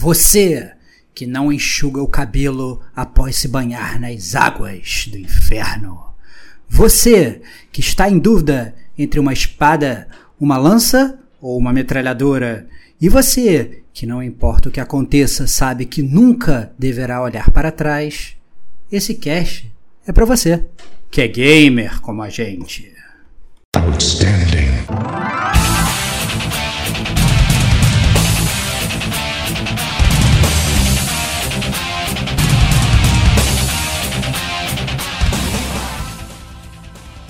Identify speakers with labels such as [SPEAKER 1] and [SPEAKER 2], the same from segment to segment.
[SPEAKER 1] Você que não enxuga o cabelo após se banhar nas águas do inferno. Você que está em dúvida entre uma espada, uma lança ou uma metralhadora. E você que não importa o que aconteça, sabe que nunca deverá olhar para trás. Esse cast é para você, que é gamer como a gente. Outstanding.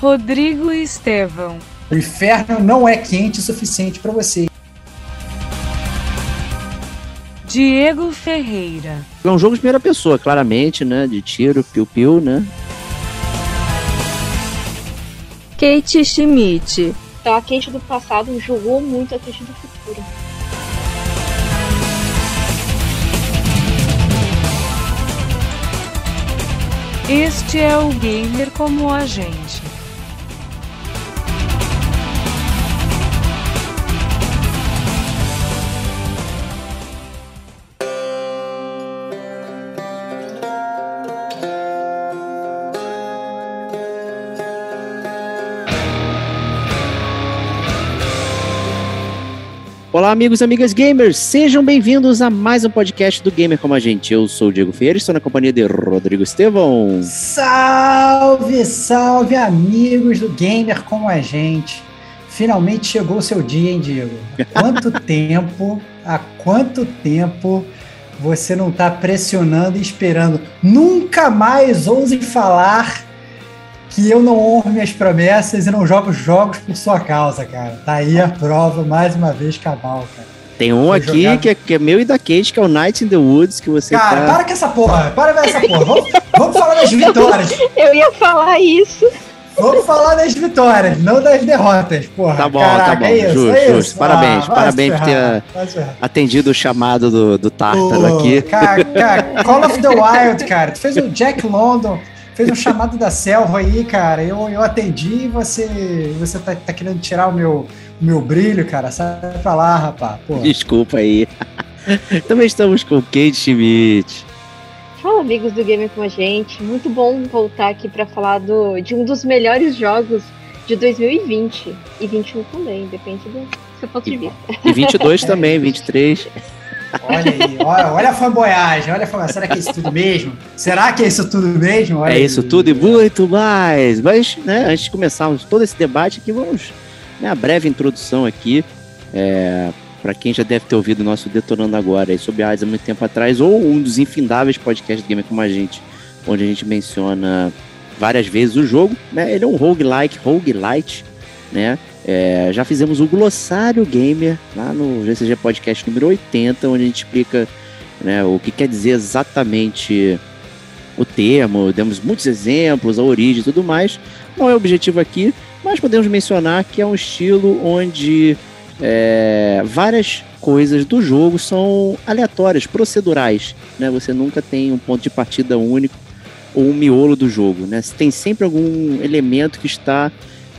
[SPEAKER 2] Rodrigo Estevão.
[SPEAKER 1] O inferno não é quente o suficiente para você.
[SPEAKER 2] Diego Ferreira.
[SPEAKER 3] É um jogo de primeira pessoa, claramente, né? De tiro, piu-piu, né?
[SPEAKER 2] Kate Schmidt.
[SPEAKER 4] Então a Kate do passado jogou muito a Kate do futuro.
[SPEAKER 2] Este é o gamer como a gente.
[SPEAKER 3] Olá, amigos e amigas gamers, sejam bem-vindos a mais um podcast do Gamer Como a Gente. Eu sou o Diego Ferreira, estou na companhia de Rodrigo Estevão.
[SPEAKER 1] Salve, salve, amigos do Gamer Como a Gente. Finalmente chegou o seu dia, hein, Diego? Há quanto tempo, há quanto tempo você não está pressionando e esperando? Nunca mais ouse falar que eu não honro minhas promessas e não jogo jogos por sua causa, cara. Tá aí a prova, mais uma vez, cabal, cara.
[SPEAKER 3] Tem um aqui jogar... que, é, que, é, meu e da Kate, que é o Night in the Woods, que você
[SPEAKER 1] Cara, tá... para com essa porra, para com essa porra. Vamos, vamos falar das vitórias.
[SPEAKER 4] Eu ia falar isso.
[SPEAKER 1] Vamos falar das vitórias, não das derrotas, porra.
[SPEAKER 3] Tá bom, tá Caraca, tá bom. É isso, justo, é justo. Parabéns, ah, parabéns por ter atendido o chamado do, do Tártaro aqui.
[SPEAKER 1] Cara, cara, Call of the Wild, cara. Tu fez o Jack London fez um chamado da selva aí, cara. Eu, eu atendi e você, você tá, tá querendo tirar o meu, o meu brilho, cara. Sai pra lá, rapaz. Porra.
[SPEAKER 3] Desculpa aí. Também estamos com o Kate Schmidt.
[SPEAKER 4] Fala, amigos do Game com a gente. Muito bom voltar aqui para falar do, de um dos melhores jogos de 2020 e 21 também, depende do seu ponto de vista.
[SPEAKER 3] E 22 também, 23.
[SPEAKER 1] Olha aí, olha, olha a fanboyagem, olha a fanboyagem. Será que é isso tudo mesmo? Será que é isso tudo mesmo?
[SPEAKER 3] Olha é aí. isso tudo e muito mais. Mas, né, antes de começarmos todo esse debate aqui, vamos, né, a breve introdução aqui, é, para quem já deve ter ouvido o nosso Detonando Agora, aí, sobre a há muito tempo atrás, ou um dos infindáveis podcasts de Gamer Como a Gente, onde a gente menciona várias vezes o jogo, né, ele é um roguelike, roguelite, né, é, já fizemos o Glossário Gamer lá no GCG Podcast número 80, onde a gente explica né, o que quer dizer exatamente o termo, demos muitos exemplos, a origem e tudo mais. Não é o objetivo aqui, mas podemos mencionar que é um estilo onde é, várias coisas do jogo são aleatórias, procedurais. Né? Você nunca tem um ponto de partida único ou um miolo do jogo. Né? Tem sempre algum elemento que está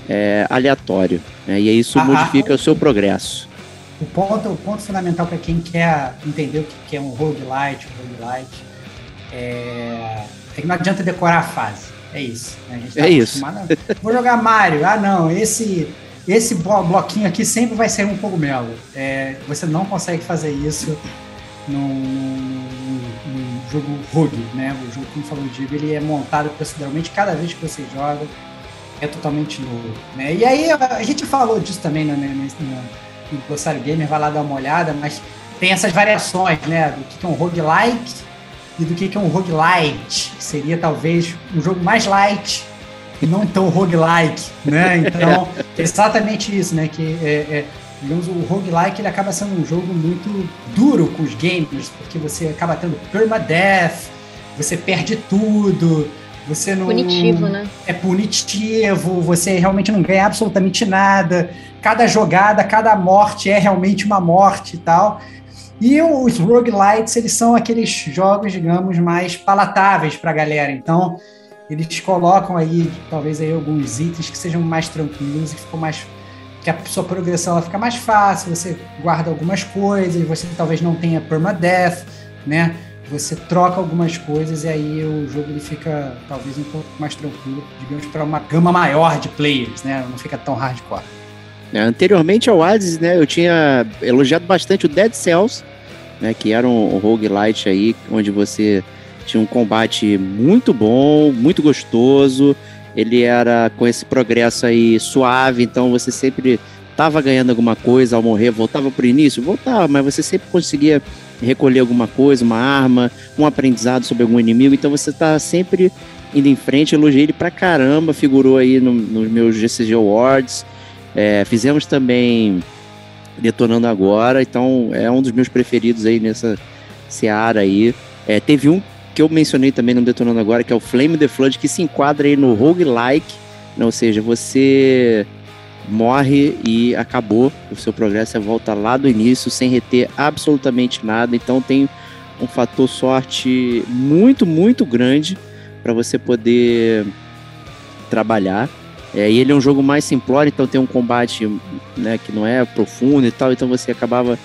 [SPEAKER 3] é, aleatório. Né? E isso ah, modifica ah, o seu progresso.
[SPEAKER 1] O ponto, o ponto fundamental para quem quer entender o que é um roguelite, um roguelite, é, é que não adianta decorar a fase. É isso. Né?
[SPEAKER 3] Tá é isso.
[SPEAKER 1] Vou jogar Mario. Ah, não, esse, esse bloquinho aqui sempre vai ser um cogumelo. É, você não consegue fazer isso num, num jogo rogue, né? O jogo, como falou o Diego, ele é montado proceduralmente cada vez que você joga é totalmente novo. Né? E aí a gente falou disso também no, no, no, no Glossário Gamer, vai lá dar uma olhada, mas tem essas variações, né? Do que é um roguelike e do que é um roguelite, que seria talvez um jogo mais light e não tão roguelike, né? Então, é exatamente isso, né? Que é, é, digamos, o roguelike ele acaba sendo um jogo muito duro com os gamers, porque você acaba tendo permadeath, você perde tudo, você não.
[SPEAKER 4] Punitivo, né?
[SPEAKER 1] É punitivo, você realmente não ganha absolutamente nada. Cada jogada, cada morte é realmente uma morte e tal. E os roguelites, eles são aqueles jogos, digamos, mais palatáveis para a galera. Então, eles colocam aí, talvez, aí alguns itens que sejam mais tranquilos e ficam mais que a sua progressão ela fica mais fácil, você guarda algumas coisas, você talvez não tenha permadeath, né? Você troca algumas coisas e aí o jogo ele fica talvez um pouco mais tranquilo, digamos, para uma gama maior de players, né? Não fica tão hardcore.
[SPEAKER 3] É, anteriormente ao Hades, né, eu tinha elogiado bastante o Dead Cells, né, que era um roguelite aí, onde você tinha um combate muito bom, muito gostoso, ele era com esse progresso aí suave, então você sempre estava ganhando alguma coisa ao morrer, voltava para o início, voltava, mas você sempre conseguia recolher alguma coisa, uma arma, um aprendizado sobre algum inimigo, então você está sempre indo em frente, elogiei ele pra caramba, figurou aí no, nos meus GCG Awards, é, fizemos também Detonando Agora, então é um dos meus preferidos aí nessa seara aí. É, teve um que eu mencionei também no Detonando Agora, que é o Flame the Flood, que se enquadra aí no roguelike, né? ou seja, você morre e acabou o seu progresso, você volta lá do início sem reter absolutamente nada, então tem um fator sorte muito, muito grande para você poder trabalhar. É, e ele é um jogo mais simplório, então tem um combate né, que não é profundo e tal, então você acabava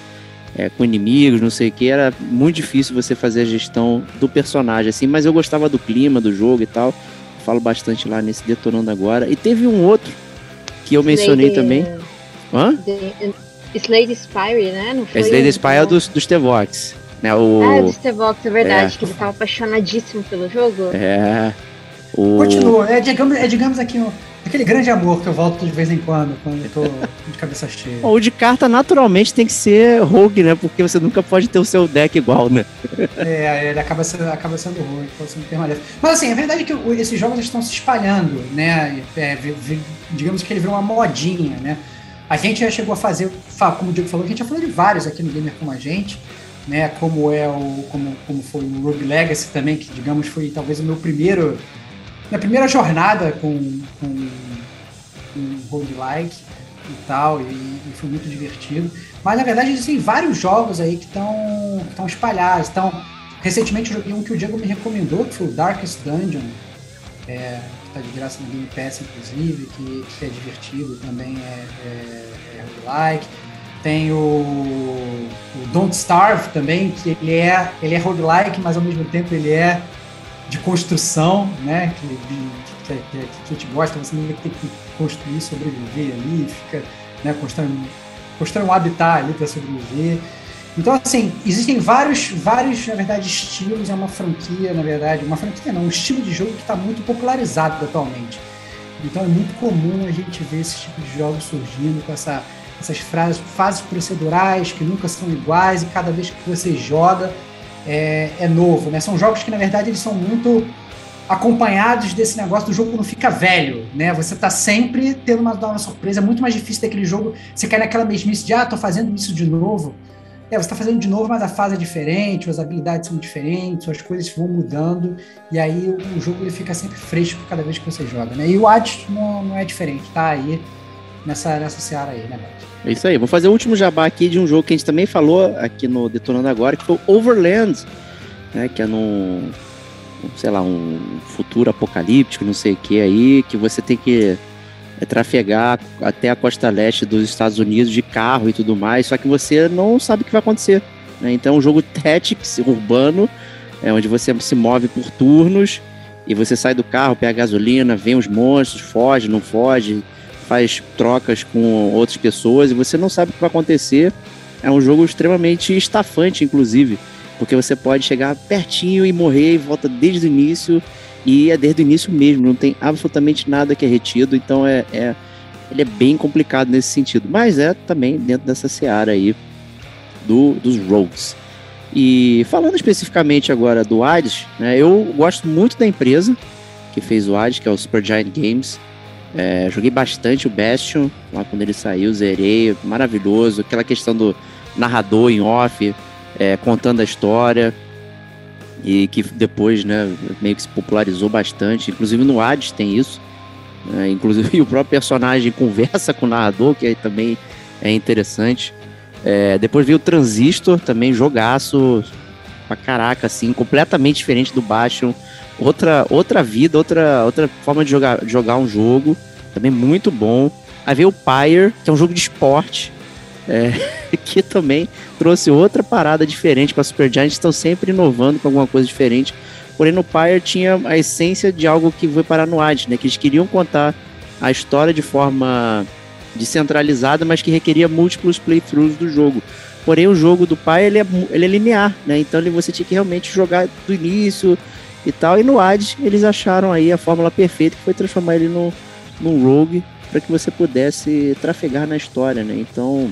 [SPEAKER 3] é, com inimigos, não sei o que, era muito difícil você fazer a gestão do personagem, assim, mas eu gostava do clima do jogo e tal, falo bastante lá nesse Detonando Agora. E teve um outro que eu mencionei
[SPEAKER 4] Slade,
[SPEAKER 3] também. Hã?
[SPEAKER 4] The, Slade Spire, né? Não foi
[SPEAKER 3] É Slade Spire é dos, dos Tevox. Né, o,
[SPEAKER 4] Ah, do Stevox, é verdade,
[SPEAKER 3] É.
[SPEAKER 4] que ele tava apaixonadíssimo pelo jogo.
[SPEAKER 3] É. O,
[SPEAKER 1] Continua, é digamos, é, digamos aqui um, aquele grande amor que eu volto de vez em quando, quando eu tô de cabeça cheia.
[SPEAKER 3] o de carta naturalmente tem que ser rogue, né? Porque você nunca pode ter o seu deck igual, né?
[SPEAKER 1] É, ele acaba sendo, acaba sendo ruim, acaba sendo permanente. Mas assim, a verdade é que esses jogos estão se espalhando, né? É, digamos que ele virou uma modinha, né? A gente já chegou a fazer, fa- como o Diego falou, a gente já falou de vários aqui no Gamer com a gente, né? Como é o, como, como foi o Rogue Legacy também, que digamos foi talvez o meu primeiro, minha primeira jornada com, com, com roguelike e tal, e, e foi muito divertido. Mas na verdade existem vários jogos aí que estão estão espalhados. Então, recentemente joguei um que o Diego me recomendou, que foi o Darkest Dungeon, é, está de graça no Game Pass, inclusive, que, que é divertido, também é, é, é roguelike. Tem o, o Don't Starve também, que ele é, ele é roguelike, mas ao mesmo tempo ele é de construção, né? Que, que, que, que, que gente gosta, você tem que construir, sobreviver ali, fica né, constrói, constrói um habitat ali para sobreviver. Então, assim, existem vários, vários, na verdade, estilos, é uma franquia, na verdade, uma franquia não, um estilo de jogo que está muito popularizado atualmente. Então é muito comum a gente ver esse tipo de jogos surgindo com essa, essas frases, fases procedurais que nunca são iguais e cada vez que você joga é, é novo, né? São jogos que, na verdade, eles são muito acompanhados desse negócio do jogo não fica velho, né? Você tá sempre tendo uma, uma surpresa, é muito mais difícil daquele jogo, você cai naquela mesmice de, ah, tô fazendo isso de novo. É, você tá fazendo de novo, mas a fase é diferente, as habilidades são diferentes, as coisas vão mudando, e aí o, jogo ele fica sempre fresco cada vez que você joga, né? E o Hades não, não é diferente, tá aí nessa, nessa seara aí, né?
[SPEAKER 3] É isso aí. Vou fazer o último jabá aqui de um jogo que a gente também falou aqui no Detonando Agora, que foi o Overland, né? Que é num, sei lá, um futuro apocalíptico, não sei o que aí, que você tem que trafegar até a costa leste dos Estados Unidos de carro e tudo mais, só que você não sabe o que vai acontecer. né? Então é um jogo Tactics urbano, é, onde você se move por turnos e você sai do carro, pega gasolina, vem os monstros, foge, não foge, faz trocas com outras pessoas e você não sabe o que vai acontecer. É um jogo extremamente estafante, inclusive, porque você pode chegar pertinho e morrer e volta desde o início e é desde o início mesmo, não tem absolutamente nada que é retido, então é, é ele é bem complicado nesse sentido, mas é também dentro dessa seara aí do, dos rogues. E falando especificamente agora do Hades, né, eu gosto muito da empresa que fez o Hades, que é o Supergiant Games. É, joguei bastante o Bastion, lá quando ele saiu, zerei, maravilhoso. Aquela questão do narrador em off, é, contando a história, e que depois, né, meio que se popularizou bastante. Inclusive no Hades tem isso. né, inclusive o próprio personagem conversa com o narrador, que aí também é interessante. É, depois veio o Transistor, também jogaço pra caraca, assim, completamente diferente do Bastion. Outra, outra vida, outra, outra forma de jogar, de jogar um jogo, também muito bom. Aí veio o Pyre, que é um jogo de esporte, é, que também trouxe outra parada diferente para Super Giant. Estão sempre inovando com alguma coisa diferente. Porém, no Pyre tinha a essência de algo que foi parar no Hades, né? Que eles queriam contar a história de forma descentralizada, mas que requeria múltiplos playthroughs do jogo. Porém, o jogo do pai ele é, ele é linear, né? Então ele, você tinha que realmente jogar do início e tal. E no Hades eles acharam aí a fórmula perfeita que foi transformar ele no, num rogue para que você pudesse trafegar na história, né? Então,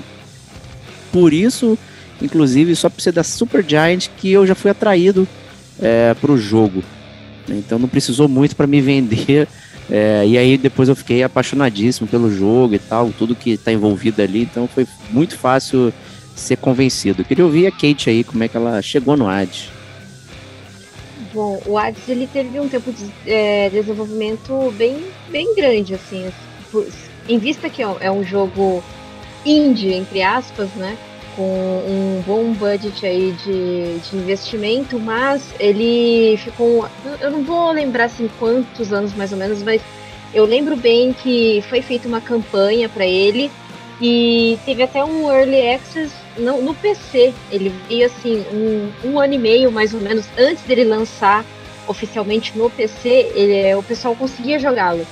[SPEAKER 3] por isso, inclusive, só por ser da Super Giant que eu já fui atraído é, para o jogo. Então não precisou muito para me vender. É, e aí depois eu fiquei apaixonadíssimo pelo jogo e tal, tudo que está envolvido ali. Então foi muito fácil ser convencido. Eu queria ouvir a Kate aí, como é que ela chegou no Hades.
[SPEAKER 4] Bom, o Hades ele teve um tempo de é, desenvolvimento bem, bem grande, assim, em vista que é um jogo indie, entre aspas, né? Com um bom budget aí de, de investimento, mas ele ficou. Eu não vou lembrar assim quantos anos mais ou menos, mas eu lembro bem que foi feita uma campanha para ele e teve até um early access no, no PC. Ele veio assim, um, um, ano e meio mais ou menos antes dele lançar oficialmente no PC, ele, o pessoal conseguia jogá-lo.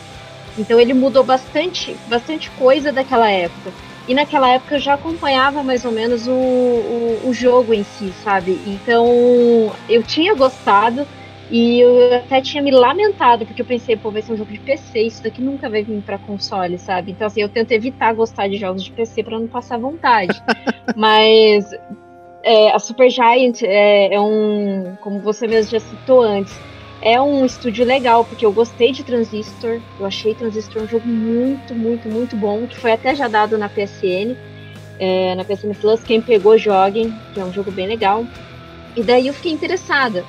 [SPEAKER 4] Então ele mudou bastante, bastante coisa daquela época. E naquela época eu já acompanhava mais ou menos o, o, o jogo em si, sabe? Então eu tinha gostado e eu até tinha me lamentado, porque eu pensei, pô, vai ser um jogo de PC, isso daqui nunca vai vir para console, sabe? Então, assim, eu tento evitar gostar de jogos de PC para não passar vontade. Mas é, a Super Giant é, é, um, como você mesmo já citou antes, é um estúdio legal, porque eu gostei de Transistor, eu achei Transistor um jogo muito, muito, muito bom, que foi até já dado na PSN, é, na PSN Plus, quem pegou joguem, que é um jogo bem legal. E daí eu fiquei interessada.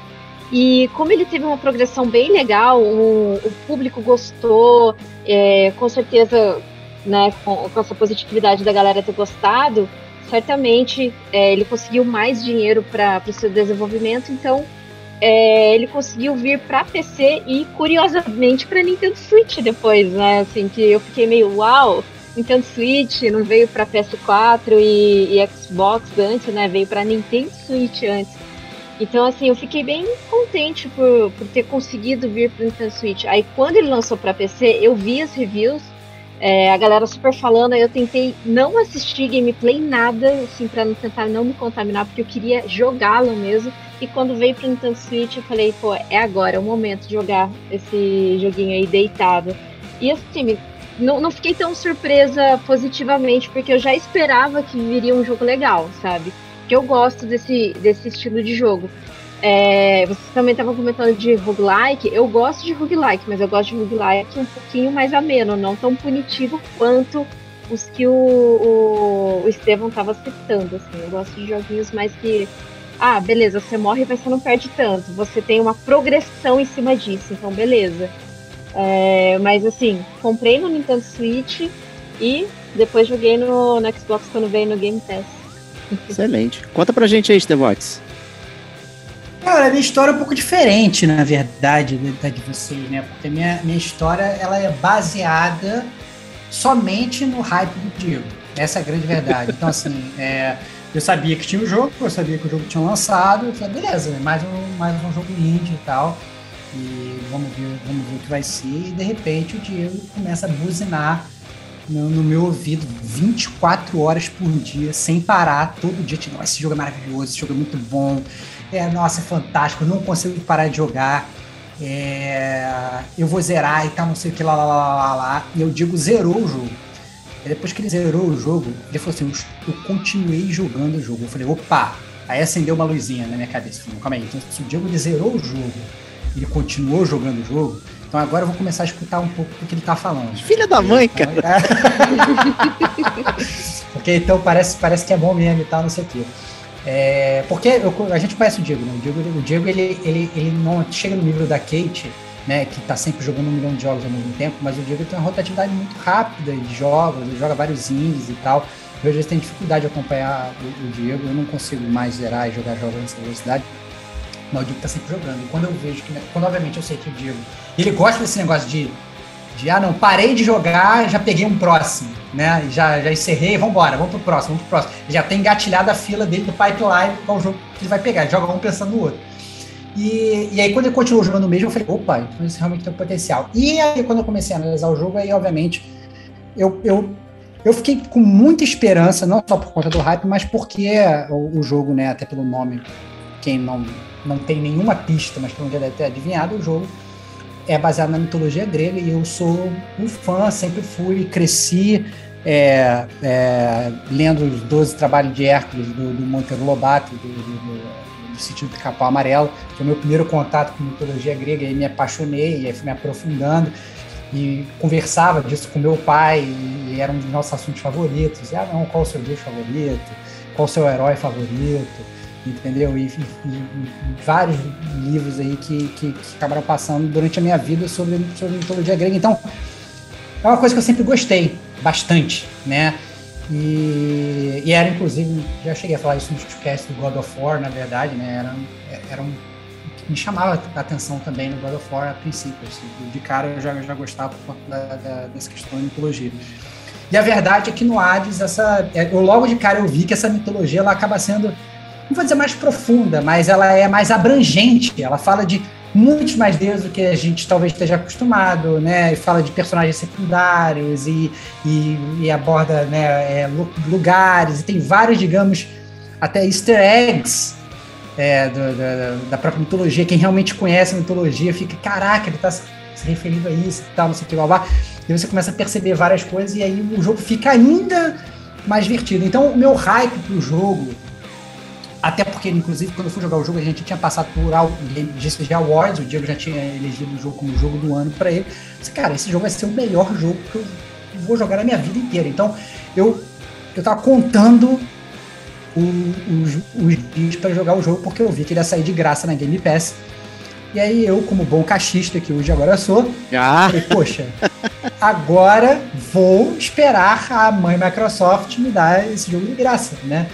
[SPEAKER 4] E como ele teve uma progressão bem legal, o, o público gostou, é, com certeza, né, com, com, essa positividade da galera ter gostado, certamente é, ele conseguiu mais dinheiro para o seu desenvolvimento, então é, ele conseguiu vir para PC e curiosamente para Nintendo Switch depois, né? Assim que eu fiquei meio uau, Nintendo Switch não veio para PS4 e, e, Xbox antes, né? Veio para Nintendo Switch antes. Então, assim, eu fiquei bem contente por, por ter conseguido vir para Nintendo Switch. Aí, quando ele lançou para PC, eu vi as reviews, é, a galera super falando, eu tentei não assistir gameplay, nada, assim, para não tentar não me contaminar, porque eu queria jogá-lo mesmo. E quando veio para o Nintendo Switch, eu falei, pô, é agora, é o momento de jogar esse joguinho aí deitado. E assim, não, não fiquei tão surpresa positivamente, porque eu já esperava que viria um jogo legal, sabe? que eu gosto desse, desse estilo de jogo. É, você também estava comentando de roguelike. Eu gosto de roguelike, mas eu gosto de roguelike um pouquinho mais ameno, não tão punitivo quanto os que o, o, o Estevão estava citando. Assim. Eu gosto de joguinhos mais que. Ah, beleza, você morre, mas você não perde tanto. Você tem uma progressão em cima disso, então beleza. É, mas assim, comprei no Nintendo Switch e depois joguei no, no Xbox quando veio no Game Pass.
[SPEAKER 3] Excelente. Conta pra gente aí, Stevox.
[SPEAKER 1] Cara, a minha história é um pouco diferente, na verdade, da de vocês, né? Porque minha, minha história ela é baseada somente no hype do Diego. Essa é a grande verdade. Então, assim, é, eu sabia que tinha o um jogo, eu sabia que o jogo tinha lançado, eu falei, beleza, mais um, mais um jogo indie e tal. E vamos ver, vamos ver o que vai ser. E de repente o Diego começa a buzinar no, no, meu ouvido 24 horas por dia, sem parar, todo dia. Tipo, esse jogo é maravilhoso, esse jogo é muito bom. É, nossa, é fantástico, não consigo parar de jogar. É, eu vou zerar e tal, não sei o que lá, lá, lá, lá, lá. E eu digo, zerou o jogo. E depois que ele zerou o jogo, ele falou assim: eu continuei jogando o jogo. Eu falei, opa! Aí acendeu uma luzinha na minha cabeça. falei, calma aí, então se o Diego ele zerou o jogo, ele continuou jogando o jogo, então agora eu vou começar a escutar um pouco do que ele tá falando.
[SPEAKER 3] Filha da mãe, cara.
[SPEAKER 1] porque então parece, parece que é bom mesmo e tal, não sei o quê. É, porque eu, a gente conhece o Diego, né? O Diego, o Diego ele, ele, ele não chega no nível da Kate, né? Que tá sempre jogando um milhão de jogos ao mesmo tempo, mas o Diego tem uma rotatividade muito rápida de jogos, ele joga vários indies e tal. Eu às vezes tenho dificuldade de acompanhar o, o Diego, eu não consigo mais zerar e jogar jogos nessa velocidade. Mas o Diego tá sempre jogando. E quando eu vejo que. Quando obviamente eu sei que o Diego. Ele gosta desse negócio de De, ah, não, parei de jogar, já peguei um próximo, né? Já, já encerrei, vamos embora, vamos pro próximo, vamos pro próximo. Já tem engatilhado a fila dele do pipeline, qual jogo que ele vai pegar. Ele joga um pensando no outro. E, e aí, quando ele continuou jogando mesmo, eu falei, opa, então isso realmente tem um potencial. E aí, quando eu comecei a analisar o jogo, aí, obviamente, eu, eu, eu fiquei com muita esperança, não só por conta do hype, mas porque o, o jogo, né, até pelo nome, quem não, não tem nenhuma pista, mas que não deve ter adivinhado, o jogo é baseado na mitologia grega e eu sou um fã, sempre fui, cresci é, é, lendo os 12 trabalhos de Hércules do, do Monteiro Lobato, do, do, do sítio do Capão Amarelo, foi meu primeiro contato com mitologia grega e me apaixonei e aí fui me aprofundando e conversava disso com meu pai e era um dos nossos assuntos favoritos. E, ah, não, qual o seu deus favorito? Qual o seu herói favorito? entendeu? E, e, e, vários livros aí que, que, que, acabaram passando durante a minha vida sobre, sobre mitologia grega. Então, é uma coisa que eu sempre gostei bastante, né? E, e era, inclusive, já cheguei a falar isso no podcast do God of War, na verdade, né? Era, era um me chamava a atenção também no God of War a princípio. Assim, de cara eu já, já gostava por conta da, da, dessa questão de mitologia. E a verdade é que no Hades, essa, é, eu logo de cara eu vi que essa mitologia ela acaba sendo não vou dizer mais profunda, mas ela é mais abrangente. Ela fala de muitos mais deuses do que a gente talvez esteja acostumado, né? E fala de personagens secundários e, e, e aborda né, é, lugares e tem vários, digamos, até easter eggs é, do, do, da própria mitologia. Quem realmente conhece a mitologia fica, caraca, ele está se referindo a isso e tal, não sei o que, blá, blá. E você começa a perceber várias coisas e aí o jogo fica ainda mais divertido. Então, o meu hype pro jogo até porque, inclusive, quando eu fui jogar o jogo, a gente tinha passado por GCG Awards, o Diego já tinha elegido o jogo como jogo do ano para ele. Disse, cara, esse jogo vai ser o melhor jogo que eu vou jogar na minha vida inteira. Então, eu, eu tava contando os, os dias para jogar o jogo, porque eu vi que ele ia sair de graça na Game Pass. E aí eu, como bom cachista que hoje agora sou,
[SPEAKER 3] ah.
[SPEAKER 1] falei, poxa, agora vou esperar a mãe Microsoft me dar esse jogo de graça, né?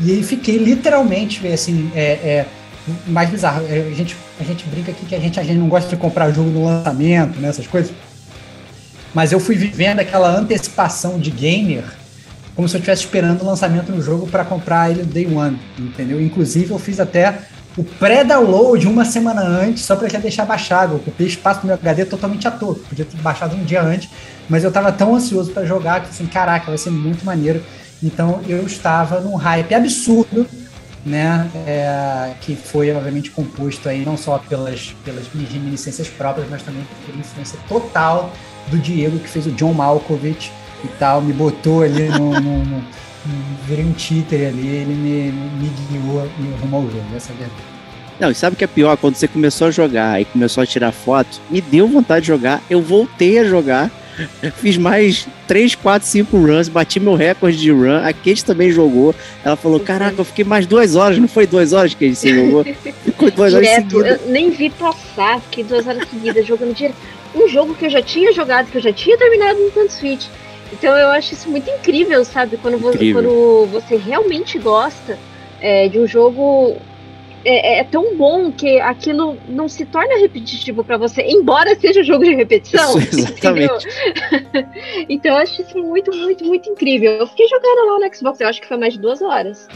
[SPEAKER 1] E aí fiquei literalmente, assim, é, é, mais bizarro. É, a gente, a gente brinca aqui que a gente, a gente não gosta de comprar jogo no lançamento, né, essas coisas. Mas eu fui vivendo aquela antecipação de gamer como se eu estivesse esperando o lançamento do jogo para comprar ele day one, entendeu? Inclusive eu fiz até o pré-download uma semana antes, só para já deixar baixado. Eu ocupei espaço no meu HD totalmente à toa. Podia ter baixado um dia antes, mas eu estava tão ansioso para jogar que assim, caraca, vai ser muito maneiro. Então eu estava num hype absurdo, né? É, que foi obviamente composto aí não só pelas, pelas minhas reminiscências próprias, mas também pela influência total do Diego, que fez o John Malkovich e tal, me botou ali no. no, no, virei um títer ali, ele me, me guiou e arrumou o jogo, essa é a verdade.
[SPEAKER 3] Não, e sabe o que é pior? Quando você começou a jogar e começou a tirar foto, me deu vontade de jogar, eu voltei a jogar Fiz mais 3, 4, 5 runs, bati meu recorde de run. A Kate também jogou. Ela falou: Caraca, eu fiquei mais duas horas. Não foi duas horas que você jogou?
[SPEAKER 4] Ficou duas Direto, horas seguidas. Eu nem vi passar, fiquei duas horas seguidas jogando direto. Um jogo que eu já tinha jogado, que eu já tinha terminado no Nintendo Switch. Então eu acho isso muito incrível, sabe? Quando, incrível. Você, quando você realmente gosta é, de um jogo é, é, tão bom que aquilo não se torna repetitivo para você, embora seja jogo de repetição.
[SPEAKER 3] Isso, exatamente.
[SPEAKER 4] então eu acho isso muito, muito, muito incrível. Eu fiquei jogando lá no Xbox, eu acho que foi mais de duas horas.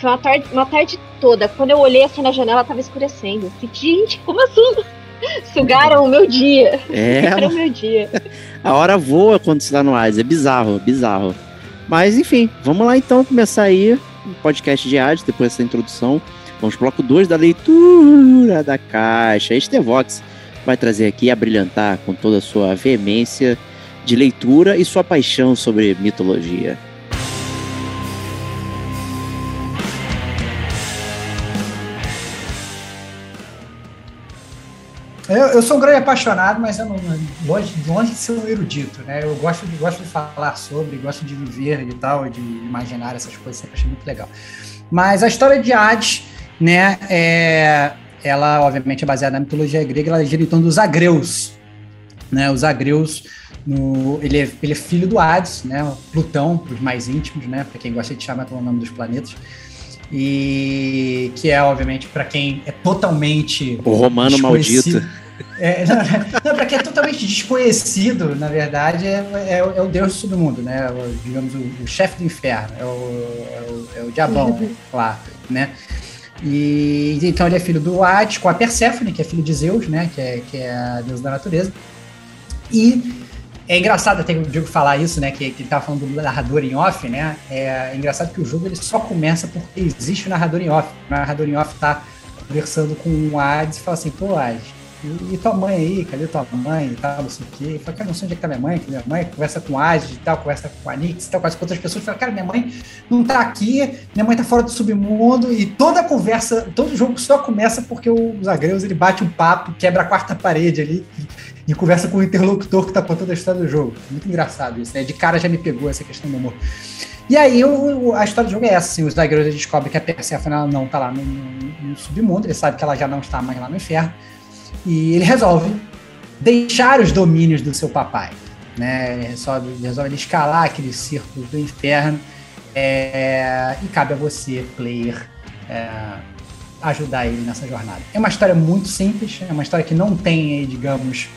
[SPEAKER 4] Foi uma tarde, uma tarde toda. Quando eu olhei assim na janela, tava escurecendo. Eu fiquei, gente, como assim? Sugaram o meu dia.
[SPEAKER 3] É.
[SPEAKER 4] Sugaram o meu dia.
[SPEAKER 3] A hora voa quando você tá no Hades. É bizarro, bizarro. Mas enfim, vamos lá então começar aí o podcast de Hades, depois dessa introdução. Vamos bloco 2 da leitura da caixa. Este Vox vai trazer aqui a brilhantar com toda a sua veemência de leitura e sua paixão sobre mitologia.
[SPEAKER 1] Eu, eu, sou um grande apaixonado, mas eu não, longe, longe de ser um erudito, né? Eu gosto de, gosto de falar sobre, gosto de viver e tal, de imaginar essas coisas, sempre achei muito legal. Mas a história de Hades né? É, ela, obviamente, é baseada na mitologia grega, ela gira em torno dos agreus. Né? Os agreus, no, ele, é, ele é filho do Hades, né? Plutão, os mais íntimos, né? Para quem gosta de chamar pelo nome dos planetas. E que é, obviamente, para quem é totalmente.
[SPEAKER 3] O romano maldito.
[SPEAKER 1] É, não, não, para quem é totalmente desconhecido, na verdade, é, é, é o deus do submundo, né? O, digamos, o, o chefe do inferno, é o, é o, é o diabão lá, né? E então ele é filho do Hades com a Perséfone, que é filho de Zeus, né? Que é, que é a deusa da natureza. E é engraçado até o Diego falar isso, né? Que, que ele tava falando do narrador em off, né? É, é engraçado que o jogo ele só começa porque existe o narrador em off. O narrador em off tá conversando com o Hades e fala assim, pô, Hades, e, e, tua mãe aí, cadê tua mãe e tal, não sei o quê. E fala, cara, não sei onde é que tá minha mãe, que minha mãe conversa com o Hades e tal, conversa com a Nix e tal, com as outras pessoas. Fala, cara, minha mãe não tá aqui, minha mãe tá fora do submundo e toda a conversa, todo jogo só começa porque o Zagreus, ele bate um papo, quebra a quarta parede ali e, conversa com o interlocutor que tá contando a história do jogo. Muito engraçado isso, né? De cara já me pegou essa questão do humor. E aí o, a história do jogo é essa, assim, os Zagreus descobrem que a Persephone não tá lá no, no, no submundo, ele sabe que ela já não está mais lá no inferno, e ele resolve deixar os domínios do seu papai. Né? Ele resolve, resolve escalar aquele círculo do inferno. É, e cabe a você, player, é, ajudar ele nessa jornada. É uma história muito simples, é uma história que não tem, digamos,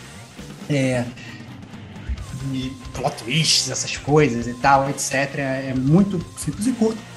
[SPEAKER 1] é, plot twists, essas coisas e tal, etc. É muito simples e curto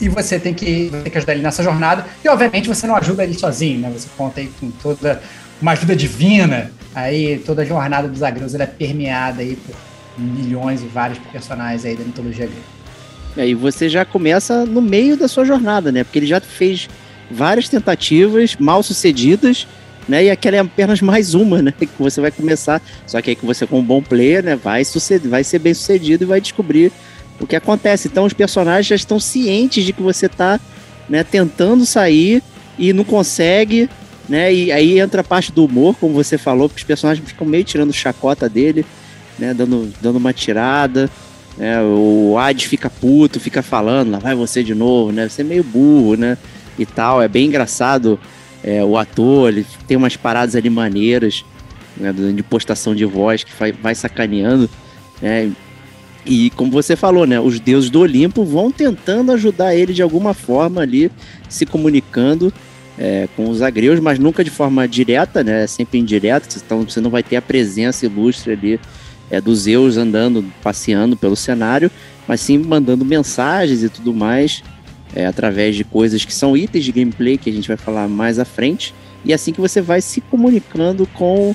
[SPEAKER 1] e você tem que, tem que ajudar ele nessa jornada. E obviamente você não ajuda ele sozinho, né? Você conta aí com toda uma ajuda divina. Aí toda a jornada dos agreus é permeada aí por milhões e vários personagens aí da mitologia grega.
[SPEAKER 3] E você já começa no meio da sua jornada, né? Porque ele já fez várias tentativas mal sucedidas, né? E aquela é apenas mais uma, né? Que você vai começar. Só que aí que você, como um bom player, né? Vai, suceder, vai ser bem sucedido e vai descobrir o que acontece. Então os personagens já estão cientes de que você está né, tentando sair e não consegue, né? E aí entra a parte do humor, como você falou, porque os personagens ficam meio tirando chacota dele, né? Dando, dando uma tirada. Né, o Hades fica puto, fica falando, lá vai você de novo, né? Você é meio burro, né? E tal. É bem engraçado é, o ator, ele tem umas paradas ali maneiras né, de postação de voz que vai, vai sacaneando. Né? E como você falou, né, os deuses do Olimpo vão tentando ajudar ele de alguma forma ali, se comunicando é, com os agreus, mas nunca de forma direta, né, sempre indireta, então você não vai ter a presença ilustre ali é, dos Zeus andando, passeando pelo cenário, mas sim mandando mensagens e tudo mais, é, através de coisas que são itens de gameplay que a gente vai falar mais à frente, e é assim que você vai se comunicando com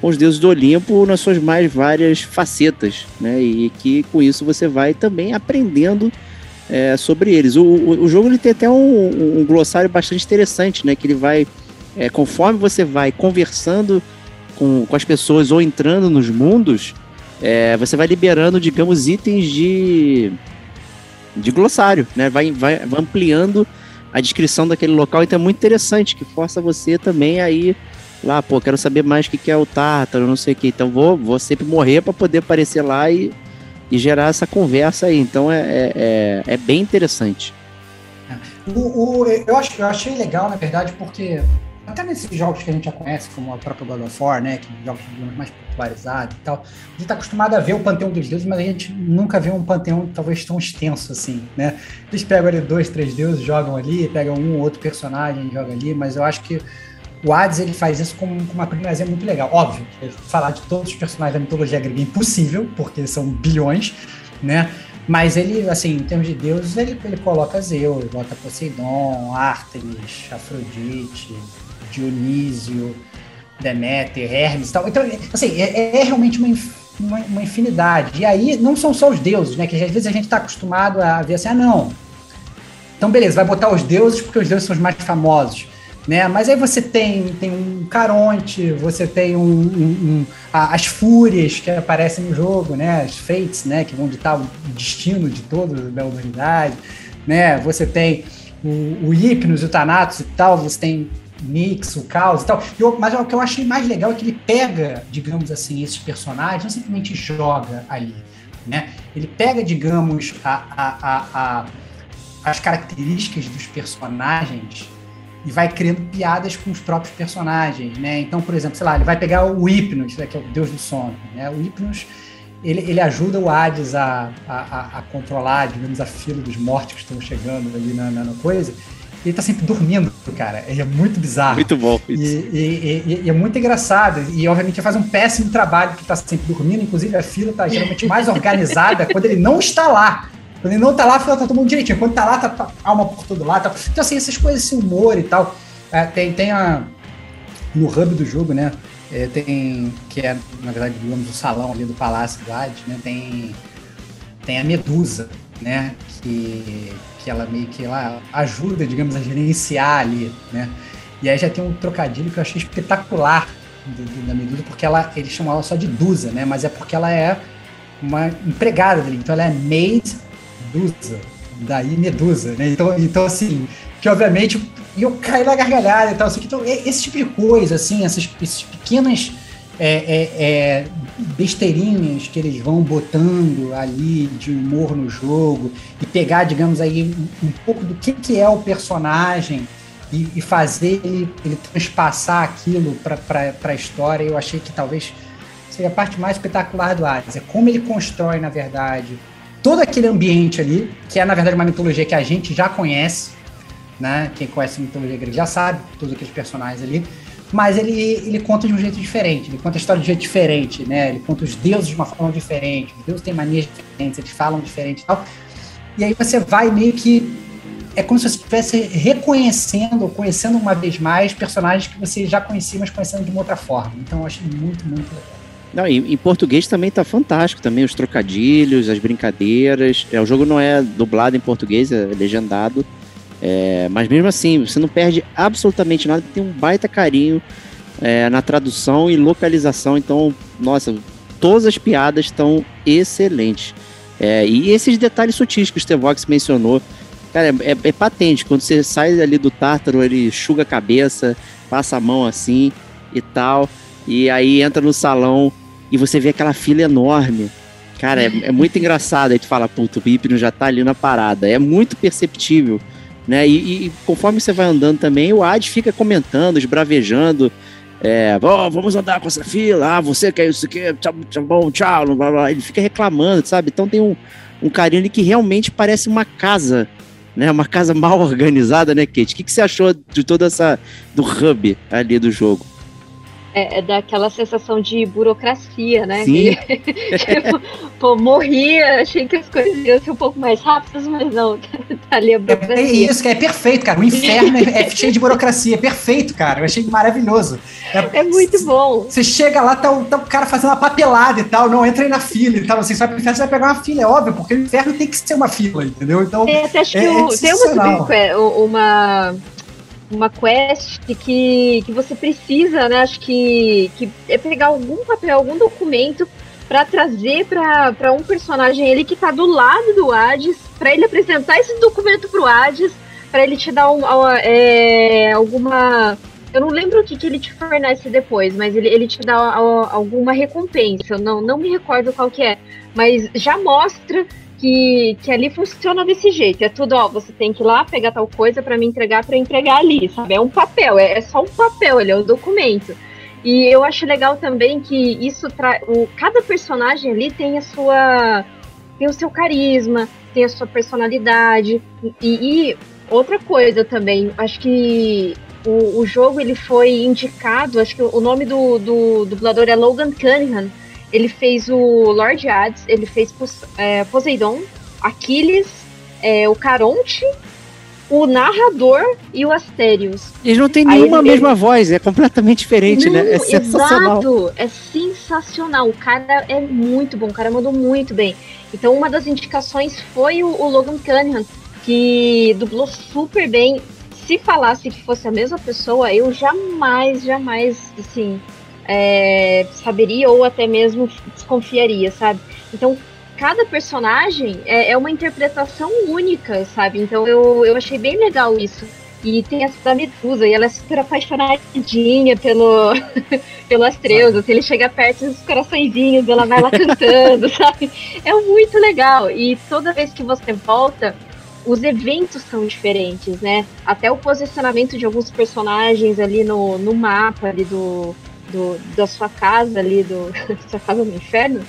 [SPEAKER 3] com os deuses do Olimpo nas suas mais várias facetas, né? E que com isso você vai também aprendendo é, sobre eles. O, o, o, jogo ele tem até um, um, glossário bastante interessante, né? Que ele vai, é, conforme você vai conversando com, com as pessoas ou entrando nos mundos, é, você vai liberando, digamos, itens de, de glossário, né? Vai, vai, vai ampliando a descrição daquele local, então é muito interessante, que força você também aí lá, pô, quero saber mais o que, que é o Tártaro, não sei o que. Então vou, vou sempre morrer para poder aparecer lá e, e gerar essa conversa aí. Então é, é, é, é bem interessante.
[SPEAKER 1] O, o, eu, acho, eu achei legal, na verdade, porque até nesses jogos que a gente já conhece, como o próprio God of War, né, que jogos mais popularizados e tal, a gente está acostumado a ver o panteão dos deuses, mas a gente nunca vê um panteão talvez tão extenso assim, né? Eles pegam ali dois, três deuses, jogam ali, pegam um ou outro personagem, jogam ali, mas eu acho que o Hades ele faz isso com, com uma primazia muito legal. Óbvio, falar de todos os personagens da mitologia grega é impossível, porque são bilhões, né? Mas ele, assim, em termos de deuses, ele, ele coloca Zeus, bota Poseidon, Artemis, Afrodite, Dionísio, Deméter, Hermes e tal. Então, assim, é, é realmente uma, uma, uma, infinidade. E aí, não são só os deuses, né? Que às vezes a gente está acostumado a ver assim, ah, não. Então, beleza, vai botar os deuses porque os deuses são os mais famosos né? Mas aí você tem, tem um Caronte, você tem um, um, um as fúrias que aparecem no jogo, né? As fates, né? Que vão ditar o destino de toda a humanidade, né? Você tem o, o Hipnos, o Thanatos e tal, você tem Nix, o Caos e tal. Eu, mas o que eu achei mais legal é que ele pega, digamos assim, esses personagens, não simplesmente joga ali, né? Ele pega, digamos, a, a, a, a as características dos personagens e vai criando piadas com os próprios personagens, né? Então, por exemplo, sei lá, ele vai pegar o Hypnos, né, que é o deus do sono, né? O Hypnos, ele, ele ajuda o Hades a, a, a, controlar, digamos, a fila dos mortos que estão chegando ali na, na, na coisa, ele tá sempre dormindo, cara. Ele é muito bizarro.
[SPEAKER 3] Muito bom.
[SPEAKER 1] E, e, e, e é muito engraçado. E, obviamente, ele faz um péssimo trabalho, que tá sempre dormindo. Inclusive, a fila tá geralmente mais organizada quando ele não está lá. Quando ele não tá lá, a fila tá todo mundo direitinho. Quando tá lá, tá, tá alma por todo lado. Tá. Então, assim, essas coisas, esse humor e tal. É, tem, tem a. No hub do jogo, né? É, tem. Que é, na verdade, digamos, o salão ali do Palácio do Hades, né? Tem. Tem a Medusa, né? Que que ela meio que ela ajuda, digamos, a gerenciar ali, né? E aí já tem um trocadilho que eu achei espetacular da Medusa, porque ela, eles chamam ela só de Dusa, né? Mas é porque ela é uma empregada dele, então ela é maid Dusa, daí Medusa, né? Então, então assim, que obviamente eu caí na gargalhada e tal, assim, então esse tipo de coisa, assim, essas, essas pequenas é, é, é, besteirinhas que eles vão botando ali de humor no jogo e pegar, digamos aí, um, um pouco do que, que é o personagem e, e fazer ele, ele transpassar aquilo para a história. Eu achei que talvez seja a parte mais espetacular do Hades. É como ele constrói, na verdade, todo aquele ambiente ali, que é, na verdade, uma mitologia que a gente já conhece, né? Quem conhece a mitologia grega já sabe, todos aqueles personagens ali mas ele, ele conta de um jeito diferente, ele conta a história de um jeito diferente, né? Ele conta os deuses de uma forma diferente, os deuses têm manias diferentes, eles falam diferente e tal. E aí você vai meio que. É como se você estivesse reconhecendo, conhecendo uma vez mais personagens que você já conhecia, mas conhecendo de uma outra forma. Então eu achei muito, muito legal.
[SPEAKER 3] Não, em, em, português também tá fantástico, também os trocadilhos, as brincadeiras. É, o jogo não é dublado em português, é legendado. É, mas mesmo assim, você não perde absolutamente nada, tem um baita carinho é, na tradução e localização. Então, nossa, todas as piadas estão excelentes. É, e esses detalhes sutis que o Stevox mencionou, cara, é, é, patente. Quando você sai ali do Tártaro, ele enxuga a cabeça, passa a mão assim e tal. E aí entra no salão e você vê aquela fila enorme. Cara, é, é muito engraçado. Aí tu fala, puto, o Bipno já tá ali na parada. É muito perceptível né? E, e, conforme você vai andando também, o Ad fica comentando, esbravejando. É, oh, vamos andar com essa fila, ah, você quer isso aqui, tchau, tchau, bom, tchau, blá, blá. ele fica reclamando, sabe? Então tem um, um carinho ali que realmente parece uma casa, né? Uma casa mal organizada, né, Kate? O que, que você achou de toda essa, do hub ali do jogo?
[SPEAKER 4] É, é daquela sensação de burocracia, né?
[SPEAKER 3] Sim.
[SPEAKER 4] Que, tipo, pô, morria, achei que as coisas iam ser um pouco mais rápidas, mas não, tá ali a burocracia.
[SPEAKER 1] É, é isso, é perfeito, cara. O inferno é, é, cheio de burocracia, é perfeito, cara. Eu achei maravilhoso.
[SPEAKER 4] É, é muito bom.
[SPEAKER 1] Você chega lá, tá o, tá o cara fazendo uma papelada e tal, não entra aí na fila e tal. Assim, você vai pro inferno, você vai pegar uma fila, é óbvio, porque o inferno tem que ser uma fila, entendeu? Então.
[SPEAKER 4] É, até acho que o, tem uma, uma uma quest que, que você precisa, né? Acho que, que é pegar algum papel, algum documento para trazer para um personagem ele que tá do lado do Hades, para ele apresentar esse documento pro Hades, para ele te dar um, é, alguma. Eu não lembro o que, que ele te fornece depois, mas ele, ele te dá alguma recompensa. Eu não, não me recordo qual que é. Mas já mostra que, que ali funciona desse jeito. É tudo, ó, você tem que ir lá pegar tal coisa para me entregar para entregar ali, sabe? É um papel, é, é, só um papel, ele é um documento. E eu acho legal também que isso traz. Cada personagem ali tem a sua. tem o seu carisma, tem a sua personalidade. E, e outra coisa também, acho que o, o, jogo ele foi indicado, acho que o nome do, do dublador é Logan Cunningham ele fez o Lord Hades, ele fez é, Poseidon, Aquiles, é, o Caronte, o narrador e o Asterios.
[SPEAKER 3] Eles não têm nenhuma ele, mesma ele... voz, é completamente diferente, não, né? É sensacional.
[SPEAKER 4] Exato, é sensacional. O cara é muito bom, o cara mandou muito bem. Então, uma das indicações foi o, o Logan Cunningham, que dublou super bem. Se falasse que fosse a mesma pessoa, eu jamais, jamais, assim, é, saberia ou até mesmo desconfiaria, sabe? Então, cada personagem é, é, uma interpretação única, sabe? Então, eu, eu achei bem legal isso. E tem essa da Medusa, e ela é super apaixonadinha pelo, pelo Astreus. Assim, ele chega perto dos coraçõezinhos, ela vai lá cantando, sabe? É muito legal. E toda vez que você volta, os eventos são diferentes, né? Até o posicionamento de alguns personagens ali no, no mapa ali do, do, da sua casa ali, do, sua casa no inferno,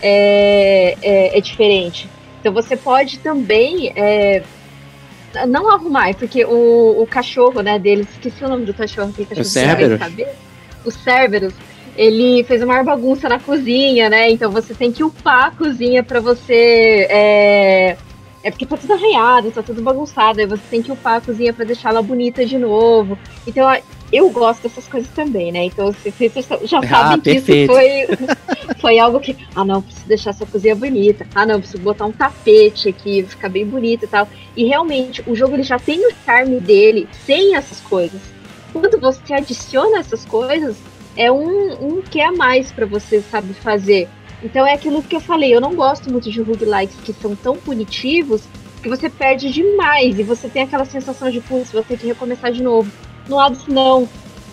[SPEAKER 4] é, é, é, diferente. Então você pode também é, Não arrumar, porque o, o cachorro, né, deles, esqueci o nome do cachorro. Que cachorro
[SPEAKER 3] o Cerberus.
[SPEAKER 4] O Cerberus, ele fez uma bagunça na cozinha, né? Então você tem que upar a cozinha para você. É... é porque tá tudo arranhado, tá tudo bagunçado, aí você tem que upar a cozinha para deixar ela bonita de novo. Então eu gosto dessas coisas também, né? Então vocês já ah, sabem que isso foi, foi algo que. Ah, não, preciso deixar essa cozinha bonita. Ah, não, preciso botar um tapete aqui, ficar bem bonito e tal. E realmente, o jogo ele já tem o charme dele sem essas coisas. Quando você adiciona essas coisas, é um, um que a mais para você, sabe, fazer. Então é aquilo que eu falei, eu não gosto muito de roguelikes que são tão punitivos que você perde demais e você tem aquela sensação de, putz, você tem que recomeçar de novo. No Hades, não.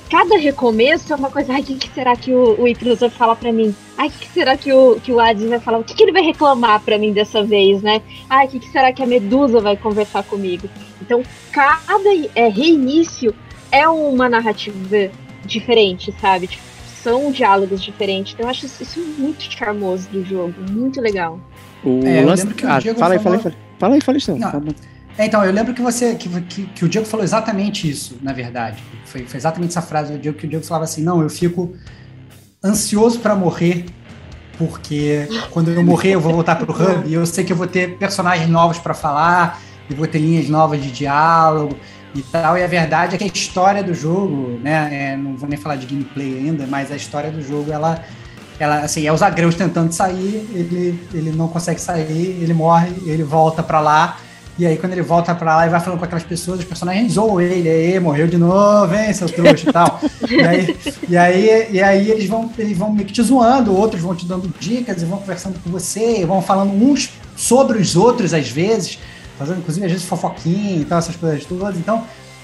[SPEAKER 4] Cada recomeço é uma coisa, ai, o que, que, será que o, o Icarus vai falar pra mim? Ai, o que, que, será que o, que o Hades vai falar? O que, que ele vai reclamar pra mim dessa vez, né? Ai, o que, que será que a Medusa vai conversar comigo? Então, cada é, reinício é uma narrativa diferente, sabe? Tipo, são diálogos diferentes. Então eu acho isso muito charmoso do jogo, muito legal.
[SPEAKER 3] O é, lance... que ah, fala aí, fala aí, fala aí. Fala aí, fala aí.
[SPEAKER 1] É, então, eu lembro que você que, que, que, o Diego falou exatamente isso, na verdade. Foi, foi exatamente essa frase do Diego que o Diego falava assim: não, eu fico ansioso para morrer, porque quando eu morrer eu vou voltar pro hub e eu sei que eu vou ter personagens novos para falar, e vou ter linhas novas de diálogo e tal. E a verdade é que a história do jogo, né? É, não vou nem falar de gameplay ainda, mas a história do jogo, ela. Ela, assim, é os agreus tentando sair, ele, ele não consegue sair, ele morre, ele volta para lá, e aí, quando ele volta pra lá e vai falando com aquelas pessoas, os personagens zoam ele, aí, morreu de novo, hein, seu trouxa e tal. e, aí, e, aí, e aí eles vão, eles vão meio que te zoando, outros vão te dando dicas e vão conversando com você, vão falando uns sobre os outros às vezes, fazendo inclusive às vezes fofoquinha e tal, essas coisas todas. Então,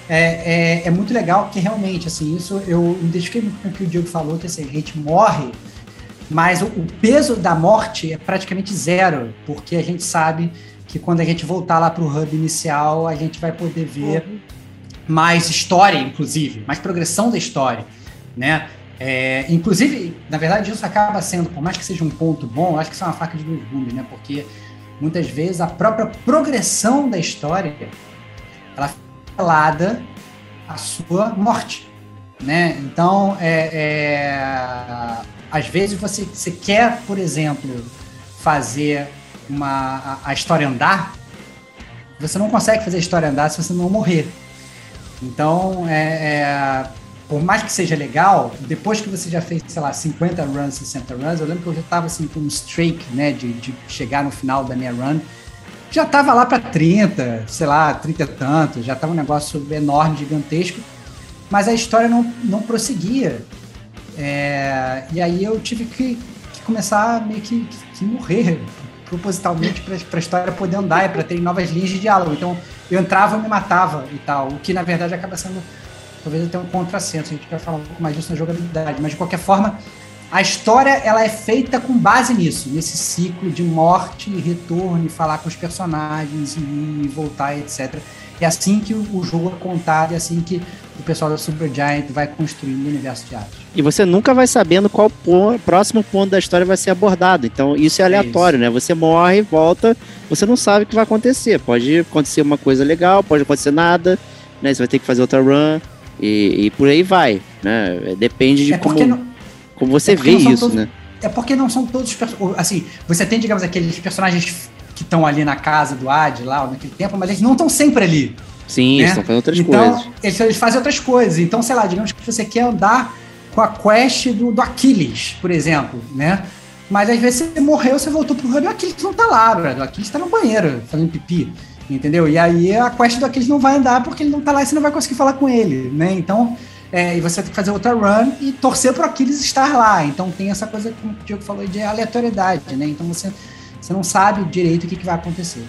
[SPEAKER 1] é, é, é muito legal porque realmente, assim, isso eu identifiquei muito com o que o Diego falou, que assim, a gente morre, mas o peso da morte é praticamente zero, porque a gente sabe que quando a gente voltar lá para o hub inicial, a gente vai poder ver uhum. mais história, inclusive, mais progressão da história, né? É, inclusive, na verdade, isso acaba sendo, por mais que seja um ponto bom, acho que isso é uma faca de dois gumes, né? Porque muitas vezes a própria progressão da história ela fica calada à sua morte, né? Então, é, é, às vezes você, você quer, por exemplo, fazer uma, a, a história andar, você não consegue fazer a história andar se você não morrer. Então, é, é, por mais que seja legal, depois que você já fez, sei lá, 50 runs, 60 runs, eu lembro que eu já estava assim com um streak, né, de, de chegar no final da minha run, já estava lá para 30, sei lá, 30 e tanto, já estava um negócio enorme, gigantesco, mas a história não, não prosseguia. É, e aí eu tive que, que começar meio que, que morrer propositalmente para a história poder andar e para ter novas linhas de diálogo. Então, eu entrava e me matava e tal, o que na verdade acaba sendo talvez até um contrassenso. A gente vai falar um pouco mais disso na jogabilidade, mas de qualquer forma, a história ela é feita com base nisso, nesse ciclo de morte retorno, e falar com os personagens e voltar, etc. É assim que o jogo é contado, é assim que o pessoal da Supergiant vai construindo o universo de arte.
[SPEAKER 3] E você nunca vai sabendo qual ponto, próximo ponto da história vai ser abordado. Então isso é aleatório, é isso. né? Você morre, volta, você não sabe o que vai acontecer. Pode acontecer uma coisa legal, pode acontecer nada, né? Você vai ter que fazer outra run e, e por aí vai, né? Depende de é como, não, como você é vê isso,
[SPEAKER 1] todos,
[SPEAKER 3] né?
[SPEAKER 1] É porque não são todos assim, você tem, digamos, aqueles personagens que estão ali na casa do Ad, lá, naquele tempo, mas eles não estão sempre ali.
[SPEAKER 3] Sim, né? estão fazendo outras
[SPEAKER 1] então,
[SPEAKER 3] coisas.
[SPEAKER 1] Eles, eles fazem outras coisas. Então, sei lá, digamos que você quer andar com a quest do, do Aquiles, por exemplo, né? Mas às vezes você morreu, você voltou pro e o Aquiles não tá lá, brother. O Aquiles tá no banheiro fazendo pipi, entendeu? E aí a quest do Aquiles não vai andar porque ele não tá lá e você não vai conseguir falar com ele, né? Então, é, e você tem que fazer outra run e torcer pro Aquiles estar lá. Então tem essa coisa, como o Diego falou, de aleatoriedade, né? Então você você não sabe direito o que, que vai acontecer.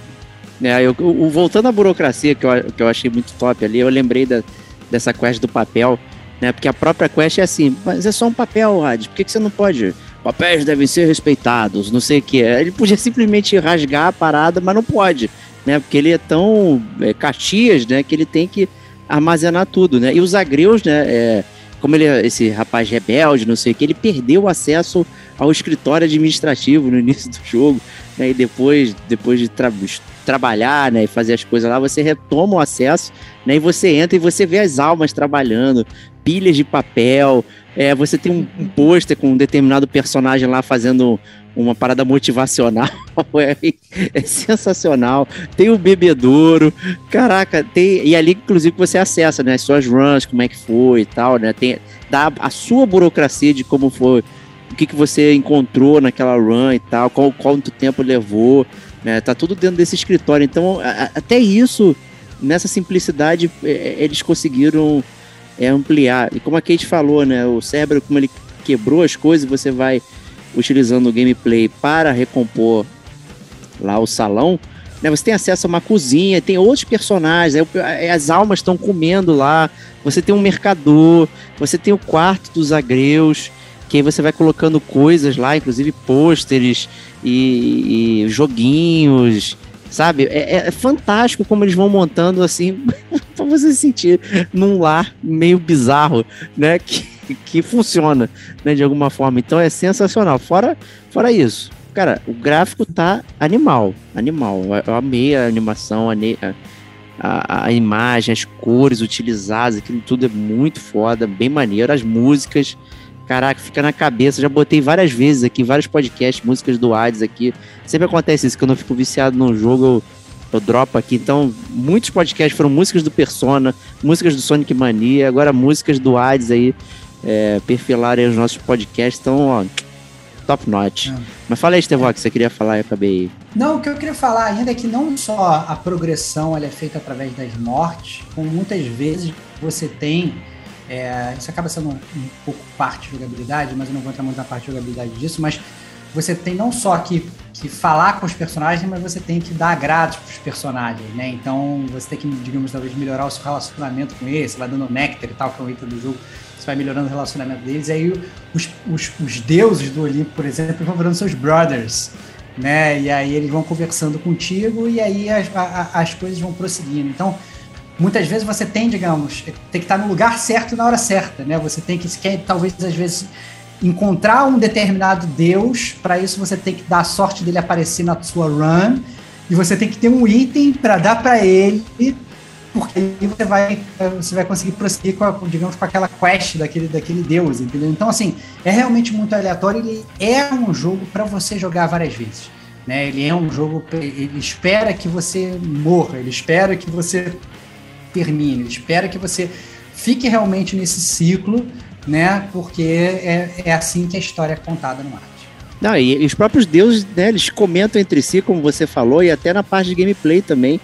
[SPEAKER 3] É, eu, eu, voltando à burocracia, que eu, que eu achei muito top ali, eu lembrei da, dessa quest do papel, né? Porque a própria quest é assim, mas é só um papel, Rad, por que, que você não pode? Papéis devem ser respeitados, não sei o que. Ele podia simplesmente rasgar a parada, mas não pode, né? Porque ele é tão é, Caxias, né? Que ele tem que armazenar tudo, né? E os agreus, né? É, como ele é esse rapaz rebelde, não sei o que, ele perdeu o acesso ao escritório administrativo no início do jogo, né? E depois, depois de tra trabalhar, né, e fazer as coisas lá, você retoma o acesso, né, e você entra e você vê as almas trabalhando, pilhas de papel, é, você tem um, um pôster com um determinado personagem lá fazendo uma parada motivacional, é, é, sensacional. Tem o bebedouro, caraca, tem e ali inclusive você acessa, né, as suas runs, como é que foi e tal, né? Tem dá a sua burocracia de como foi, o que, que você encontrou naquela run e tal, qual quanto tempo levou, né? Tá tudo dentro desse escritório. Então, a, até isso nessa simplicidade é, é, eles conseguiram é, ampliar. E como a Kate falou, né, o cérebro como ele quebrou as coisas, você vai utilizando o gameplay para recompor lá o salão, né, você tem acesso a uma cozinha, tem outros personagens, as almas estão comendo lá, você tem um mercador, você tem o quarto dos agreus, que aí você vai colocando coisas lá, inclusive pôsteres e, e joguinhos, sabe? É, é, fantástico como eles vão montando assim, para você se sentir num lar meio bizarro, né? Que, que funciona, né, de alguma forma. Então é sensacional. Fora, fora isso, cara, o gráfico tá animal, animal. Eu amei a animação, a, a, a imagem, as cores utilizadas, aquilo tudo é muito foda, bem maneiro. As músicas, caraca, fica na cabeça. Já botei várias vezes aqui, vários podcasts, músicas do Hades aqui. Sempre acontece isso, que eu não fico viciado num jogo, eu, eu dropo aqui. Então, muitos podcasts foram músicas do Persona, músicas do Sonic Mania, agora músicas do Hades aí é, perfilarem os nossos podcasts. Então, ó, top notch. É. Mas fala aí, Estevão, que você queria falar e acabei.
[SPEAKER 1] Não, o que eu queria falar ainda é que não só a progressão ela é feita através das mortes, como muitas vezes você tem. É, isso acaba sendo um, um, pouco parte de jogabilidade, mas eu não vou entrar muito na parte de jogabilidade disso, mas você tem não só que, que falar com os personagens, mas você tem que dar agrados para os personagens, né? Então você tem que, digamos, talvez melhorar o seu relacionamento com eles, vai dando néctar e tal, que é o item do jogo você vai melhorando o relacionamento deles, e aí os, os, os deuses do Olimpo, por exemplo, vão virando seus brothers, né? E aí eles vão conversando contigo e aí as, a, as coisas vão prosseguindo. Então, muitas vezes você tem, digamos, tem que estar no lugar certo na hora certa, né? Você tem que, quer, talvez, às vezes, encontrar um determinado deus, para isso você tem que dar a sorte dele aparecer na sua run, e você tem que ter um item para dar para ele porque aí você vai, você vai conseguir prosseguir com, a, digamos, com aquela quest daquele, daquele deus, entendeu? Então, assim, é realmente muito aleatório. Ele é um jogo para você jogar várias vezes. Né? Ele é um jogo, ele espera que você morra, ele espera que você termine, ele espera que você fique realmente nesse ciclo, né? Porque é, é assim que a história é contada no Marte.
[SPEAKER 3] Não, e os próprios deuses, né, eles comentam entre si, como você falou, e até na parte de gameplay também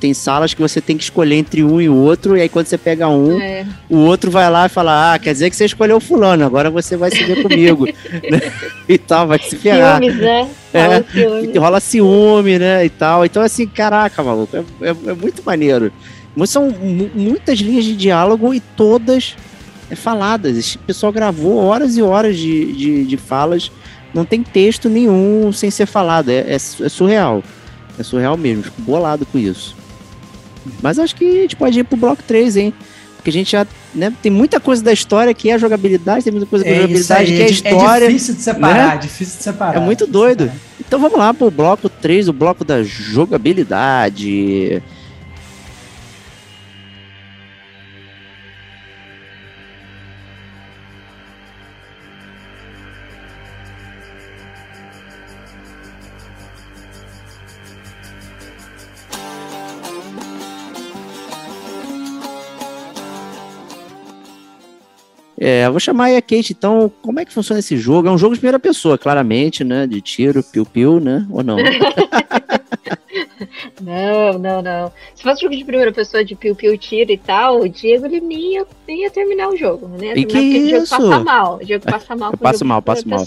[SPEAKER 3] tem salas que você tem que escolher entre um e o outro, e aí quando você pega um, é. o outro vai lá e fala: Ah, quer dizer que você escolheu fulano, agora você vai se ver comigo. né? E tal, vai se ferrar.
[SPEAKER 4] Ciúmes, né?
[SPEAKER 3] É, ciúme. rola ciúme, né? E tal. Então, assim, caraca, maluco, é, é, é muito maneiro. Mas são muitas linhas de diálogo e todas é, faladas. O pessoal gravou horas e horas de, de, de falas. Não tem texto nenhum sem ser falado. É, é, é surreal. É surreal mesmo. Fico bolado com isso. Mas acho que a gente pode ir pro bloco 3, hein? Porque a gente já né, tem muita coisa da história que é a jogabilidade, tem muita coisa da é jogabilidade que é a é história.
[SPEAKER 1] É difícil de separar, né? difícil de separar.
[SPEAKER 3] É muito doido. Então vamos lá pro bloco 3, o bloco da jogabilidade. É, vou chamar a Kate, então, como é que funciona esse jogo? É um jogo de primeira pessoa, claramente, né? De tiro, piu-piu, né? Ou não?
[SPEAKER 4] não, não, não. Se fosse jogo de primeira pessoa de piu-piu, tiro e tal, o Diego ele nem ia, nem ia terminar o jogo, né?
[SPEAKER 3] E que isso? O
[SPEAKER 4] Diego passa mal. O Diego passa mal.
[SPEAKER 3] Eu passo mal, passo mal.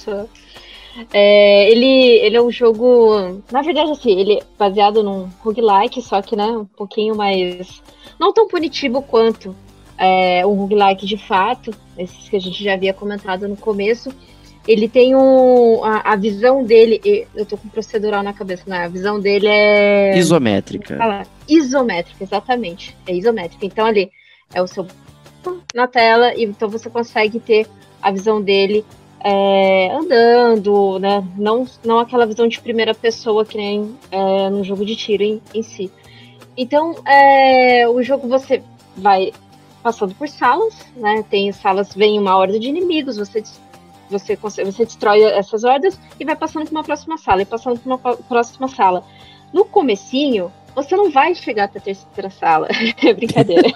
[SPEAKER 4] É, ele, ele é um jogo, na verdade, assim, ele é baseado num roguelike, só que, né, um pouquinho mais, não tão punitivo quanto é, um roguelike de fato, esses que a gente já havia comentado no começo, ele tem um. A, a, visão dele. Eu tô com procedural na cabeça, né? A visão dele é.
[SPEAKER 3] Isométrica.
[SPEAKER 4] Isométrica, exatamente. É isométrica. Então ali é o seu na tela, e então você consegue ter a visão dele é, andando, né? Não, não aquela visão de primeira pessoa que nem é, no jogo de tiro em, em si. Então, é, o jogo você vai passando por salas, né? Tem salas, vem uma horda de inimigos, você você você destrói essas hordas e vai passando para uma próxima sala e passando para uma próxima sala. No comecinho, você não vai chegar até a terceira sala. É brincadeira.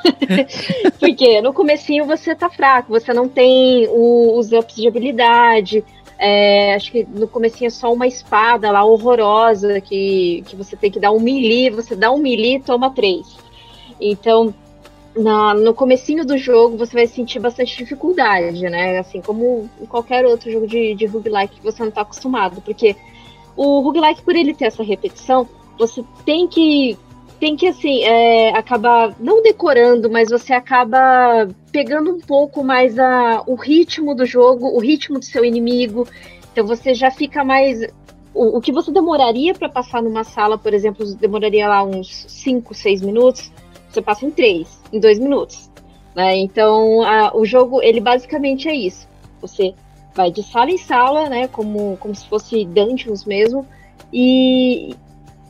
[SPEAKER 4] Porque no comecinho você tá fraco, você não tem o, os ups de habilidade. É, acho que no comecinho é só uma espada lá horrorosa que, que você tem que dar um melee, você dá um melee toma três. Então, na, no comecinho do jogo você vai sentir bastante dificuldade, né? Assim como em qualquer outro jogo de, de roguelike que você não está acostumado. Porque o roguelike, por ele ter essa repetição, você tem que tem que assim é, acabar não decorando, mas você acaba pegando um pouco mais a, o ritmo do jogo, o ritmo do seu inimigo. Então você já fica mais o, o que você demoraria para passar numa sala, por exemplo, demoraria lá uns 5, 6 minutos, você passa em 3, em 2 minutos. Né? Então a, o jogo ele basicamente é isso. Você vai de sala em sala, né, como, como se fosse dungeons mesmo, e,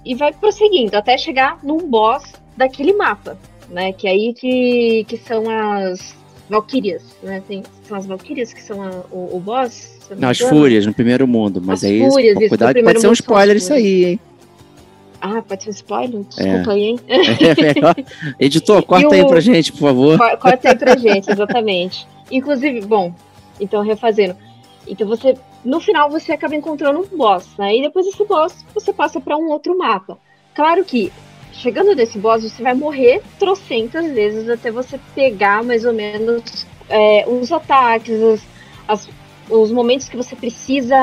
[SPEAKER 4] e vai prosseguindo até chegar num boss daquele mapa, né? Que é aí que, que são as Valkyrias, né? Tem, são as Valkyrias que são a, o, o boss.
[SPEAKER 3] Não, as Fúrias no primeiro mundo, mas
[SPEAKER 4] as
[SPEAKER 3] aí
[SPEAKER 4] fúrias,
[SPEAKER 3] isso, cuidado pode ser um spoiler isso aí, hein?
[SPEAKER 4] Ah, pode ser um spoiler? Desculpa
[SPEAKER 3] é.
[SPEAKER 4] aí, hein?
[SPEAKER 3] É. Editor, corta o... aí pra gente, por favor.
[SPEAKER 4] Corta aí pra gente, exatamente. Inclusive, bom, então refazendo. Então você no final você acaba encontrando um boss, né? E depois desse boss você passa para um outro mapa. Claro que chegando nesse boss você vai morrer trocentas vezes até você pegar mais ou menos é, os ataques, os, as, os momentos que você precisa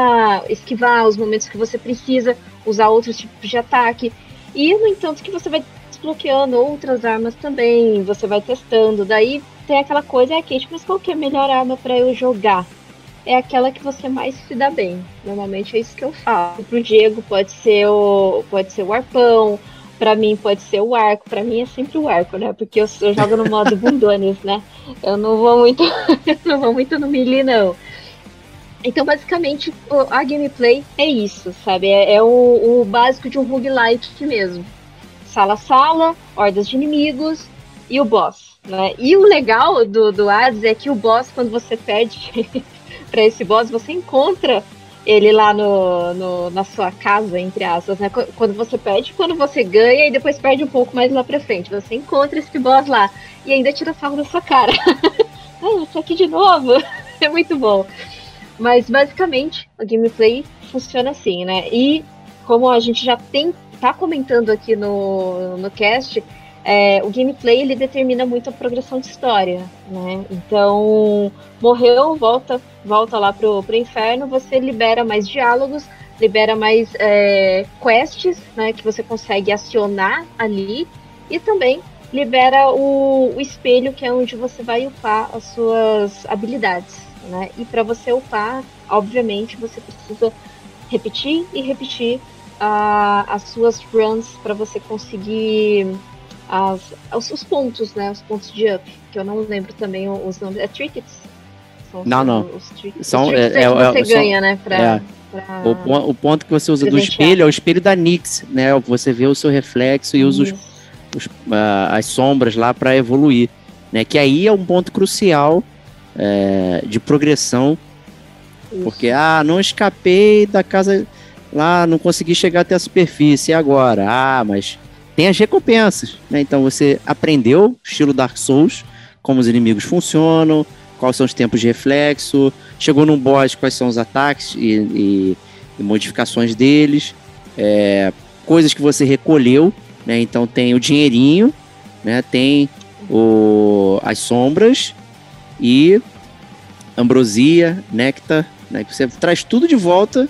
[SPEAKER 4] esquivar, os momentos que você precisa usar outros tipos de ataque. E no entanto que você vai desbloqueando outras armas também, você vai testando. Daí tem aquela coisa, é, Kate, mas qual que é a melhor arma para eu jogar? é aquela que você mais se dá bem. Normalmente é isso que eu falo. Pro Diego pode ser o pode ser o arpão, para mim pode ser o arco, para mim é sempre o arco, né? Porque eu, eu jogo no modo bundones, né? Eu não vou muito não vou muito no melee não. Então, basicamente, a gameplay é isso, sabe? É, é o, o, básico de um roguelike mesmo. Sala sala, hordas de inimigos e o boss, né? E o legal do, do Hades é que o boss, quando você perde para esse boss, você encontra ele lá no, no, na sua casa, entre aspas, né? Quando você perde, quando você ganha e depois perde um pouco mais lá pra frente. Você encontra esse boss lá e ainda tira sarro da sua cara. ah, você aqui de novo. é muito bom. Mas basicamente a gameplay funciona assim, né? E como a gente já tem tá comentando aqui no, no cast, é, o gameplay ele determina muito a progressão de história, né? Então, morreu, volta, volta lá pro, pro inferno, você libera mais diálogos, libera mais é, quests, né? Que você consegue acionar ali e também libera o, o espelho, que é onde você vai upar as suas habilidades, né? E para você upar, obviamente, você precisa repetir e repetir uh, as suas runs para você conseguir as, os, os, pontos, né? Os pontos de up, que eu não lembro também os nomes. É trinkets?
[SPEAKER 3] São não, não.
[SPEAKER 4] Os. São, os é, é, é, você é, ganha, são, né? Pra,
[SPEAKER 3] é. pra o, o, ponto que você usa do espelho é o espelho da Nix, né? Você vê o seu reflexo e usa os, os, uh, as sombras lá para evoluir. Né? Que aí é um ponto crucial é, de progressão. Isso. Porque, ah, não escapei da casa lá, não consegui chegar até a superfície, e agora? Ah, mas tem as recompensas. Né? Então você aprendeu, estilo Dark Souls, como os inimigos funcionam, quais são os tempos de reflexo, chegou num boss, quais são os ataques e, e, e modificações deles, é, coisas que você recolheu, né? Então tem o dinheirinho, né? Tem o, as sombras e ambrosia, néctar, né? Você traz tudo de volta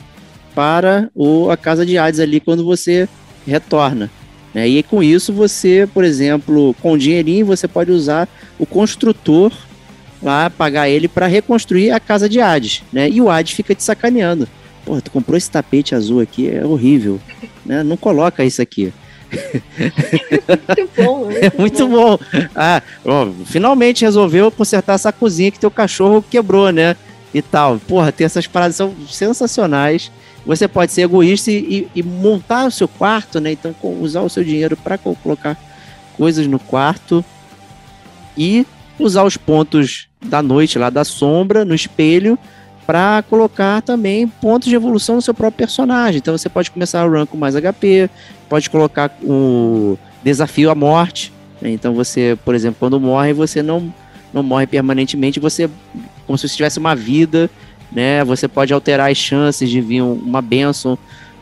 [SPEAKER 3] para o, a casa de Hades ali quando você retorna. Né? E com isso você, por exemplo, com dinheirinho você pode usar o construtor lá, pagar ele para reconstruir a casa de Hades, né? E o Hades fica te sacaneando. Pô, tu comprou esse tapete azul aqui, é horrível, né? Não coloca isso aqui. muito bom, muito é muito bom. bom. Ah, ó, finalmente resolveu consertar essa cozinha que teu cachorro quebrou, né? e tal. Porra, tem essas paradas são sensacionais. Você pode ser egoísta e, e montar o seu quarto, né? Então, usar o seu dinheiro para colocar coisas no quarto e usar os pontos da noite lá da sombra no espelho para colocar também pontos de evolução no seu próprio personagem. Então você pode começar o run com mais HP, pode colocar o desafio à morte. Né? Então você, por exemplo, quando morre, você não, não morre permanentemente, você como se você tivesse uma vida, né? Você pode alterar as chances de vir uma benção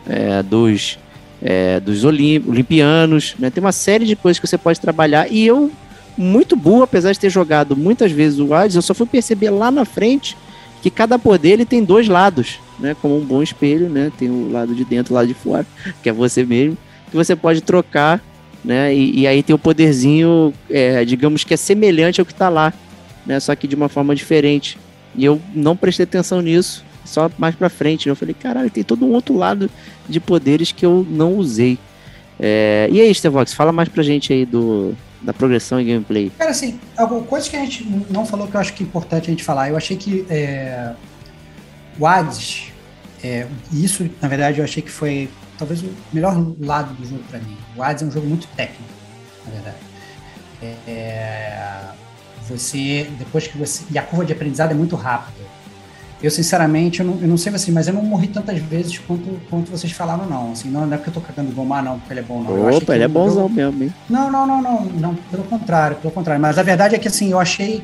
[SPEAKER 3] é, dos é, dos olimpianos, né? Tem uma série de coisas que você pode trabalhar e eu muito burro, apesar de ter jogado muitas vezes o Hades, eu só fui perceber lá na frente que cada poder ele tem dois lados, né? Como um bom espelho, né? Tem o lado de dentro o lado de fora, que é você mesmo, que você pode trocar, né? E, e aí tem o poderzinho, é, digamos que é semelhante ao que está lá, né? Só que de uma forma diferente. E eu não prestei atenção nisso, só mais pra frente. Eu falei, caralho, tem todo um outro lado de poderes que eu não usei. É... E aí, Stevox, fala mais pra gente aí do, da progressão e gameplay?
[SPEAKER 1] Cara, assim, alguma coisa que a gente não falou que eu acho que é importante a gente falar. Eu achei que é, o Hades, é, isso, na verdade, eu achei que foi talvez o melhor lado do jogo para mim. O Hades é um jogo muito técnico, na verdade. É, você, depois que você. E a curva de aprendizado é muito rápida. Eu, sinceramente, eu não, eu não sei você, mas eu não morri tantas vezes quanto, quanto vocês falaram, não. Assim, não, não é porque eu tô cagando Gomar, não, porque ele é bom, não.
[SPEAKER 3] Opa, ele é bonzão mesmo, hein?
[SPEAKER 1] Não, não, não, não, não. Pelo contrário, pelo contrário. Mas a verdade é que, assim, eu achei.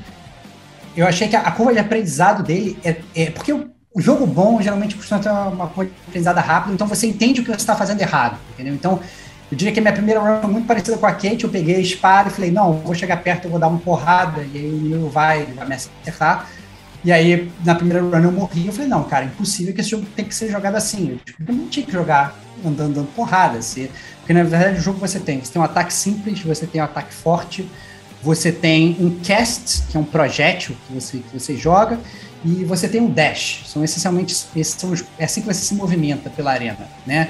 [SPEAKER 1] Eu achei que a, a curva de aprendizado dele é. é porque o, o jogo bom geralmente costuma ter uma, uma curva de aprendizado rápida, então você entende o que você está fazendo errado, entendeu? Então, eu diria que a minha primeira run foi muito parecida com a Kate. Eu peguei a espada e falei, não, vou chegar perto, eu vou dar uma porrada, e aí o inimigo vai, vai me acertar. E aí, na primeira run eu morri, eu falei, não, cara, impossível que esse jogo tem que ser jogado assim. Eu, eu não tinha que jogar andando, dando porrada. Assim, porque, na verdade, o jogo você tem, você tem um ataque simples, você tem um ataque forte, você tem um cast, que é um projétil que você, que você joga, e você tem um dash. São essencialmente, esses são os, é assim que você se movimenta pela arena, né?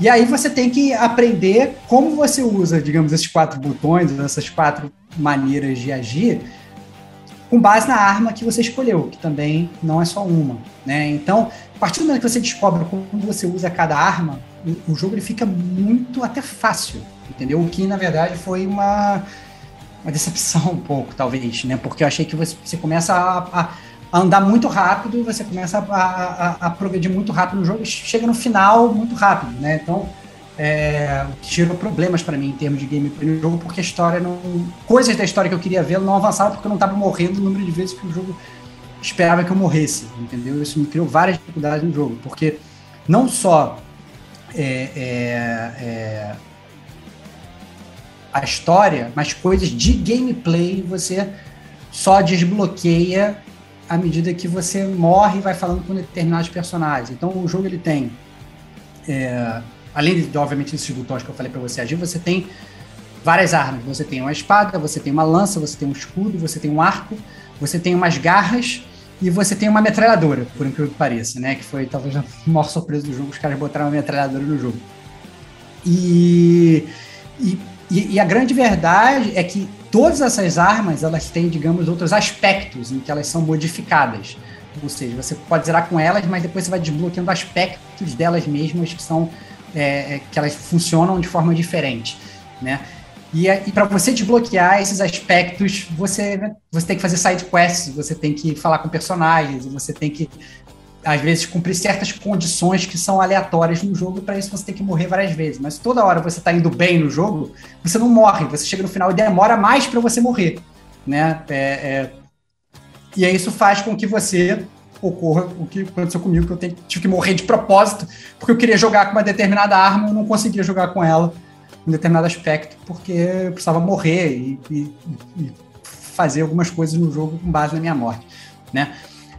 [SPEAKER 1] E aí você tem que aprender como você usa, digamos, esses quatro botões, essas quatro maneiras de agir, com base na arma que você escolheu, que também não é só uma, né? Então, a partir do momento que você descobre como você usa cada arma, o, jogo ele fica muito até fácil, entendeu? O que na verdade foi uma, uma decepção um pouco, talvez, né? Porque eu achei que você, você começa a, a, a andar muito rápido, você começa a, a, a, progredir muito rápido no jogo e chega no final muito rápido, né? Então, é, tirou problemas para mim em termos de gameplay no jogo, porque a história não. Coisas da história que eu queria ver não avançaram porque eu não estava morrendo o número de vezes que o jogo esperava que eu morresse, entendeu? Isso me criou várias dificuldades no jogo, porque não só é, é, é, a história, mas coisas de gameplay você só desbloqueia à medida que você morre e vai falando com determinados personagens. Então o jogo ele tem é, além de, obviamente, esses botões que eu falei para você agir, você tem várias armas. Você tem uma espada, você tem uma lança, você tem um escudo, você tem um arco, você tem umas garras e você tem uma metralhadora, por incrível que pareça, né? Que foi talvez a maior surpresa do jogo, os caras botaram uma metralhadora no jogo. E, e, e a grande verdade é que todas essas armas, elas têm, digamos, outros aspectos em que elas são modificadas. Ou seja, você pode zerar com elas, mas depois você vai desbloqueando aspectos delas mesmas que são é, é, que elas funcionam de forma diferente, né? E, e para você desbloquear esses aspectos, você, né, você tem que fazer side quests, você tem que falar com personagens, você tem que, às vezes, cumprir certas condições que são aleatórias no jogo, para isso você tem que morrer várias vezes. Mas toda hora você está indo bem no jogo, você não morre, você chega no final e demora mais para você morrer, né? É, é, e aí isso faz com que você ocorra o que aconteceu comigo, que eu tive que morrer de propósito, porque eu queria jogar com uma determinada arma, eu não conseguia jogar com ela em determinado aspecto, porque eu precisava morrer e, e, e fazer algumas coisas no jogo com base na minha morte, né?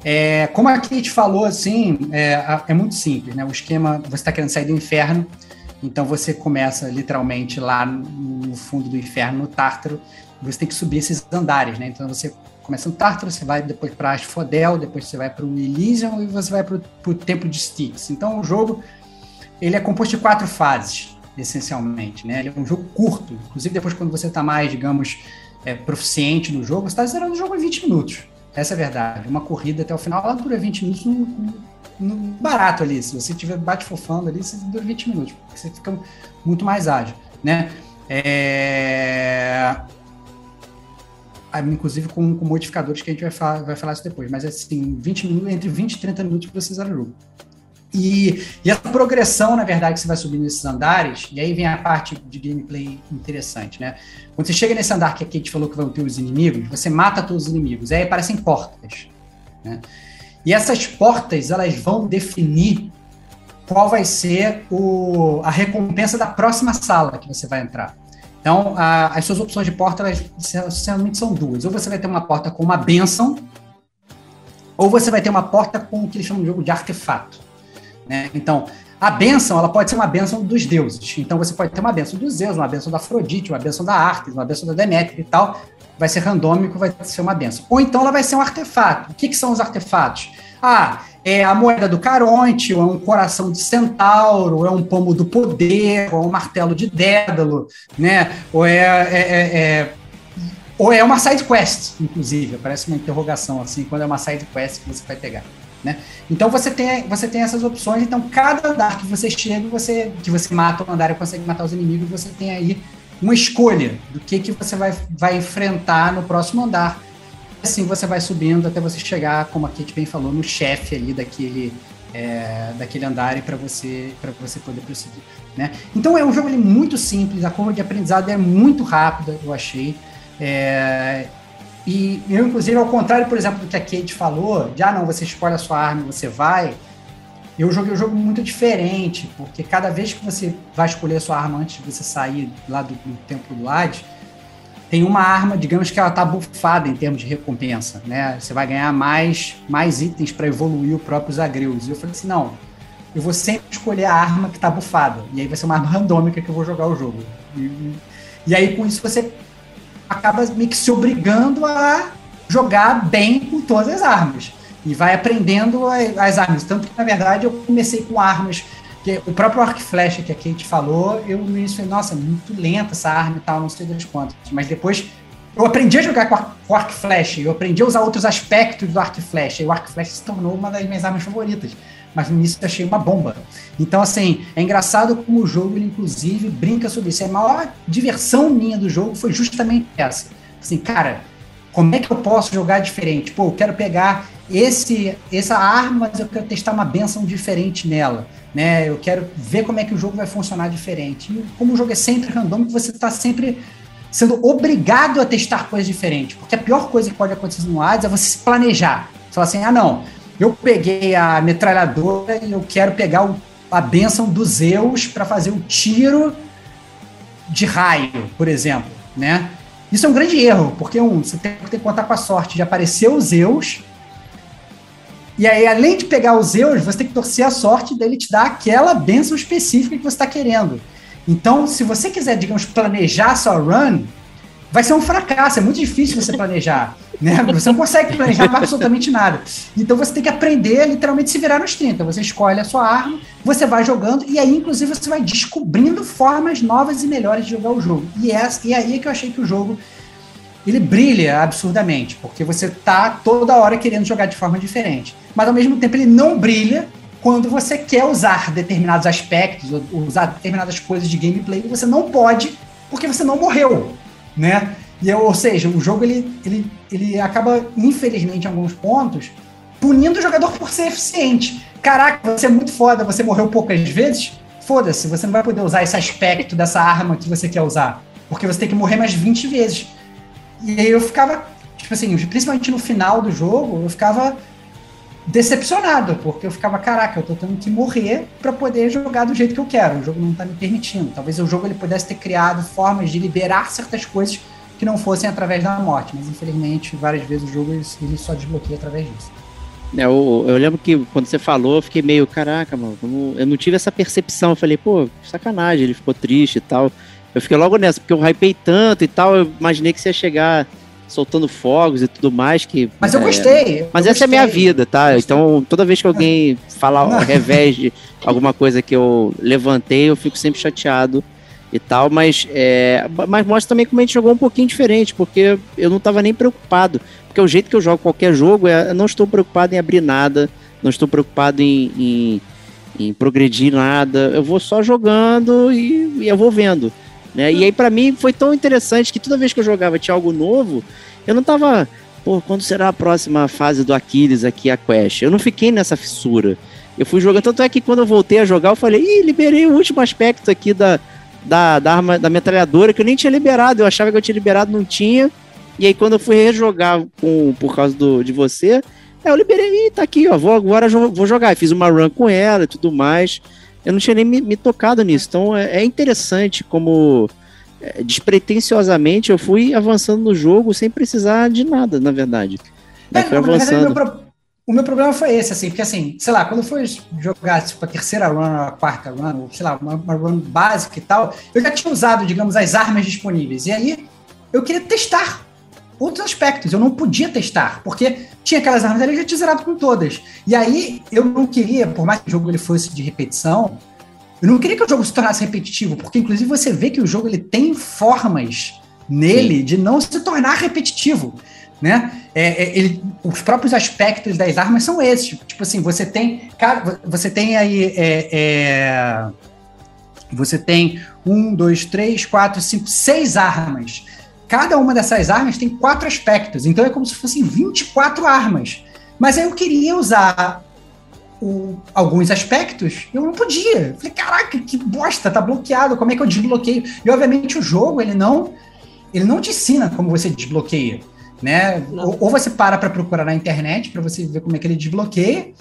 [SPEAKER 1] É, como a Kate falou, assim, é, é muito simples, né? O esquema, você está querendo sair do inferno, então você começa literalmente lá no fundo do inferno, no Tártaro, você tem que subir esses andares, né? Então você começa no Tártaro, você vai depois para Asphodel, depois você vai para o Elysium e você vai para o Templo de Styx. Então o jogo ele é composto de quatro fases, essencialmente, né? Ele é um jogo curto, inclusive depois quando você está mais, digamos, é, proficiente no jogo, você está zerando o jogo em 20 minutos, Essa é a verdade. Uma corrida até o final, ela dura 20 minutos no, no, no barato ali. Se você tiver bate fofando ali, você dura 20 minutos, porque você fica muito mais ágil, né? É... Inclusive com, com, modificadores que a gente vai falar, vai falar isso depois. Mas assim, 20 minutos, entre 20 e 30 minutos para você zerar o jogo. E, e essa progressão, na verdade, que você vai subindo nesses andares, e aí vem a parte de gameplay interessante, né? Quando você chega nesse andar que a Kate falou que vão ter os inimigos, você mata todos os inimigos, aí aparecem portas, né? E essas portas, elas vão definir qual vai ser o, a recompensa da próxima sala que você vai entrar. Então, a, as suas opções de porta, elas essencialmente são duas. Ou você vai ter uma porta com uma benção, ou você vai ter uma porta com o que eles chamam de jogo de artefato. Né? Então, a bênção, ela pode ser uma bênção dos deuses. Então, você pode ter uma bênção dos Zeus, uma bênção da Afrodite, uma bênção da Artes, uma bênção da Deméter e tal. Vai ser randômico, vai ser uma bênção. Ou então ela vai ser um artefato. O que, que são os artefatos? Ah, é a moeda do Caronte, ou é um coração de centauro, ou é um pomo do poder, ou é um martelo de Dédalo, né? Ou é, é, é, é ou é uma side quest, inclusive. Parece uma interrogação assim, quando é uma side quest que você vai pegar. Né? Então você tem, você tem essas opções, então cada andar que você chega, você, que você mata o andar e consegue matar os inimigos, você tem aí uma escolha do que, que você vai, vai enfrentar no próximo andar. Assim você vai subindo até você chegar, como a Kate bem falou, no chefe ali daquele, é, daquele andar para você para você poder prosseguir, né? Então é um jogo ali, muito simples, a curva de aprendizado é muito rápida, eu achei. É, e eu, inclusive, ao contrário, por exemplo, do que a Kate falou, de ah, não, você escolhe a sua arma e você vai, eu joguei um jogo muito diferente, porque cada vez que você vai escolher a sua arma antes de você sair lá do, do templo do Hades, tem uma arma, digamos que ela tá bufada em termos de recompensa, né? Você vai ganhar mais, mais itens para evoluir o próprio Zagreus. E eu falei assim, não, eu vou sempre escolher a arma que tá bufada. E aí vai ser uma arma randômica que eu vou jogar o jogo. E, e aí com isso você acaba meio que se obrigando a jogar bem com todas as armas. E vai aprendendo as armas. Tanto que, na verdade, eu comecei com armas. Que o próprio arco flecha que a Kate falou, eu no início falei, nossa, muito lenta essa arma e tal, não sei das quantas. Mas depois eu aprendi a jogar com arco flecha, eu aprendi a usar outros aspectos do arco flecha, e o arco flecha se tornou uma das minhas armas favoritas mas no início eu achei uma bomba. Então, assim, é engraçado como o jogo, ele, inclusive, brinca sobre isso. A maior diversão minha do jogo foi justamente essa. Assim, cara, como é que eu posso jogar diferente? Pô, eu quero pegar esse essa arma, mas eu quero testar uma benção diferente nela. Né? Eu quero ver como é que o jogo vai funcionar diferente. E como o jogo é sempre random, você está sempre sendo obrigado a testar coisas diferentes. Porque a pior coisa que pode acontecer no Hades é você se planejar. Você fala assim, ah, não, eu peguei a metralhadora e eu quero pegar o, a benção dos Zeus para fazer o tiro de raio, por exemplo, né? Isso é um grande erro, porque um, você tem que contar com a sorte de aparecer os Zeus, e aí, além de pegar os Zeus, você tem que torcer a sorte dele te dar aquela benção específica que você está querendo. Então, se você quiser, digamos, planejar sua run, vai ser um fracasso, é muito difícil você planejar. Né? Você não consegue planejar absolutamente nada. Então você tem que aprender a literalmente se virar nos 30. Você escolhe a sua arma, você vai jogando, e aí, inclusive, você vai descobrindo formas novas e melhores de jogar o jogo. E é, e é aí que eu achei que o jogo ele brilha absurdamente, porque você tá toda hora querendo jogar de forma diferente. Mas ao mesmo tempo ele não brilha quando você quer usar determinados aspectos, usar determinadas coisas de gameplay, você não pode, porque você não morreu, né? E, ou seja, o jogo ele, ele, ele acaba, infelizmente, em alguns pontos, punindo o jogador por ser eficiente. Caraca, você é muito foda, você morreu poucas vezes? Foda-se, você não vai poder usar esse aspecto dessa arma que você quer usar. Porque você tem que morrer mais 20 vezes. E aí eu ficava, tipo assim, principalmente no final do jogo, eu ficava decepcionado, porque eu ficava, caraca, eu tô tendo que morrer para poder jogar do jeito que eu quero. O jogo não tá me permitindo. Talvez o jogo ele pudesse ter criado formas de liberar certas coisas que não fossem através da morte, mas infelizmente várias vezes o jogo ele só desbloqueia através disso.
[SPEAKER 3] É, eu, eu, lembro que quando você falou, eu fiquei meio, caraca, mano, eu não tive essa percepção. Eu falei, pô, sacanagem, ele ficou triste e tal. Eu fiquei logo nessa, porque eu hypei tanto e tal, eu imaginei que você ia chegar soltando fogos e tudo mais. que
[SPEAKER 1] Mas eu é, gostei.
[SPEAKER 3] Mas
[SPEAKER 1] eu
[SPEAKER 3] essa
[SPEAKER 1] gostei.
[SPEAKER 3] é a minha vida, tá? Então, toda vez que alguém fala ao revés de alguma coisa que eu levantei, eu fico sempre chateado e tal, mas, é, mas mostra também como a gente jogou um pouquinho diferente, porque eu não estava nem preocupado. Porque o jeito que eu jogo qualquer jogo, é, eu não estou preocupado em abrir nada, não estou preocupado em, em, em progredir nada, eu vou só jogando e, e eu vou vendo. Né? E aí, para mim, foi tão interessante que toda vez que eu jogava tinha algo novo, eu não tava, pô, quando será a próxima fase do Aquiles aqui, a Quest? Eu não fiquei nessa fissura. Eu fui jogando, tanto é que quando eu voltei a jogar, eu falei, ih, liberei o último aspecto aqui da, da, da arma da metralhadora, que eu nem tinha liberado, eu achava que eu tinha liberado, não tinha. E aí, quando eu fui rejogar com, por causa do, de você, eu liberei, ih, tá aqui, ó, vou agora vou jogar. fiz uma run com ela e tudo mais. Eu não tinha nem me, me tocado nisso. Então é, é interessante como é, despretensiosamente eu fui avançando no jogo sem precisar de nada, na verdade.
[SPEAKER 1] É, fui avançando. Verdade, o meu problema foi esse, assim, porque assim, sei lá, quando eu fui jogar tipo, a terceira run, a quarta run, ou sei lá, uma, uma run básica e tal, eu já tinha usado, digamos, as armas disponíveis. E aí eu queria testar outros aspectos. Eu não podia testar, porque tinha aquelas armas ali, eu já tinha zerado com todas. E aí eu não queria, por mais que o jogo ele fosse de repetição, eu não queria que o jogo se tornasse repetitivo, porque inclusive você vê que o jogo ele tem formas nele Sim. de não se tornar repetitivo né? É, é, ele, os próprios aspectos das armas são esses. Tipo, tipo assim, você tem, você tem aí, é, é, você tem um, dois, três, quatro, cinco, seis armas. Cada uma dessas armas tem quatro aspectos. Então é como se fossem 24 armas. Mas aí eu queria usar o, alguns aspectos, eu não podia. Falei, caraca, que bosta, tá bloqueado. Como é que eu desbloqueio? E obviamente o jogo ele não, ele não te ensina como você desbloqueia né? Ou, ou, você para para procurar na internet para você ver como é que ele desbloqueia,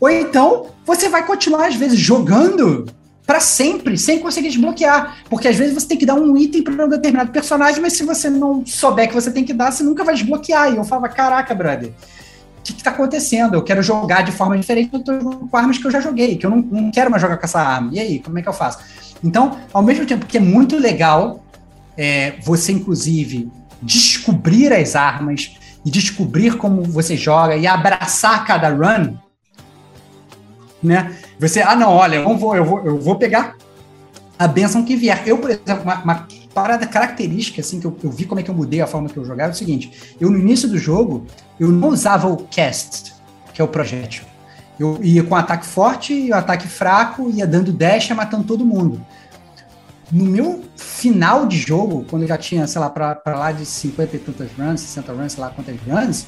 [SPEAKER 1] ou então você vai continuar às vezes jogando para sempre, sem conseguir desbloquear, porque às vezes você tem que dar um item para um determinado personagem, mas se você não souber que você tem que dar, você nunca vai desbloquear. E eu falava, caraca, brother, o que, está acontecendo? Eu quero jogar de forma diferente, eu tô com armas que eu já joguei, que eu não, não quero mais jogar com essa arma. E aí, como é que eu faço? Então, ao mesmo tempo que é muito legal, é, você inclusive descobrir as armas e descobrir como você joga e abraçar cada run, né? Você, ah, não, olha, eu vou, eu vou, eu vou pegar a benção que vier. Eu, por exemplo, uma, uma parada característica, assim, que eu, eu, vi como é que eu mudei a forma que eu jogava, é o seguinte: eu, no início do jogo, eu não usava o cast, que é o projétil. Eu ia com ataque forte e ataque fraco, ia dando dash, matando todo mundo no meu final de jogo, quando eu já tinha, sei lá, pra lá de 50 e tantas runs, 60 runs, sei lá quantas runs,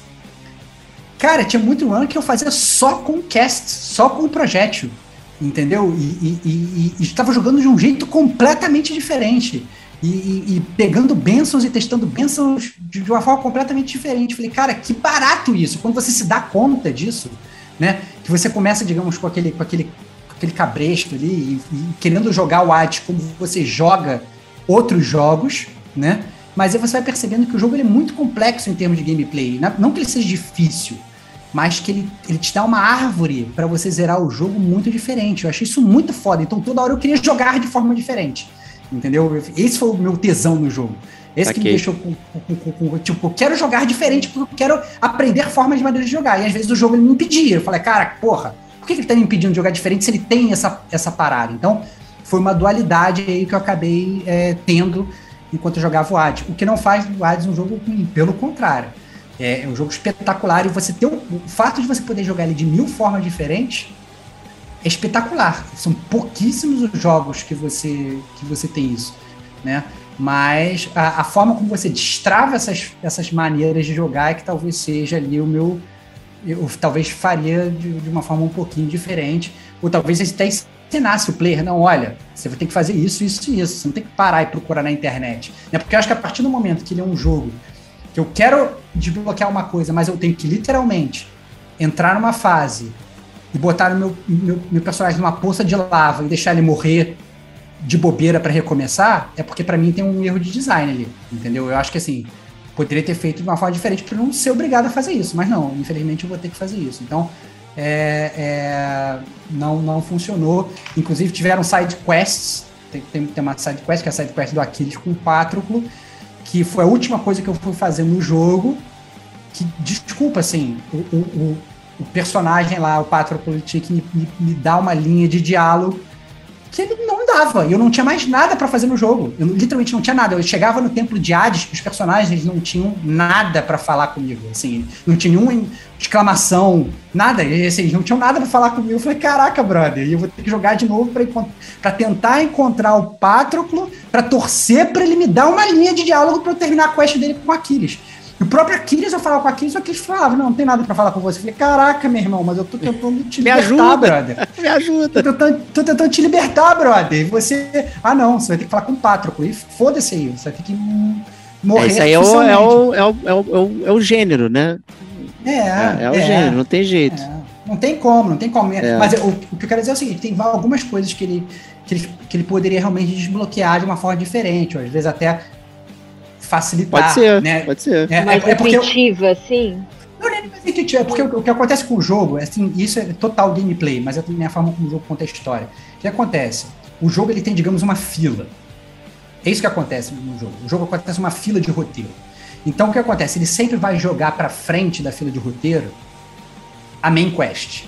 [SPEAKER 1] cara, tinha muito run que eu fazia só com cast, só com projétil, entendeu? E estava jogando de um jeito completamente diferente. E, e, pegando bênçãos e testando bênçãos de, de, uma forma completamente diferente. Falei, cara, que barato isso. Quando você se dá conta disso, né? Que você começa, digamos, com aquele, com aquele aquele cabresto ali, e, e querendo jogar o Hades como você joga outros jogos, né? Mas aí você vai percebendo que o jogo é muito complexo em termos de gameplay. Não que ele seja difícil, mas que ele, ele te dá uma árvore para você zerar o jogo muito diferente. Eu achei isso muito foda. Então toda hora eu queria jogar de forma diferente. Entendeu? Esse foi o meu tesão no jogo. Esse okay. que me deixou com, com, com, com, Tipo, eu quero jogar diferente porque eu quero aprender formas de maneira de jogar. E às vezes o jogo ele me impedia. Eu falei, cara, porra, por que ele está me impedindo de jogar diferente se ele tem essa, essa parada? Então, foi uma dualidade aí que eu acabei é, tendo enquanto eu jogava o Hades. O que não faz do Hades um jogo ruim, pelo contrário. É, é um jogo espetacular e você ter o, o fato de você poder jogar ele de mil formas diferentes é espetacular. São pouquíssimos os jogos que você que você tem isso, né? Mas a, a, forma como você destrava essas, essas maneiras de jogar é que talvez seja ali o meu eu talvez faria de, de, uma forma um pouquinho diferente, ou talvez até ensinasse o player, não, olha, você vai ter que fazer isso, isso e isso, você não tem que parar e procurar na internet. Né? Porque eu acho que a partir do momento que ele é um jogo que eu quero desbloquear uma coisa, mas eu tenho que literalmente entrar numa fase e botar o meu, meu, meu personagem numa poça de lava e deixar ele morrer de bobeira para recomeçar, é porque para mim tem um erro de design ali, entendeu? Eu acho que assim, poderia ter feito de uma forma diferente para não ser obrigado a fazer isso, mas não, infelizmente eu vou ter que fazer isso. Então, é, é, não, não funcionou. Inclusive tiveram side quests, tem, tem, tem uma side quest, que é a side quest do Aquiles com o Pátroclo, que foi a última coisa que eu fui fazer no jogo, que, desculpa, assim, o, o, o personagem lá, o tinha que me, me, me dar uma linha de diálogo que ele acabava e eu não tinha mais nada pra fazer no jogo. Eu literalmente não tinha nada. Eu chegava no templo de Hades, os personagens eles não tinham nada pra falar comigo, assim, não tinha nenhuma exclamação, nada, e, assim, eles não tinham nada pra falar comigo. Eu falei, caraca, brother, eu vou ter que jogar de novo pra tentar encontrar o Patroclo, pra torcer pra ele me dar uma linha de diálogo pra eu terminar a quest dele com Aquiles. E o próprio Aquiles, eu falava com o Aquiles, o Aquiles falava, não, não tem nada pra falar com você. Eu falei, caraca, meu irmão, mas eu tô tentando te
[SPEAKER 3] Me
[SPEAKER 1] libertar,
[SPEAKER 3] ajuda.
[SPEAKER 1] brother.
[SPEAKER 3] Me ajuda.
[SPEAKER 1] Tô tentando, tô tentando te libertar, brother. E você. Ah, não, você vai ter que falar com o Patroclo. E foda-se aí, você vai ter que morrer.
[SPEAKER 3] É, isso aí é o, é, o, é, o, é, o, é, o, é o gênero, né?
[SPEAKER 1] É,
[SPEAKER 3] É, é o gênero, não tem jeito.
[SPEAKER 1] é. Não tem como, não tem como.
[SPEAKER 3] É.
[SPEAKER 1] Mas o, o que eu quero dizer é o seguinte: tem algumas coisas que ele, que, ele, que ele poderia realmente desbloquear de uma forma diferente, ou às vezes até facilitar.
[SPEAKER 3] Pode ser,
[SPEAKER 1] né?
[SPEAKER 3] pode ser.
[SPEAKER 1] É,
[SPEAKER 4] Mais
[SPEAKER 1] é, é porque eu-
[SPEAKER 4] intuitiva, assim.
[SPEAKER 1] Não, não é mais intuitivo, é porque o, o que acontece com o jogo, é assim, isso é total gameplay, mas é também a forma como o jogo conta a história. O que acontece? O jogo ele tem, digamos, uma fila. É isso que acontece no jogo. O jogo acontece uma fila de roteiro. Então o que acontece? Ele sempre vai jogar pra frente da fila de roteiro a main quest.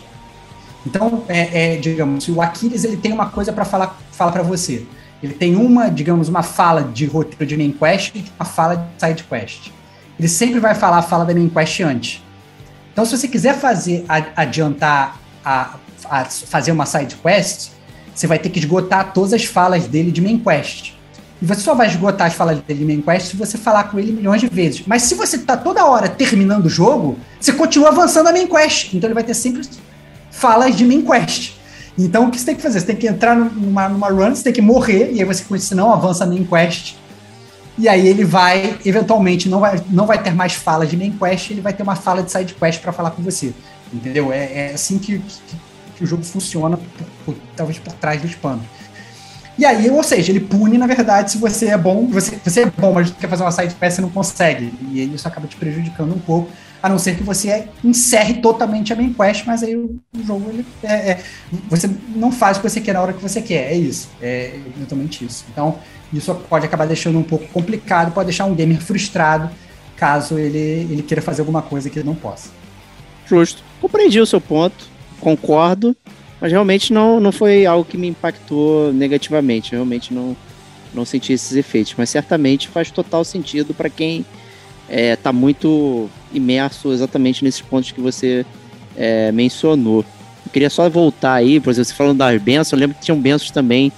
[SPEAKER 1] Então, é, é, digamos, se o Aquiles ele tem uma coisa pra falar, falar para você. Ele tem uma, digamos, uma fala de roteiro de main quest e uma fala de side quest. Ele sempre vai falar a fala da main quest antes. Então, se você quiser fazer adiantar a, a fazer uma side quest, você vai ter que esgotar todas as falas dele de main quest. E você só vai esgotar as falas dele de main quest se você falar com ele milhões de vezes. Mas se você tá toda hora terminando o jogo, você continua avançando a main quest. Então ele vai ter sempre falas de main quest. Então o que você tem que fazer? Você tem que entrar numa, numa run, você tem que morrer, e aí você isso não avança main quest. E aí ele vai, eventualmente, não vai, não vai ter mais falas de main quest, ele vai ter uma fala de side quest para falar com você. Entendeu? É, é assim que, que, que o jogo funciona, por- por- talvez por trás dos panos. E aí, ou seja, ele pune, na verdade, se você é bom, você, você é bom, mas quer fazer uma side quest, você não consegue. E isso acaba te prejudicando um pouco, a não ser que você encerre totalmente a main quest, mas aí o, jogo, ele é, é- você não faz o que você quer na hora que você quer, é isso. É exatamente isso. Então, isso pode acabar deixando um pouco complicado, pode deixar um gamer frustrado, caso ele, ele queira fazer alguma coisa que ele não possa.
[SPEAKER 3] Justo. Compreendi o seu ponto, concordo, mas realmente não, não foi algo que me impactou negativamente. Realmente não, não senti esses efeitos, mas certamente faz total sentido para quem está muito imerso exatamente nesses pontos que você é, mencionou. Eu queria só voltar aí, por exemplo, você falando das bênçãos, eu lembro que tinham bênçãos também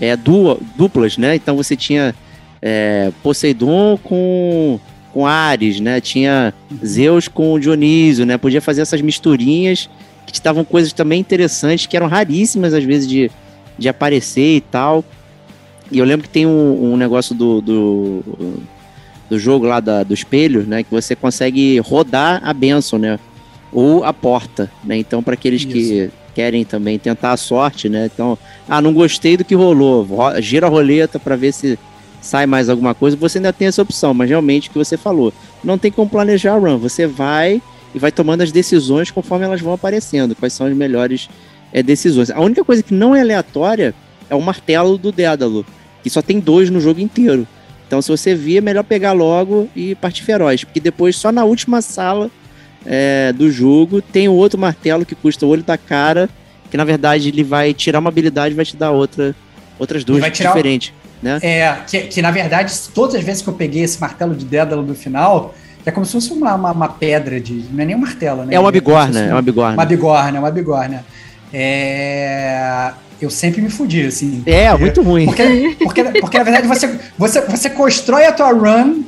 [SPEAKER 3] é, du- duplas, né? Então você tinha é, Poseidon com, com Ares, né? Tinha Zeus com Dionísio, né? Podia fazer essas misturinhas que te davam coisas também interessantes, que eram raríssimas às vezes de, de aparecer e tal. E eu lembro que tem um, um negócio do, do, do jogo lá da- do espelho, né? Que você consegue rodar a benção, né? Ou a porta, né? Então, para aqueles que querem também tentar a sorte, né? Então, ah, não gostei do que rolou, ro- gira a roleta para ver se sai mais alguma coisa. Você ainda tem essa opção, mas realmente o que você falou, não tem como planejar a run. Você vai e vai tomando as decisões conforme elas vão aparecendo, quais são as melhores eh, decisões. A única coisa que não é aleatória é o martelo do Dédalo, que só tem dois no jogo inteiro. Então, se você vir, é melhor pegar logo e partir feroz, porque depois, só na última sala eh, do jogo, tem o outro martelo que custa o olho da cara, que na verdade ele vai tirar uma habilidade e vai te dar outra, outras duas
[SPEAKER 1] vai tirar o-
[SPEAKER 3] diferentes. Né?
[SPEAKER 1] É, que, que na verdade, todas as vezes que eu peguei esse martelo de Dédalo no final, é como se fosse uma, uma, uma pedra de. Não é nem um martelo, né?
[SPEAKER 3] É uma bigorna, é uma bigorna.
[SPEAKER 1] Uma bigorna, é uma bigorna. É, Eu sempre me fudi, assim.
[SPEAKER 3] É, muito ruim.
[SPEAKER 1] Porque, porque, porque na verdade, você, você, você constrói a tua run,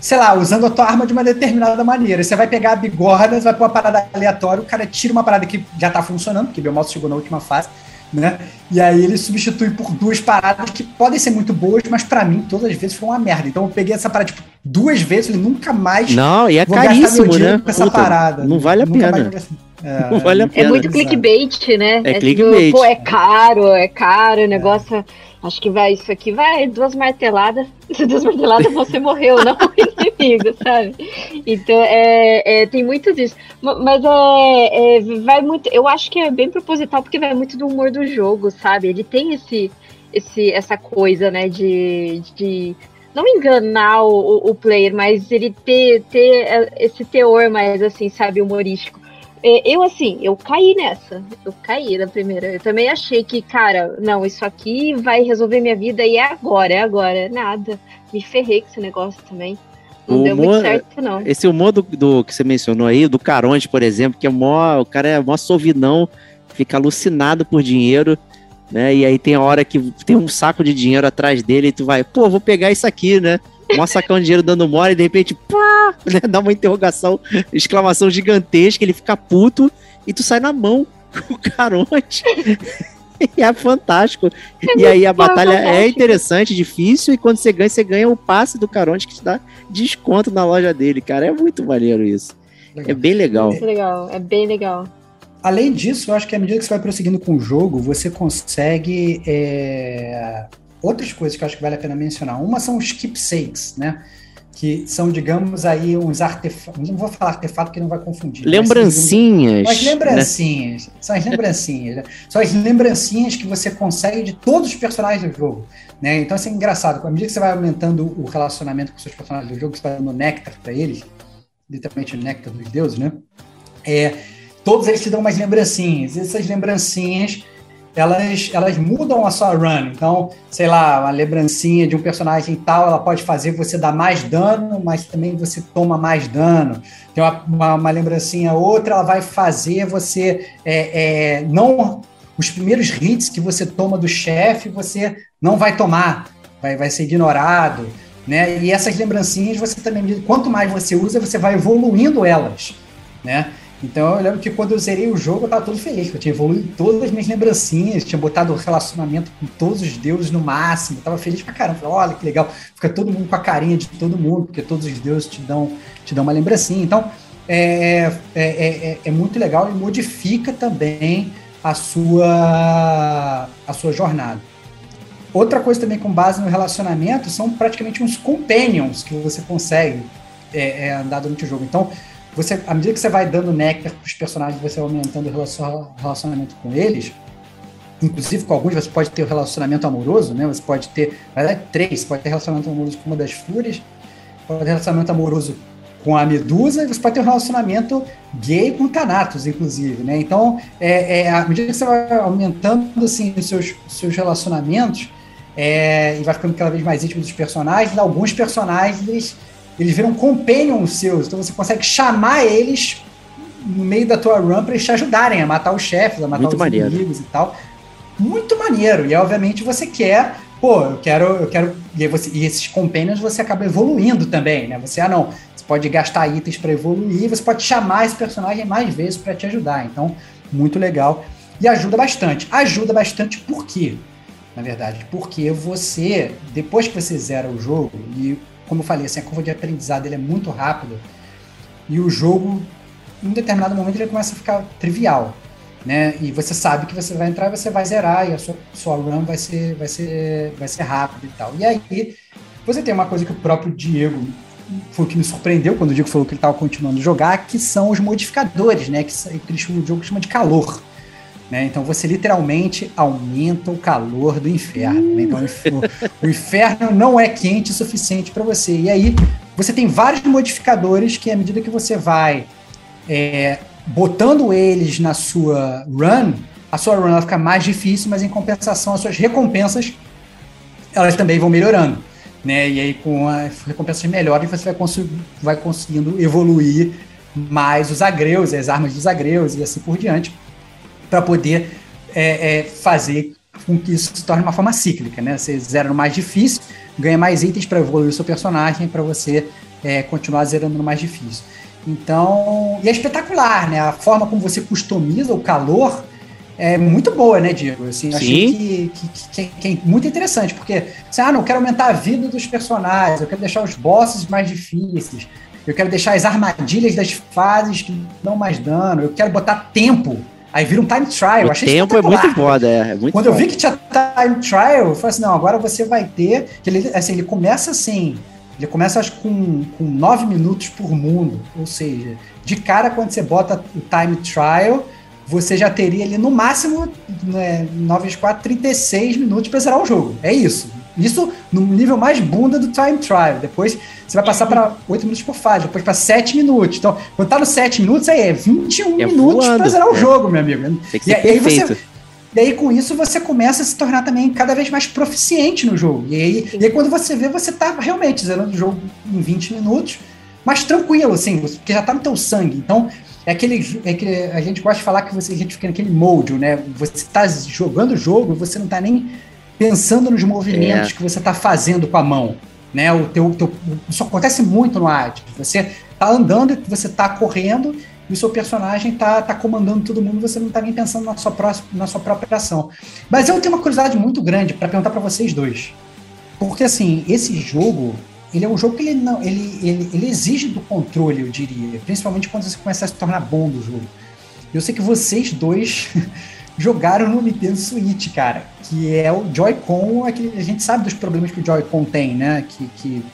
[SPEAKER 1] sei lá, usando a tua arma de uma determinada maneira. Você vai pegar a bigorna, você vai pôr uma parada aleatória, o cara tira uma parada que já tá funcionando, porque Belmoto chegou na última fase, né? E aí ele substitui por duas paradas que podem ser muito boas, mas pra mim, todas as vezes foi uma merda. Então eu peguei essa parada, tipo, duas vezes, falei, nunca mais
[SPEAKER 3] Não, e é caríssimo, né?
[SPEAKER 1] com essa
[SPEAKER 3] Puta,
[SPEAKER 1] parada.
[SPEAKER 3] Não vale a
[SPEAKER 1] Nunca mais
[SPEAKER 3] pena.
[SPEAKER 1] gastar- É,
[SPEAKER 3] Não vale a
[SPEAKER 4] É muito clickbait, né?
[SPEAKER 3] É
[SPEAKER 4] tipo,
[SPEAKER 3] clickbait.
[SPEAKER 4] pô, é caro, é caro, o negócio. Acho que vai, isso aqui vai duas marteladas. duas marteladas você morreu, não o inimigo, sabe? Então, é, é, tem muito disso. Ma- Mas é, é, vai muito. Eu acho que é bem proposital, porque vai muito do humor do jogo, sabe? Ele tem esse, esse, essa coisa, né, de. de não enganar o, o- o player, mas ele ter, ter é, esse teor mais, assim, sabe, humorístico. É, eu, assim, eu caí nessa. Eu caí na primeira. Eu também achei que, cara, não, isso aqui vai resolver minha vida e é agora, é agora. Nada. Me ferrei com esse negócio também. Não
[SPEAKER 3] O
[SPEAKER 4] deu
[SPEAKER 3] humor-
[SPEAKER 4] muito certo, não.
[SPEAKER 3] Esse humor do, do que você mencionou aí, do Caronte, por exemplo, que é mó, o cara é mó sovinão, fica alucinado por dinheiro, né? E aí tem a hora que tem um saco de dinheiro atrás dele e tu vai, pô, vou pegar isso aqui, né? Mó sacão de dinheiro dando mora e de repente, pá, né? dá uma interrogação, exclamação gigantesca, ele fica puto e tu sai na mão com o Caronte. E é fantástico. e aí a
[SPEAKER 4] é
[SPEAKER 3] batalha é interessante, difícil, e quando você ganha, você ganha o passe do Caronte que te dá desconto na loja dele, cara. É muito maneiro isso. É bem legal.
[SPEAKER 4] Muito legal, é bem legal.
[SPEAKER 1] Além disso, eu acho que à medida que você vai prosseguindo com o jogo, você consegue é, outras coisas que eu acho que vale a pena mencionar. Uma são os keepsakes, né? Que são, digamos, aí uns artefatos. Não vou falar artefato porque não vai confundir. mas são,
[SPEAKER 3] Lembrancinhas.
[SPEAKER 1] São as
[SPEAKER 3] né?
[SPEAKER 1] lembrancinhas. São as lembrancinhas. né? São as lembrancinhas que você consegue de todos os personagens do jogo. Né? Então, assim, é engraçado. À medida que você vai aumentando o relacionamento com os seus personagens do jogo, você vai dando néctar para eles, literalmente o néctar dos deuses, né? É, todos eles te dão umas lembrancinhas. E essas lembrancinhas, elas, elas mudam a sua run. Então, sei lá, uma lembrancinha de um personagem tal, ela pode fazer você dar mais dano, mas também você toma mais dano. Tem uma, uma, uma lembrancinha outra, ela vai fazer você é, é, não os primeiros hits que você toma do chefe, você não vai tomar, vai, vai ser ignorado. Né? E essas lembrancinhas, você também, quanto mais você usa, você vai evoluindo elas. Né? Então eu lembro que quando eu zerei o jogo, eu tava todo feliz, que eu tinha evoluído todas as minhas lembrancinhas, tinha botado o relacionamento com todos os deuses no máximo, eu tava feliz pra caramba. Falei, olha que legal, fica todo mundo com a carinha de todo mundo, porque todos os deuses te dão, te dão uma lembrancinha. Então é, é, é, é muito legal e modifica também a sua, a sua jornada. Outra coisa também com base no relacionamento são praticamente uns companions que você consegue é, é, andar durante o jogo. Então, você, à medida que você vai dando néctar para os personagens, você vai aumentando o relacion- relacionamento com eles. Inclusive, com alguns você pode ter o relacionamento amoroso, né? Você pode ter, na verdade, três. Você pode ter relacionamento amoroso com uma das fúrias, pode ter relacionamento amoroso com a Medusa, e você pode ter um relacionamento gay com Thanatos, inclusive, né? Então, é, é, à medida que você vai aumentando assim, os seus, seus relacionamentos, é, e vai ficando cada vez mais íntimo dos personagens, alguns personagens eles, viram companions seus, então você consegue chamar eles no meio da tua run para eles te ajudarem a matar os chefes, a matar
[SPEAKER 3] Muito
[SPEAKER 1] os
[SPEAKER 3] maneiro.
[SPEAKER 1] inimigos e tal. Muito maneiro. E obviamente você quer, pô, eu quero, eu quero. E, você- e esses companions você acaba evoluindo também, né? Você, ah, não, você pode gastar itens para evoluir, você pode chamar esse personagem mais vezes para te ajudar. Então, muito legal. E ajuda bastante. Ajuda bastante por quê? Na verdade, porque você, depois que você zera o jogo, e como eu falei, assim, a curva de aprendizado ele é muito rápida, e o jogo, em determinado momento, ele começa a ficar trivial. Né? E você sabe que você vai entrar você vai zerar, e a sua, sua run vai ser, vai, ser, vai ser rápida e tal. E aí, você tem uma coisa que o próprio Diego foi o que me surpreendeu quando o Diego falou que ele estava continuando a jogar, que são os modificadores, né? Que, que o jogo chama de calor. Né? Então você literalmente aumenta o calor do inferno. né? Então o inf- o, o inferno não é quente o suficiente para você. E aí você tem vários modificadores que, à medida que você vai é, botando eles na sua run, a sua run ela fica mais difícil, mas em compensação, as suas recompensas elas também vão melhorando. Né? E aí, com as recompensas melhores, você vai, cons- vai conseguindo evoluir mais os agreus, as armas dos agreus e assim por diante, para poder é, é, fazer com que isso se torne uma forma cíclica. Né? Você zera no mais difícil, ganha mais itens para evoluir o seu personagem, para você é, continuar zerando no mais difícil. Então, e é espetacular, né? A forma como você customiza o calor é muito boa, né, Diego? Assim, achei
[SPEAKER 3] Sim.
[SPEAKER 1] que, que, que- que é muito interessante, porque assim, ah, não, eu quero aumentar a vida dos personagens, eu quero deixar os bosses mais difíceis, eu quero deixar as armadilhas das fases que dão mais dano, eu quero botar tempo. Aí vira um time trial. eu
[SPEAKER 3] o
[SPEAKER 1] achei
[SPEAKER 3] tempo é muito foda, é, é muito
[SPEAKER 1] Quando eu
[SPEAKER 3] foda.
[SPEAKER 1] vi que tinha time trial, eu falei assim, não, agora você vai ter. que Ele, assim, ele começa assim. Ele começa acho, com, com 9 minutos por mundo. Ou seja, de cara, quando você bota o time trial, você já teria ali no máximo né, 9 vezes 4, 36 minutos para zerar o jogo. É isso. Isso no nível mais bunda do time trial. Depois você vai passar para 8 minutos por fase, depois para 7 minutos. Então, quando tá nos 7 minutos, aí é 21
[SPEAKER 3] É
[SPEAKER 1] minutos para zerar o
[SPEAKER 3] é.
[SPEAKER 1] jogo, meu amigo.
[SPEAKER 3] Tem que
[SPEAKER 1] E
[SPEAKER 3] ser
[SPEAKER 1] aí você-
[SPEAKER 3] perfeito.
[SPEAKER 1] E aí, com isso, você começa a se tornar também cada vez mais proficiente no jogo. E aí, e aí quando você vê, você tá realmente zerando o jogo em 20 minutos, mas tranquilo, assim, porque já tá no teu sangue. Então, é aquele, é aquele. A gente gosta de falar que você, a gente fica naquele molde, né? Você tá jogando o jogo e você não tá nem pensando nos movimentos
[SPEAKER 3] É.
[SPEAKER 1] que você tá fazendo com a mão. Né? O teu, teu, isso acontece muito no Hades. Você tá andando e você tá correndo e o seu personagem tá, tá comandando todo mundo, você não tá nem pensando na sua, próxima, na sua própria ação. Mas eu tenho uma curiosidade muito grande para perguntar para vocês dois. Porque assim, esse jogo, ele é um jogo que ele não, ele, ele, ele exige do controle, eu diria, principalmente quando você começa a se tornar bom do jogo. Eu sei que vocês dois jogaram no Nintendo Switch, cara, que é o Joy-Con, a gente sabe dos problemas que o Joy-Con tem, né? Que, que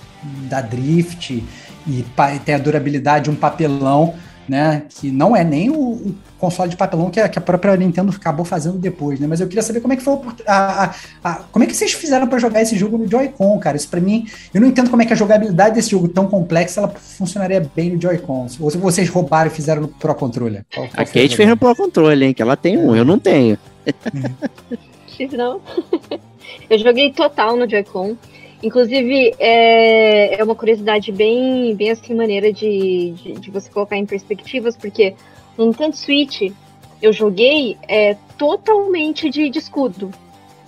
[SPEAKER 1] dá drift e tem a durabilidade de um papelão, né? Que não é nem o, o console de papelão que a, que a própria Nintendo acabou fazendo depois, né? Mas eu queria saber como é que foi a a, a- como é que vocês fizeram para jogar esse jogo no Joy-Con, cara? Isso para mim, eu não entendo como é que a jogabilidade desse jogo tão complexa ela funcionaria bem no Joy-Con. Ou se vocês roubaram e fizeram no Pro Controller. Qual- qual
[SPEAKER 3] A Kate fez no Pro Controle, hein? Que ela tem um, eu não tenho.
[SPEAKER 4] Fiz não. eu joguei total no Joy-Con. Inclusive, é, é uma curiosidade bem, bem assim, maneira de, de, de você colocar em perspectivas, porque no Nintendo Switch eu joguei é, totalmente de, de escudo.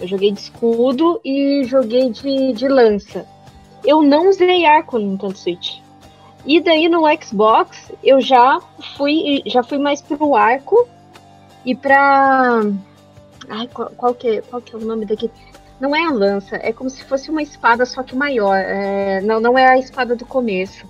[SPEAKER 4] Eu joguei de escudo e joguei de, de lança. Eu não usei arco no Nintendo Switch. E daí no Xbox eu já fui, já fui mais pro arco e pra. Ai, qual, qual, que, é- qual que é o nome daqui? Não é a lança, é como se fosse uma espada, só que maior. É, não, não é a espada do começo.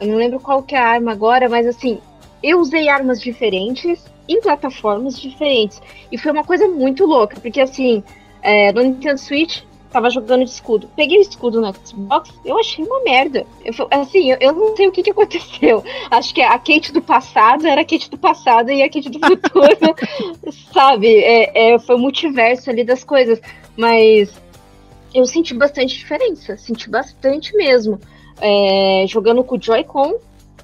[SPEAKER 4] Eu não lembro qual que é a arma agora, mas assim, eu usei armas diferentes em plataformas diferentes. E foi uma coisa muito louca, porque assim, é, no Nintendo Switch, tava jogando de escudo. Peguei o escudo no Xbox, eu achei uma merda. Eu, assim, eu, eu não sei o que, que aconteceu. Acho que a Kate do passado era a Kate do passado e a Kate do futuro, sabe? É, é, foi o multiverso ali das coisas. Mas eu senti bastante diferença, senti bastante mesmo. É, jogando com o Joy-Con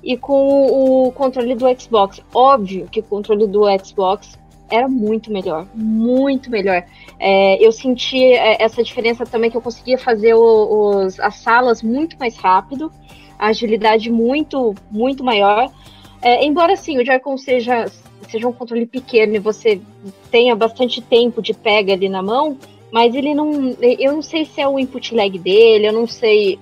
[SPEAKER 4] e com o controle do Xbox. Óbvio que o controle do Xbox era muito melhor, muito melhor. É, eu senti é, essa diferença também que eu conseguia fazer os, as salas muito mais rápido, a agilidade muito, muito maior. É, embora sim, o Joy-Con seja, seja um controle pequeno e você tenha bastante tempo de pega ali na mão, mas ele não. Eu não sei se é o input lag dele, eu não sei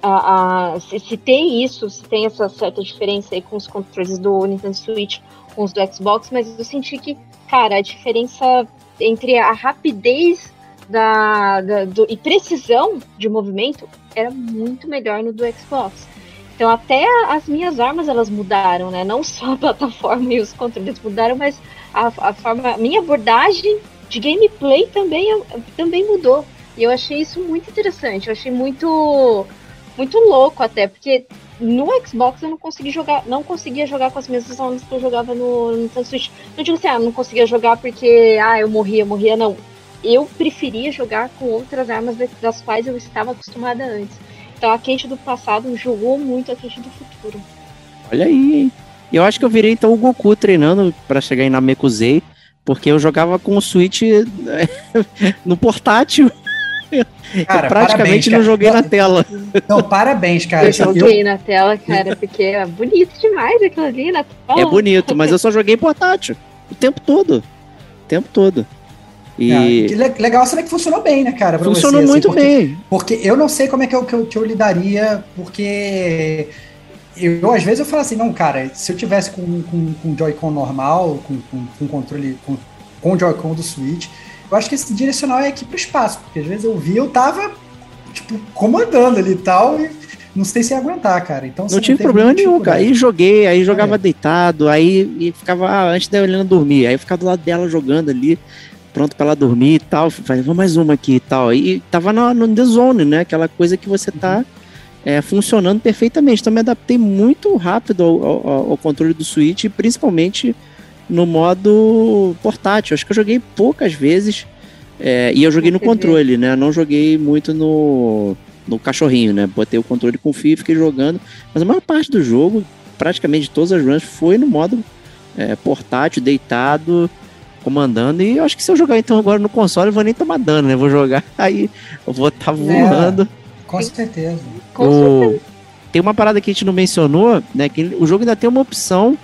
[SPEAKER 4] a- a- se, se tem isso, se tem essa certa diferença aí com os controles do Nintendo Switch com os do Xbox, mas eu senti que, cara, a diferença entre a rapidez da, da- do- e precisão de movimento era muito melhor no do Xbox. Então até as minhas armas elas mudaram, né? Não só a plataforma e os controles mudaram, mas a, a forma, a minha abordagem de gameplay também, também mudou. E eu achei isso muito interessante. Eu achei muito muito louco até, porque no Xbox eu não consegui jogar, não conseguia jogar com as mesmas armas que eu jogava no, no Nintendo Switch. Não digo assim, ah, não conseguia jogar porque ah, eu morria, morria, não. Eu preferia jogar com outras armas da- das quais eu estava acostumada antes. Então a Kate do passado jogou muito a Kate do futuro.
[SPEAKER 3] Olha aí, hein? Eu acho que eu virei então o Goku treinando pra chegar em Namekusei, porque eu jogava com o Switch no portátil.
[SPEAKER 1] Cara,
[SPEAKER 3] eu praticamente
[SPEAKER 1] parabéns,
[SPEAKER 3] não
[SPEAKER 1] cara.
[SPEAKER 3] joguei na tela.
[SPEAKER 1] Não, parabéns, cara.
[SPEAKER 4] eu
[SPEAKER 1] Eu-
[SPEAKER 4] joguei na tela, cara, porque é bonito demais aquilo ali na tela.
[SPEAKER 3] É bonito, mas eu só joguei portátil. O tempo todo. O tempo todo. E
[SPEAKER 1] que le- legal saber que funcionou bem, né, cara?
[SPEAKER 3] funcionou
[SPEAKER 1] você, assim,
[SPEAKER 3] muito
[SPEAKER 1] porque-
[SPEAKER 3] bem.
[SPEAKER 1] Porque eu não sei como é que eu, que eu, que eu lidaria, porque eu, às vezes eu falo assim, não, cara, se eu tivesse com, com, com Joy-Con normal, com, com, com controle, com, com o Joy-Con do Switch, eu acho que esse direcional é aqui pro espaço, porque às vezes eu vi, eu tava, tipo, comandando ali e tal, e não sei se ia aguentar, cara. Então,
[SPEAKER 3] Não tive problema
[SPEAKER 1] nenhum
[SPEAKER 3] cara. Aí joguei, aí jogava
[SPEAKER 1] É.
[SPEAKER 3] deitado, aí e ficava ah, antes da Helena dormir. Aí eu ficava do lado dela jogando ali, pronto pra ela dormir e tal. Falei, vamos mais uma aqui e tal. E tava no, no The Zone, né? Aquela coisa que você tá é, funcionando perfeitamente. Então me adaptei muito rápido ao, ao- ao controle do Switch, principalmente no modo portátil. Acho que eu joguei poucas vezes É, e eu joguei no controle, né? Não joguei muito no, no cachorrinho, né? Botei o controle com fio e fiquei jogando. Mas a maior parte do jogo, praticamente todas as runs, foi no modo é, portátil, deitado, comandando. E eu acho que se eu jogar então agora no console, eu vou nem tomar dano, né? Vou jogar, aí eu vou estar tá voando.
[SPEAKER 1] Com certeza.
[SPEAKER 3] Com certeza. Tem uma parada que a gente não mencionou, né? Que o jogo ainda tem uma opção,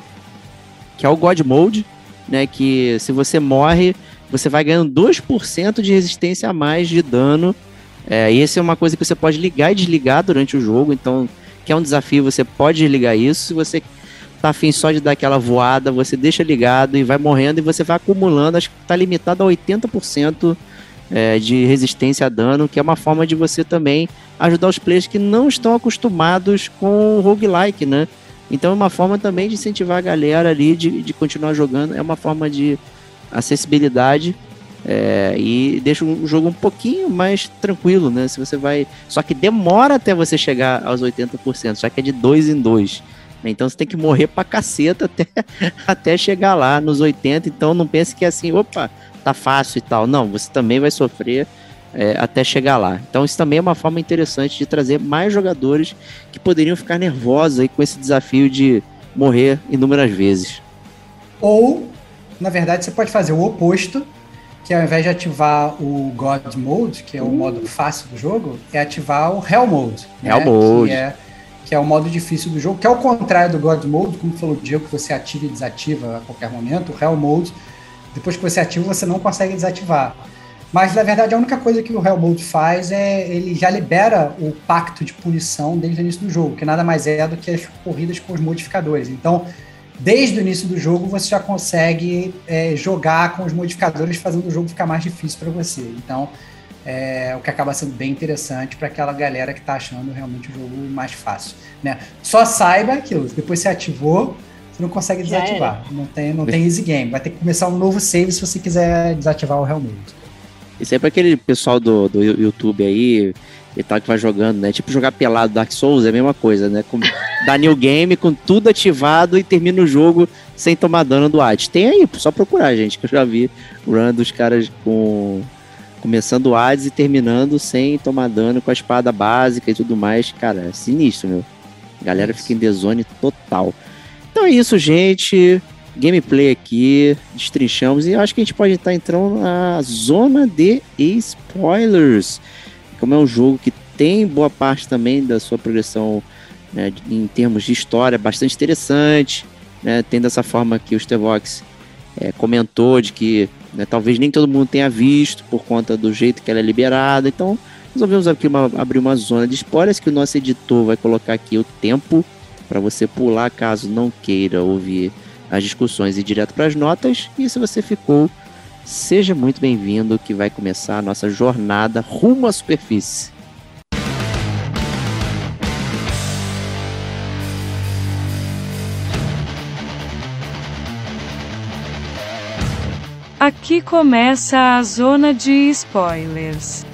[SPEAKER 3] que é o God Mode, né? Que se você morre, você vai ganhando 2% de resistência a mais de dano. É, e essa é uma coisa que você pode ligar e desligar durante o jogo, então, que é um desafio, você pode desligar isso. Se você tá afim só de dar aquela voada, você deixa ligado e vai morrendo e você vai acumulando, acho que tá limitado a 80% é, de resistência a dano, que é uma forma de você também ajudar os players que não estão acostumados com roguelike, né? Então é uma forma também de incentivar a galera ali de, de continuar jogando, é uma forma de acessibilidade é, e deixa o jogo um pouquinho mais tranquilo, né? Se você vai. Só que demora até você chegar aos 80%, já que é de dois em dois. Né? Então você tem que morrer pra caceta até, até chegar lá nos 80. Então não pense que é assim, opa, tá fácil e tal. Não, você também vai sofrer é, até chegar lá. Então isso também é uma forma interessante de trazer mais jogadores que poderiam ficar nervosos aí com esse desafio de morrer inúmeras vezes.
[SPEAKER 1] Ou, na verdade, você pode fazer o oposto, que ao invés de ativar o God Mode, que é o uh. modo fácil do jogo, é ativar o Hell Mode.
[SPEAKER 3] Hell né? Mode.
[SPEAKER 1] Que é, que é o modo difícil do jogo, que é o contrário do God Mode, como falou o Diego, que você ativa e desativa a qualquer momento. O Hell Mode depois que você ativa, você não consegue desativar. Mas, na verdade, a única coisa que o Hell Mode faz é ele já libera o pacto de punição desde o início do jogo, que nada mais é do que as corridas com os modificadores. Então, desde o início do jogo, você já consegue é, jogar com os modificadores, fazendo o jogo ficar mais difícil para você. Então, é, o que acaba sendo bem interessante para aquela galera que está achando realmente o jogo mais fácil. Né? Só saiba aquilo, depois você ativou, você não consegue desativar. Não tem, não tem easy game. Vai ter que começar um novo save se você quiser desativar o Helmut.
[SPEAKER 3] Isso é pra aquele pessoal do, do YouTube aí e tal que vai jogando, né? Tipo jogar pelado Dark Souls é a mesma coisa, né? Com, dá new game com tudo ativado e termina o jogo sem tomar dano do AD. Tem aí, só procurar, gente, que eu já vi run dos caras com começando o ADS e terminando sem tomar dano com a espada básica e tudo mais. Cara, é sinistro, meu. A galera fica em desone total. Então é isso, gente. Gameplay aqui, destrinchamos e acho que a gente pode estar entrando na zona de spoilers. Como é um jogo que tem boa parte também da sua progressão né, em termos de história bastante interessante, né, tem dessa forma que o Stevox é, comentou de que né, talvez nem todo mundo tenha visto por conta do jeito que ela é liberada. Então resolvemos aqui uma, abrir uma zona de spoilers que o nosso editor vai colocar aqui o tempo para você pular caso não queira ouvir as discussões e ir direto para as notas. E se você ficou, seja muito bem-vindo que vai começar a nossa jornada rumo à superfície.
[SPEAKER 2] Aqui começa a zona de spoilers.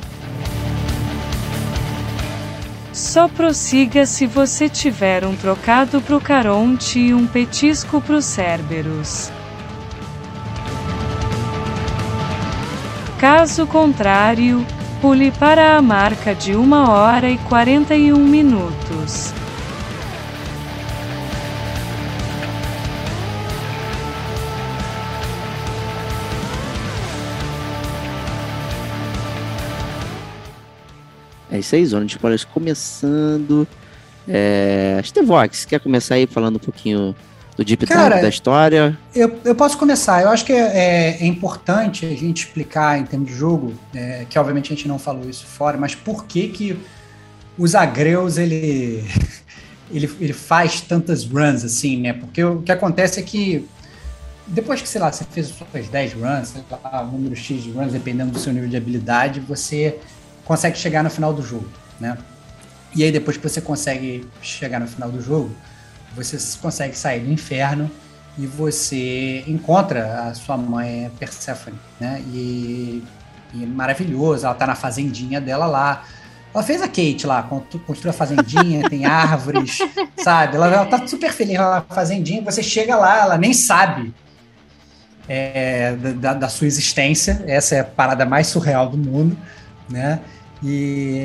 [SPEAKER 2] Só prossiga se você tiver um trocado pro Caronte e um petisco pro Cerberus. Caso contrário, pule para a marca de 1 hora e 41 minutos.
[SPEAKER 3] É isso aí, Zona de Spoilers começando. É... Stevox, quer começar aí falando um pouquinho do Deep Dive da história?
[SPEAKER 1] Eu, eu posso começar. Eu acho que é, é importante a gente explicar em termos de jogo, é, que obviamente a gente não falou isso fora, mas por que que os agreus, ele, ele, ele faz tantas runs assim, né? Porque o que acontece é que depois que, sei lá, você fez suas 10 runs, sei lá, um número X de runs, dependendo do seu nível de habilidade, você consegue chegar no final do jogo, né? E aí depois que você consegue chegar no final do jogo, você consegue sair do inferno e você encontra a sua mãe Persephone, né? E, e maravilhoso, ela tá na fazendinha dela lá. Ela fez a Kate lá, construiu a fazendinha, tem árvores, sabe? Ela, ela tá super feliz lá na fazendinha, você chega lá, ela nem sabe é, da, da, sua existência. Essa é a parada mais surreal do mundo, né? E,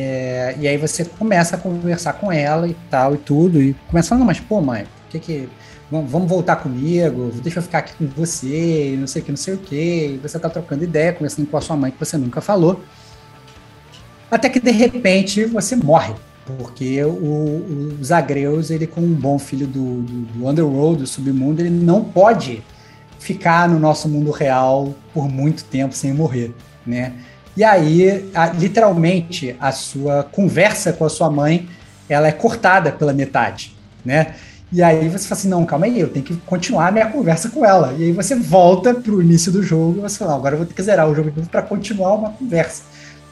[SPEAKER 1] e aí você começa a conversar com ela e tal e tudo, e começa falando, mas pô, mãe, que que. Vamos voltar comigo, deixa eu ficar aqui com você, não sei o que, não sei o que. Você tá trocando ideia, conversando com a sua mãe que você nunca falou. Até que de repente você morre. Porque o, o Zagreus, ele como um bom filho do, do, do Underworld, do submundo, ele não pode ficar no nosso mundo real por muito tempo sem morrer, né? E aí, a, literalmente, a sua conversa com a sua mãe, ela é cortada pela metade, né? E aí você fala assim, não, calma aí, eu tenho que continuar a minha conversa com ela. E aí você volta para o início do jogo e você fala, agora eu vou ter que zerar o jogo para continuar uma conversa,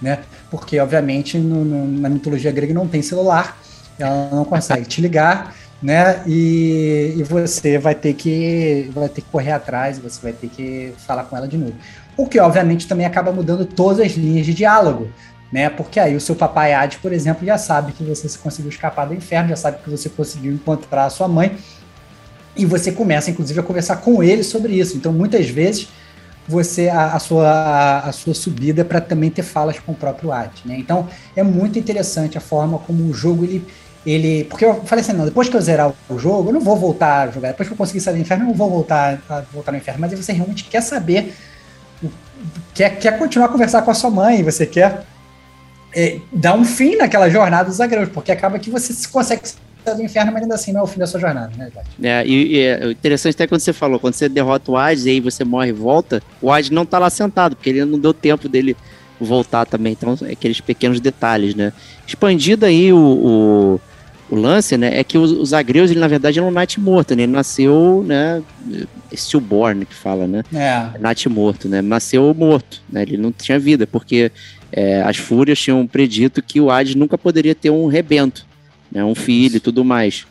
[SPEAKER 1] né? Porque, obviamente, no, no, na mitologia grega não tem celular, ela não consegue te ligar, né? E, e você vai ter que vai ter que correr atrás, você vai ter que falar com ela de novo. O que obviamente também acaba mudando todas as linhas de diálogo, né? Porque aí o seu papai Hades, por exemplo, já sabe que você conseguiu escapar do inferno, já sabe que você conseguiu encontrar a sua mãe, e você começa inclusive a conversar com ele sobre isso. Então, muitas vezes você a, a sua a, a, sua subida para também ter falas com o próprio Hades, né? Então, é muito interessante a forma como o jogo ele ele. Porque eu falei assim, não, depois que eu zerar o jogo, eu não vou voltar a jogar. Depois que eu conseguir sair do inferno, eu não vou voltar a voltar no inferno. Mas você realmente quer saber, quer, quer continuar a conversar com a sua mãe, você quer é, dar um fim naquela jornada dos agreus, porque acaba que você consegue do inferno, mas ainda assim não é o fim da sua jornada, né,
[SPEAKER 3] É, e é interessante até quando você falou, quando você derrota o Hades e aí você morre e volta, o Hades não tá lá sentado, porque ele não deu tempo dele voltar também. Então, é aqueles pequenos detalhes, né? Expandido aí o, o o lance, né, é que os, os Agreus, ele na verdade é um Night morto, né? Ele nasceu, né, stillborn que fala, né? É. Night morto, né? Nasceu morto, né? Ele não tinha vida, porque é, as fúrias tinham predito que o Hades nunca poderia ter um rebento, né? Um filho e tudo mais.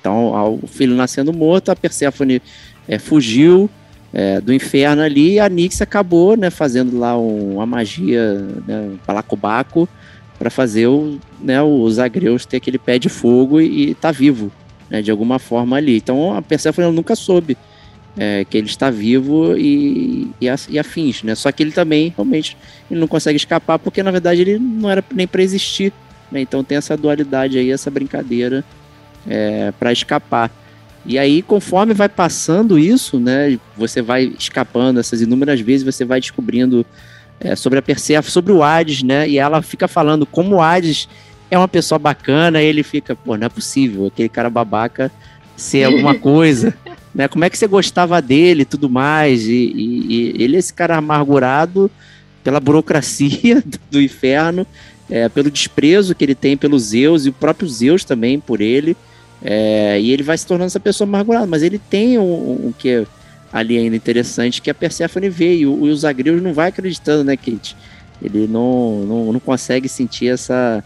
[SPEAKER 3] Então, ao, o filho nascendo morto, a Perséfone é, fugiu é, do inferno ali e a Nix acabou, né, fazendo lá um, uma magia, né, um balacobaco, para fazer o, né, os agreus ter aquele pé de fogo e, e tá vivo, né, de alguma forma ali. Então a Persephone nunca soube é, que ele está vivo e, e, e, afins, né? Só que ele também realmente ele não consegue escapar porque na verdade ele não era nem para existir, né? Então tem essa dualidade aí, essa brincadeira é, para escapar. E aí, conforme vai passando isso, né, você vai escapando essas inúmeras vezes, você vai descobrindo é, sobre a Persephone, sobre o Hades, né? E ela fica falando como o Hades é uma pessoa bacana, e ele fica, pô, não é possível aquele cara babaca ser alguma coisa, né? Como é que você gostava dele e tudo mais? E, e, e, ele é esse cara amargurado pela burocracia do, do inferno, é, pelo desprezo que ele tem pelos Zeus e o próprio Zeus também por ele. É, e ele vai se tornando essa pessoa amargurada, mas ele tem um, um, um que ali ainda interessante que a Persephone vê e, o, os agrios não vai acreditando, né, Kate? Ele não, não, não consegue sentir essa,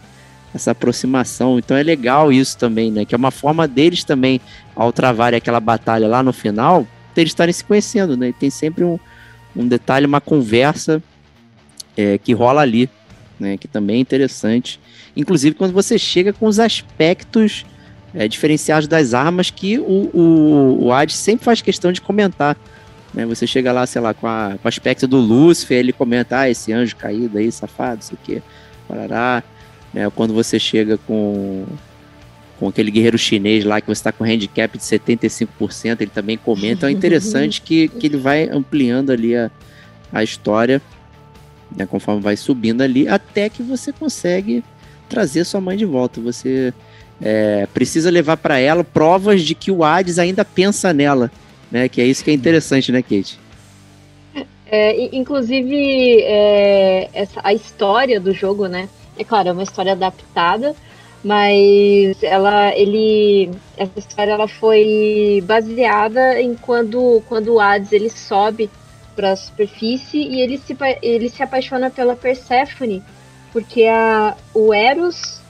[SPEAKER 3] essa aproximação. Então é legal isso também, né? Que é uma forma deles também, ao travarem aquela batalha lá no final, eles estarem se conhecendo, né? E tem sempre um, um detalhe, uma conversa é, que rola ali, né? Que também é interessante. Inclusive quando você chega com os aspectos é, diferenciados das armas que o, o, o Hades sempre faz questão de comentar. Né? Você chega lá, sei lá, com, a, com o aspecto do Lúcifer, ele comenta, ah, esse anjo caído aí, safado, isso aqui, parará. Né? Quando você chega com, com aquele guerreiro chinês lá que você está com handicap de 75%, ele também comenta. Então é interessante que, que ele vai ampliando ali a, a história, né? conforme vai subindo ali, até que você consegue trazer sua mãe de volta. Você é, precisa levar para ela provas de que o Hades ainda pensa nela, né? Que é isso que é interessante, né, Kate?
[SPEAKER 4] É, inclusive, é, essa, a história do jogo, né? É claro, é uma história adaptada, mas ela, ele, essa história ela foi baseada em quando, quando o Hades ele sobe para a superfície e ele se, ele se apaixona pela Persephone, porque a, o Eros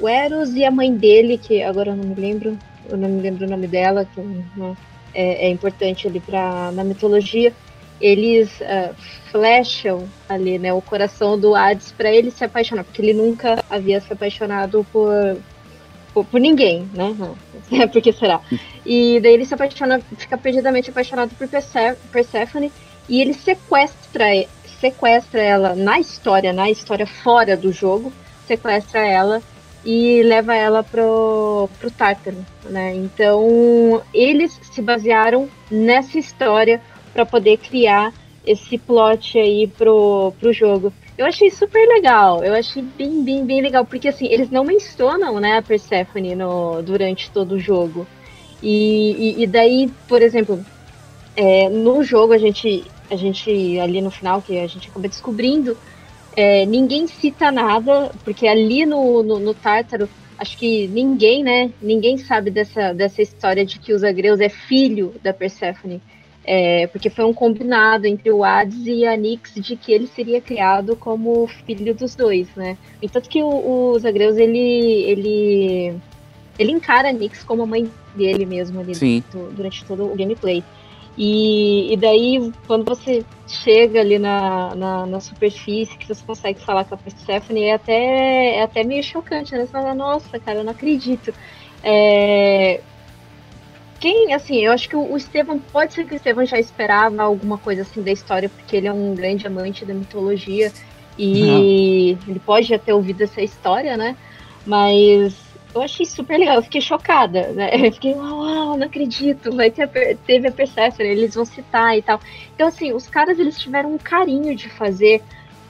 [SPEAKER 4] o Eros e a mãe dele, que agora eu não me lembro, eu não me lembro o nome dela, que né, é, é, importante ali para na mitologia, eles uh, flecham ali, né, o coração do Hades para ele se apaixonar, porque ele nunca havia se apaixonado por por, por ninguém, né? É, porque será? E daí ele se apaixona, fica perdidamente apaixonado por Persephone e ele sequestra, sequestra ela na história, na história fora do jogo, sequestra ela e leva ela pro, pro Tártaro, né? Então, eles se basearam nessa história para poder criar esse plot aí pro, pro jogo. Eu achei super legal, eu achei bem, bem, bem legal, porque assim, eles não mencionam, né, a Persephone no, durante todo o jogo. E, e, e daí, por exemplo, é, no jogo a gente, a gente, ali no final, que a gente acaba descobrindo, é, ninguém cita nada, porque ali no, no, no, Tártaro, acho que ninguém, né? Ninguém sabe dessa, dessa história de que o Zagreus é filho da Perséfone. É, porque foi um combinado entre o Hades e a Nyx de que ele seria criado como filho dos dois, né? Entanto que o, o Zagreus, ele, ele, ele encara a Nyx como a mãe dele mesmo ali durante todo o gameplay. E, e daí, quando você chega ali na, na, na, superfície, que você consegue falar com a Persephone, é até, é até meio chocante, né? Você fala, nossa, cara, eu não acredito. É... Quem, assim, eu acho que o, o Estevam, pode ser que o Estevam já esperava alguma coisa assim da história, porque ele é um grande amante da mitologia e não. ele pode já ter ouvido essa história, né? Mas eu achei super legal, eu fiquei chocada, né? Eu fiquei, uau, não acredito, vai ter a, teve a Persephone, eles vão citar e tal. Então, assim, os caras, eles tiveram um carinho de fazer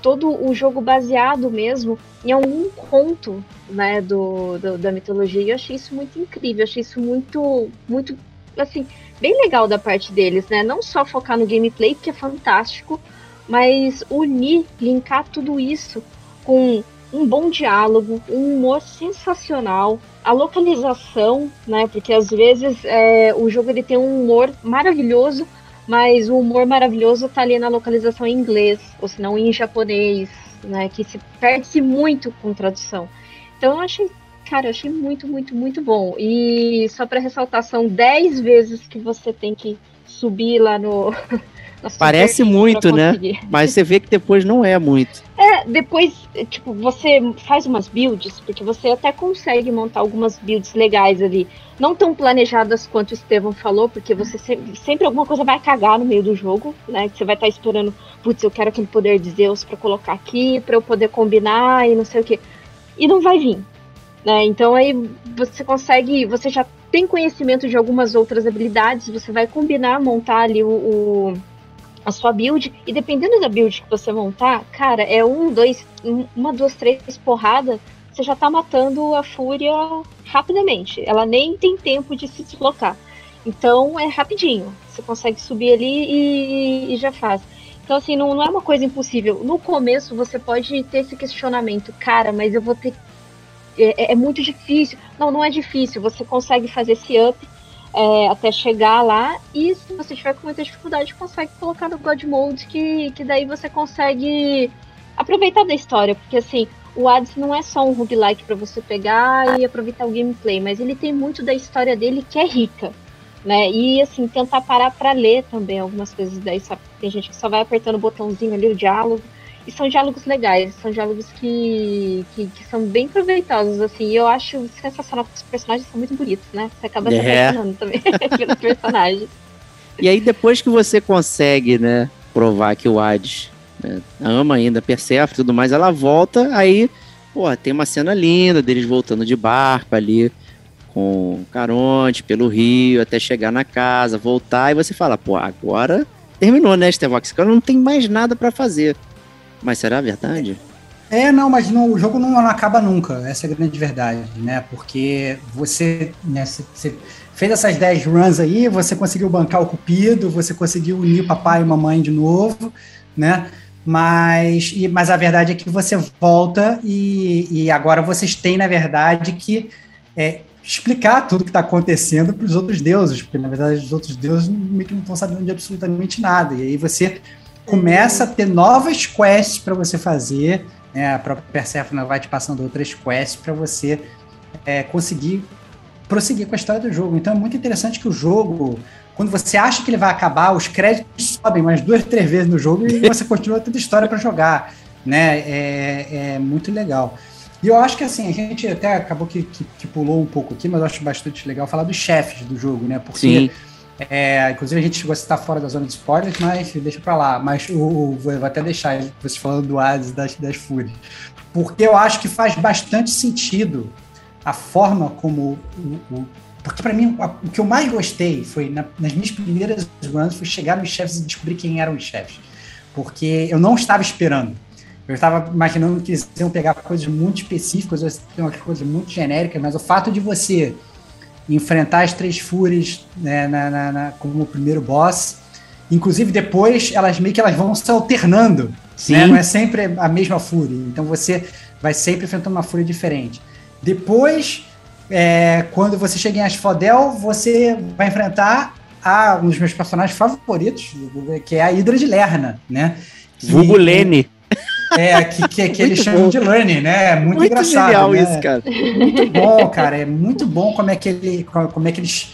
[SPEAKER 4] todo o jogo baseado mesmo em algum conto, né, do, do da mitologia, e eu achei isso muito incrível, achei isso muito, muito, assim, bem legal da parte deles, né? Não só focar no gameplay, que é fantástico, mas unir, linkar tudo isso com um bom diálogo, um humor sensacional, a localização, né? Porque às vezes é, o jogo ele tem um humor maravilhoso, mas o humor maravilhoso tá ali na localização em inglês, ou se não em japonês, né? Que se perde-se muito com tradução. Então eu achei, cara, eu achei muito, muito, muito bom. E só para ressaltar, são 10 vezes que você tem que subir lá no
[SPEAKER 3] Parece muito, né? Mas você vê que depois não é muito.
[SPEAKER 4] É, depois, tipo, você faz umas builds, porque você até consegue montar algumas builds legais ali. Não tão planejadas quanto o Estevam falou, porque você sempre, sempre alguma coisa vai cagar no meio do jogo, né? Que você vai estar tá esperando, putz, eu quero aquele poder de Zeus para colocar aqui, para eu poder combinar e não sei o que. E não vai vir. Né? Então aí você consegue, você já tem conhecimento de algumas outras habilidades, você vai combinar, montar ali o, o a sua build, e dependendo da build que você montar, cara, é um, dois, uma, duas, três porradas, você já tá matando a fúria rapidamente. Ela nem tem tempo de se deslocar. Então é rapidinho. Você consegue subir ali e, e já faz. Então, assim, não, não, é uma coisa impossível. No começo você pode ter esse questionamento, cara, mas eu vou ter. É, é, é muito difícil. Não, não é difícil. Você consegue fazer esse up é, até chegar lá. E se você tiver com muita dificuldade, consegue colocar no God Mode, que, que daí você consegue aproveitar da história. Porque assim, o Hades não é só um roguelike para você pegar e aproveitar o gameplay, mas ele tem muito da história dele que é rica. Né? E assim, tentar parar para ler também algumas coisas daí. Sabe? Tem gente que só vai apertando o botãozinho ali, o diálogo. E são diálogos legais, são diálogos que, que, que são bem proveitosos, assim. E eu acho sensacional porque os personagens são muito bonitos, né? Você acaba se é. apaixonando também pelos personagens.
[SPEAKER 3] E aí, depois que você consegue, né, provar que o Hades né, ama ainda Persephone e tudo mais, ela volta, aí, pô, tem uma cena linda deles voltando de barco ali com Caronte pelo rio até chegar na casa, voltar, e você fala, pô, agora terminou, né, Stevox? Agora não tem mais nada para fazer. Mas será verdade?
[SPEAKER 1] É, não, mas não, o jogo não, acaba nunca, essa é a grande verdade, né? Porque você, né, você fez essas 10 runs aí, você conseguiu bancar o cupido, você conseguiu unir papai e mamãe de novo, né? Mas, e, mas a verdade é que você volta e, e agora vocês têm, na verdade, que é, explicar tudo que está acontecendo para os outros deuses, porque na verdade os outros deuses não estão sabendo de absolutamente nada. E aí você começa a ter novas quests para você fazer. Né? A própria Persephone vai te passando outras quests para você é, conseguir prosseguir com a história do jogo. Então é muito interessante que o jogo, quando você acha que ele vai acabar, os créditos sobem mais duas, três vezes no jogo e você continua tendo história para jogar. Né? É, é muito legal. E eu acho que assim, a gente até acabou que, que, que, pulou um pouco aqui, mas eu acho bastante legal falar dos chefes do jogo, né? Porque, Sim. É, inclusive, a gente chegou a estar fora da zona de spoilers, mas deixa pra lá. Mas o, o vou até deixar vocês falando do Hades das, das Fúrias. Porque eu acho que faz bastante sentido a forma como o, o porque para mim, o que eu mais gostei foi, na, nas minhas primeiras runs, foi chegar nos chefes e descobrir quem eram os chefes. Porque eu não estava esperando. Eu estava imaginando que eles iam pegar coisas muito específicas, umas coisas muito genéricas, mas o fato de você enfrentar as três fúrias né, na, na, na, como o primeiro boss, inclusive depois elas meio que elas vão se alternando, né? não é sempre a mesma fúria. Então você vai sempre enfrentando uma fúria diferente. Depois é, quando você chega em Asphodel, você vai enfrentar a, um dos meus personagens favoritos, que é a Hidra de Lerna, né?
[SPEAKER 3] Vulgo Lene.
[SPEAKER 1] É, que, que, que eles chamam de Lenny, né? É muito, muito engraçado.
[SPEAKER 3] Genial
[SPEAKER 1] né?
[SPEAKER 3] isso, cara.
[SPEAKER 1] Muito bom, cara. É muito bom como é que ele. Como é que eles.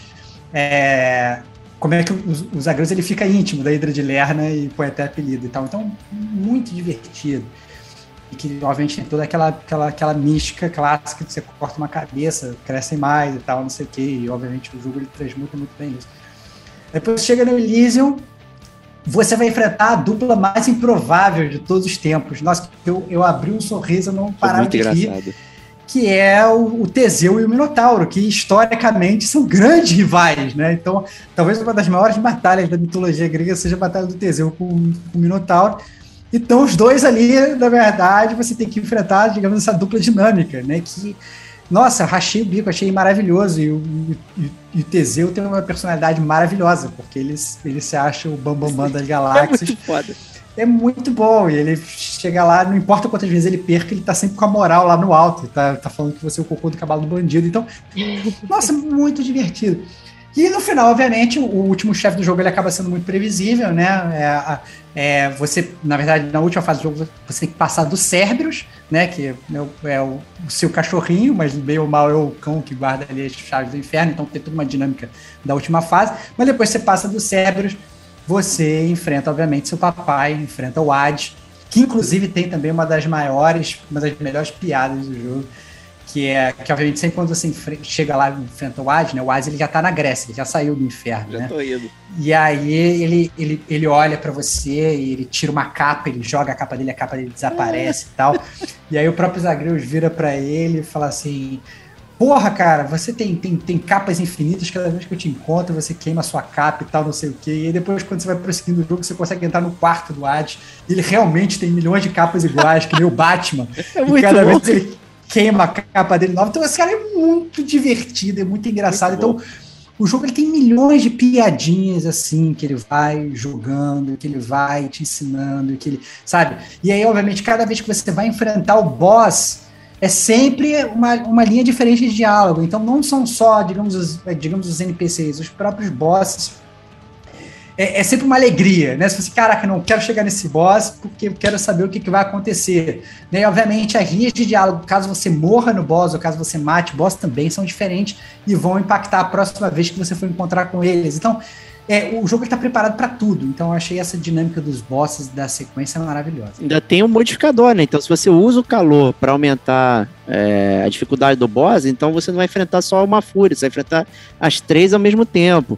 [SPEAKER 1] É, como é que os, os Agrus ele fica íntimo da Hidra de Lerna e põe até apelido e tal. Então, muito divertido e que obviamente tem toda aquela, aquela, aquela mística clássica que você corta uma cabeça, crescem mais e tal, não sei o que, e obviamente o jogo ele transmuta muito bem isso. Depois chega no Elysium, você vai enfrentar a dupla mais improvável de todos os tempos. Nossa, eu, eu abri um sorriso, e não parava de rir. Que é o, o, Teseu e o Minotauro, que historicamente são grandes rivais, né? Então, talvez uma das maiores batalhas da mitologia grega seja a batalha do Teseu com, com o Minotauro então, os dois ali, na verdade, você tem que enfrentar, digamos, essa dupla dinâmica, né? Que, nossa, rachei o bico, achei maravilhoso. E o, e, e o Teseu tem uma personalidade maravilhosa, porque ele, ele se acha o bambambam bam, bam das galáxias.
[SPEAKER 3] É muito foda.
[SPEAKER 1] É muito bom. E ele chega lá, não importa quantas vezes ele perca, ele tá sempre com a moral lá no alto. Tá, tá falando que você é o cocô do cavalo do bandido. Então, nossa, muito divertido. E no final, obviamente, o último chefe do jogo ele acaba sendo muito previsível, né? É, é, você, na verdade, na última fase do jogo, você tem que passar do Cerberus, né? Que é, o, é o, o seu cachorrinho, mas meio mal é o cão que guarda ali as chaves do inferno, então tem toda uma dinâmica da última fase. Mas depois você passa do Cerberus, você enfrenta, obviamente, seu papai, enfrenta o Hades, que inclusive tem também uma das maiores, uma das melhores piadas do jogo que é que obviamente sempre quando você chega lá e enfrenta o Hades, né? O Hades ele já tá na Grécia, ele já saiu do inferno,
[SPEAKER 3] já
[SPEAKER 1] né?
[SPEAKER 3] Tô indo.
[SPEAKER 1] E aí ele, ele, ele olha para você e ele tira uma capa, ele joga a capa dele, a capa dele desaparece e tal. E aí o próprio Zagreus vira para ele e fala assim: Porra, cara, você tem, tem, tem capas infinitas, cada vez que eu te encontro, você queima a sua capa e tal, não sei o quê. E aí depois, quando você vai prosseguindo o jogo, você consegue entrar no quarto do Hades. Ele realmente tem milhões de capas iguais, que nem o Batman.
[SPEAKER 3] É muito
[SPEAKER 1] e cada
[SPEAKER 3] bom.
[SPEAKER 1] vez ele queima a capa dele nova. Então, esse cara é muito divertido, é muito engraçado. Muito então, o jogo ele tem milhões de piadinhas assim que ele vai jogando, que ele vai te ensinando, que ele, sabe? E aí, obviamente, cada vez que você vai enfrentar o boss, é sempre uma, uma linha diferente de diálogo. Então, não são só, digamos, os, digamos, os NPCs, os próprios bosses é, é, sempre uma alegria, né? Você, caraca, não quero chegar nesse boss porque eu quero saber o que, que vai acontecer. Né? E, obviamente, as linhas de diálogo, caso você morra no boss ou caso você mate boss, também são diferentes e vão impactar a próxima vez que você for encontrar com eles. Então, é, o jogo está preparado para tudo. Então, eu achei essa dinâmica dos bosses da sequência maravilhosa.
[SPEAKER 3] Ainda tem um modificador, né? Então, se você usa o calor para aumentar é, a dificuldade do boss, então você não vai enfrentar só uma fúria, você vai enfrentar as três ao mesmo tempo.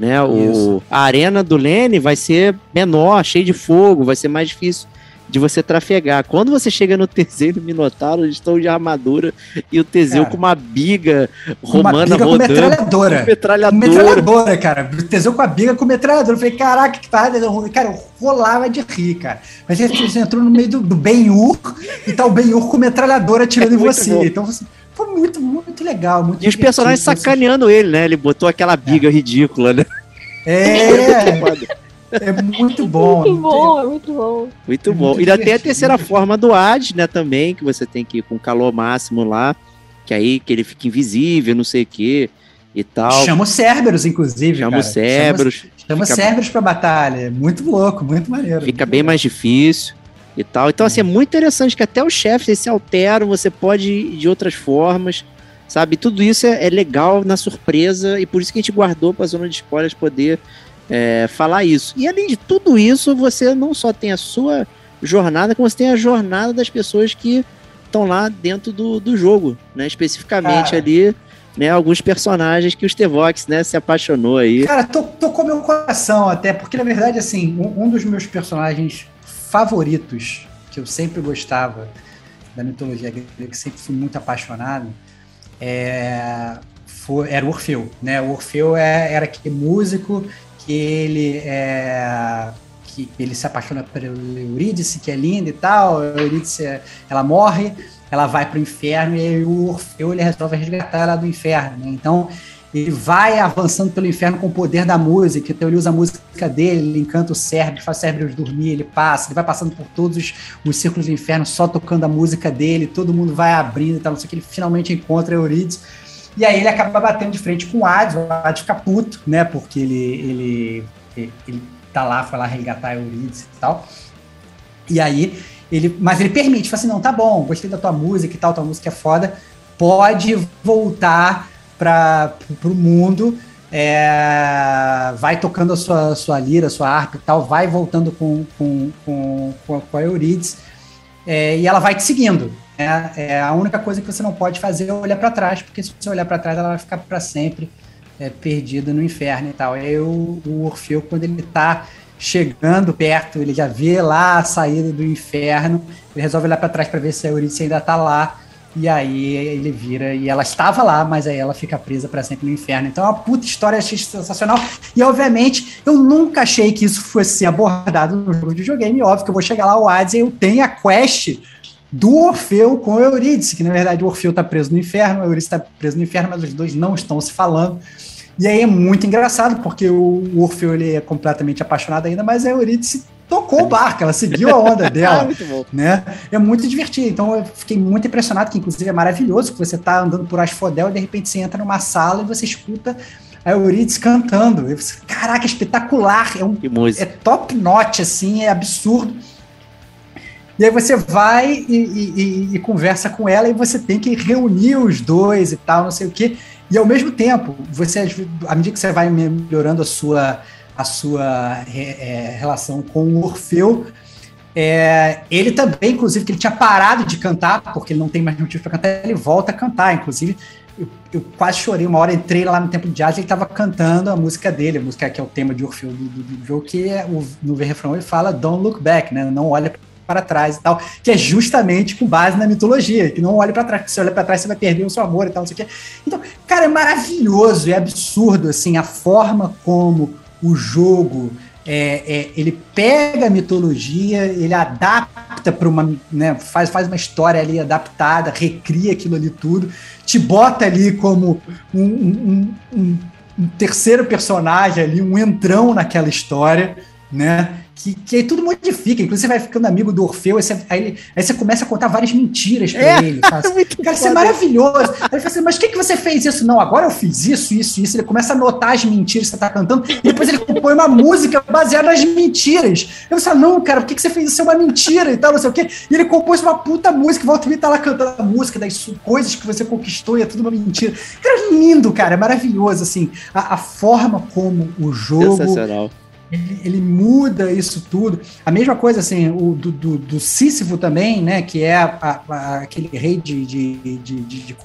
[SPEAKER 3] Né? O, a arena do Lene vai ser menor, cheio de fogo, vai ser mais difícil de você trafegar. Quando você chega no Teseu do Minotauro, eles estão de armadura e o Teseu cara, com uma biga romana uma biga rodando. Com
[SPEAKER 1] metralhadora. Com metralhadora. metralhadora, cara. O Teseu com a biga com metralhadora. Eu falei, caraca, que parada. Cara, eu rolava de rir, cara. Mas você entrou no meio do, do Ben-Hur e tá o Ben-Hur com metralhadora atirando é em você. Bom. Então você foi muito, muito legal. Muito
[SPEAKER 3] e os personagens sacaneando ele, né? Ele botou aquela biga é. ridícula, né?
[SPEAKER 1] É. É muito bom.
[SPEAKER 4] Muito bom, é muito bom.
[SPEAKER 3] Muito é bom. Muito e ainda tem a terceira forma do Hades, né, também, que você tem que ir com calor máximo lá, que aí que ele fica invisível, não sei o quê e tal.
[SPEAKER 1] Chama o Cerberus, inclusive.
[SPEAKER 3] Chama o Cerberus.
[SPEAKER 1] Chama, chama fica... Cerberus pra batalha. Muito louco, muito maneiro.
[SPEAKER 3] Fica
[SPEAKER 1] muito
[SPEAKER 3] bem mais difícil e tal. Então, assim, é muito interessante que até os chefes se alteram, você pode ir de outras formas, sabe? Tudo isso é, é legal na surpresa e por isso que a gente guardou pra zona de spoilers poder é, falar isso. E além de tudo isso, você não só tem a sua jornada, como você tem a jornada das pessoas que estão lá dentro do, do jogo, né? Especificamente ali, né? Alguns personagens que o Stevox, né? Se apaixonou aí.
[SPEAKER 1] Cara, to- tocou meu coração até, porque na verdade, assim, um, um dos meus personagens favoritos, que eu sempre gostava da mitologia grega, que sempre fui muito apaixonado, é, foi- era o Orfeu, né? O Orfeu é- era aquele músico que ele é, que ele se apaixona por Eurídice, que é linda e tal, a Eurídice, ela morre, ela vai pro inferno e o Orfeu ele resolve resgatar ela do inferno, né? Então, ele vai avançando pelo inferno com o poder da música, então ele usa a música dele, ele encanta o cérebro, faz o cérebro dormir, ele passa, ele vai passando por todos os, os círculos do inferno só tocando a música dele, todo mundo vai abrindo e tal, não sei o que, ele finalmente encontra Eurídice, e aí ele acaba batendo de frente com o Hades, o Hades fica puto, né, porque ele, ele, ele, ele tá lá, foi lá resgatar Eurídice e tal, e aí ele, mas ele permite, fala assim, não, tá bom, gostei da tua música e tal, tua música é foda, pode voltar para o mundo, é, vai tocando a sua, sua lira, sua harpa e tal, vai voltando com, com, com, com a- Eurídice, é, e ela vai te seguindo. né? É, a única coisa que você não pode fazer é olhar para trás, porque se você olhar para trás, ela vai ficar para sempre é, perdida no inferno e tal. Aí o, o Orfeu, quando ele tá chegando perto, ele já vê lá a saída do inferno, ele resolve olhar para trás para ver se a Eurídice ainda tá lá. E aí ele vira, e ela estava lá, mas aí ela fica presa para sempre no inferno. Então é uma puta história, achei sensacional. E obviamente, eu nunca achei que isso fosse ser abordado no jogo de videogame. Óbvio que eu vou chegar lá, o Hades, e eu tenho a quest do Orfeu com o Eurídice, que na verdade o Orfeu tá preso no inferno, o Eurídice tá preso no inferno, mas os dois não estão se falando. E aí é muito engraçado, porque o Orfeu ele é completamente apaixonado ainda, mas a Eurídice tocou o barco, ela seguiu a onda dela
[SPEAKER 3] muito
[SPEAKER 1] né? É muito divertido. Então eu fiquei muito impressionado, que inclusive é maravilhoso, que você tá andando por Asphodel e de repente você entra numa sala e você escuta a Eurídice cantando. E você, Caraca, espetacular! É, um, é top notch, assim, é absurdo. E aí você vai e, e- e- e conversa com ela e você tem que reunir os dois e tal, não sei o quê. E ao mesmo tempo, você, à medida que você vai melhorando a sua, a sua é, relação com o Orfeu, é, ele também, inclusive, que ele tinha parado de cantar, porque ele não tem mais motivo para cantar, ele volta a cantar. Inclusive, eu, eu quase chorei. Uma hora entrei lá no Templo de Jazz e ele estava cantando a música dele, a música que é o tema de Orfeu do, do, do jogo, que é o, no refrão ele fala Don't look back, né? Não olha para trás e tal, que é justamente com base na mitologia, que não olhe para trás, se olhar para trás você vai perder o seu amor e tal, não sei o quê. Então, cara, é maravilhoso, é absurdo, assim, a forma como o jogo é, é, ele pega a mitologia, ele adapta para uma, né, faz, faz uma história ali adaptada, recria aquilo ali tudo, te bota ali como um, um- um- um terceiro personagem ali, um entrão naquela história, né? Que, que aí tudo modifica, inclusive você vai ficando amigo do Orfeu, aí você, aí, aí você começa a contar várias mentiras pra
[SPEAKER 3] É,
[SPEAKER 1] ele. Assim, Cara, isso é maravilhoso. Aí ele fala assim, mas o que, que você fez isso? Não, agora eu fiz isso, isso, isso. Ele começa a anotar as mentiras que você tá cantando, e depois ele compõe uma música baseada nas mentiras. Eu falo, não, cara, por que, que você fez isso? É uma mentira e tal, não sei o quê. E ele compôs uma puta música, volta e tá lá cantando a música das coisas que você conquistou e é tudo uma mentira. Cara, lindo, cara, é maravilhoso, assim. A, a forma como o jogo
[SPEAKER 3] Sensacional.
[SPEAKER 1] Ele, ele muda isso tudo. A mesma coisa, assim, o do, do, do Sísifo também, né? Que é a- a- aquele rei de, de, de, de- de-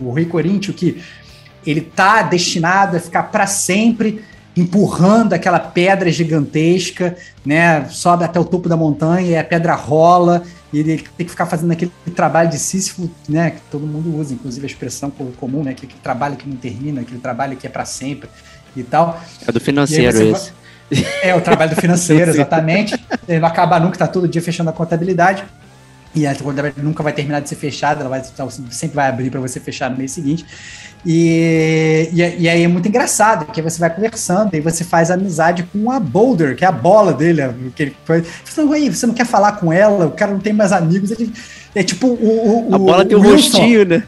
[SPEAKER 1] o rei coríntio que ele tá destinado a ficar para sempre empurrando aquela pedra gigantesca, né? Sobe até o topo da montanha e a pedra rola e ele tem que ficar fazendo aquele trabalho de Sísifo, né? Que todo mundo usa, inclusive a expressão co- comum, né? Que aquele trabalho que não termina, aquele trabalho que é para sempre e tal.
[SPEAKER 3] É do financeiro esse.
[SPEAKER 1] É, o trabalho do financeiro, exatamente. Ele não acaba nunca, tá todo dia fechando a contabilidade. E a contabilidade nunca vai terminar de ser fechada, ela vai, sempre vai abrir para você fechar no mês seguinte. E, e, e aí é muito engraçado, porque você vai conversando e você faz amizade com a Boulder, que é a bola dele. Que ele você, não, "Ué, você não quer falar com ela, o cara não tem mais amigos. Ele, é tipo o. o
[SPEAKER 3] A bola tem um rostinho, né?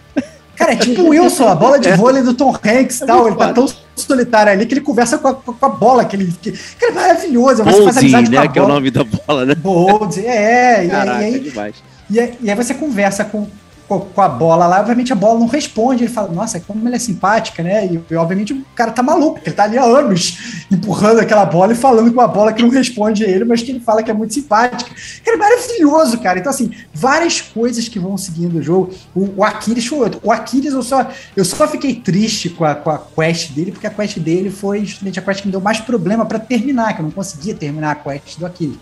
[SPEAKER 1] Cara, é tipo o Wilson, a bola de vôlei do Tom Hanks e
[SPEAKER 3] É
[SPEAKER 1] tal. Ele tá tão solitário ali que ele conversa com a, com a bola. Que ele, que, cara, é maravilhoso. Você faz amizade com a
[SPEAKER 3] né? Que é o
[SPEAKER 1] bola.
[SPEAKER 3] nome da bola, né?
[SPEAKER 1] Bold, é.
[SPEAKER 3] Caraca,
[SPEAKER 1] e aí,
[SPEAKER 3] demais.
[SPEAKER 1] e, aí, e aí você conversa com, com a bola lá, obviamente a bola não responde. Ele fala, nossa, como ele é simpática, né? E, e obviamente o cara tá maluco, ele tá ali há anos empurrando aquela bola e falando com a bola que não responde a ele, mas que ele fala que é muito simpática. Ele é maravilhoso, cara. Então, assim, várias coisas que vão seguindo o jogo. O, o Aquiles foi outro. O Aquiles, eu só, eu só fiquei triste com a, com a quest dele, porque a quest dele foi justamente a quest que me deu mais problema para terminar, que eu não conseguia terminar a quest do Aquiles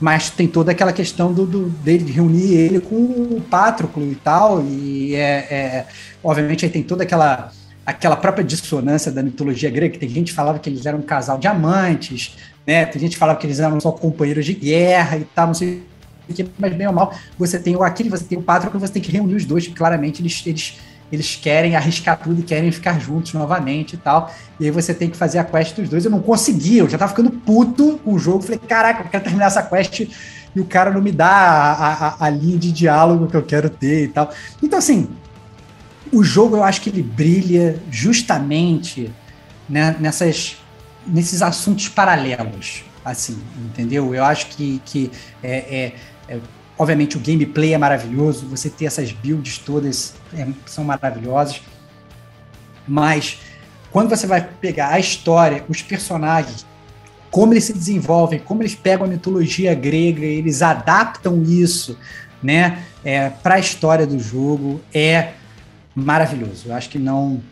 [SPEAKER 1] mas tem toda aquela questão do, do dele reunir ele com o Patroclo e tal, e é, é, obviamente aí tem toda aquela aquela própria dissonância da mitologia grega, que tem gente que falava que eles eram um casal de amantes, né? Tem gente que falava que eles eram só companheiros de guerra e tal, não sei o que, mas bem ou mal, você tem o Aquiles, você tem o Patroclo, você tem que reunir os dois, claramente eles, eles eles querem arriscar tudo e querem ficar juntos novamente e tal. E aí você tem que fazer a quest dos dois. Eu não conseguia, eu já tava ficando puto com o jogo. Falei, caraca, eu quero terminar essa quest e o cara não me dá a, a, a linha de diálogo que eu quero ter e tal. Então, assim, o jogo eu acho que ele brilha justamente né, nessas, nesses assuntos paralelos, assim, entendeu? Eu acho que, que é, é, é Obviamente o gameplay é maravilhoso, você ter essas builds todas é, são maravilhosas. Mas quando você vai pegar a história, os personagens, como eles se desenvolvem, como eles pegam a mitologia grega, eles adaptam isso, né, é, para a história do jogo, é maravilhoso. Eu acho que não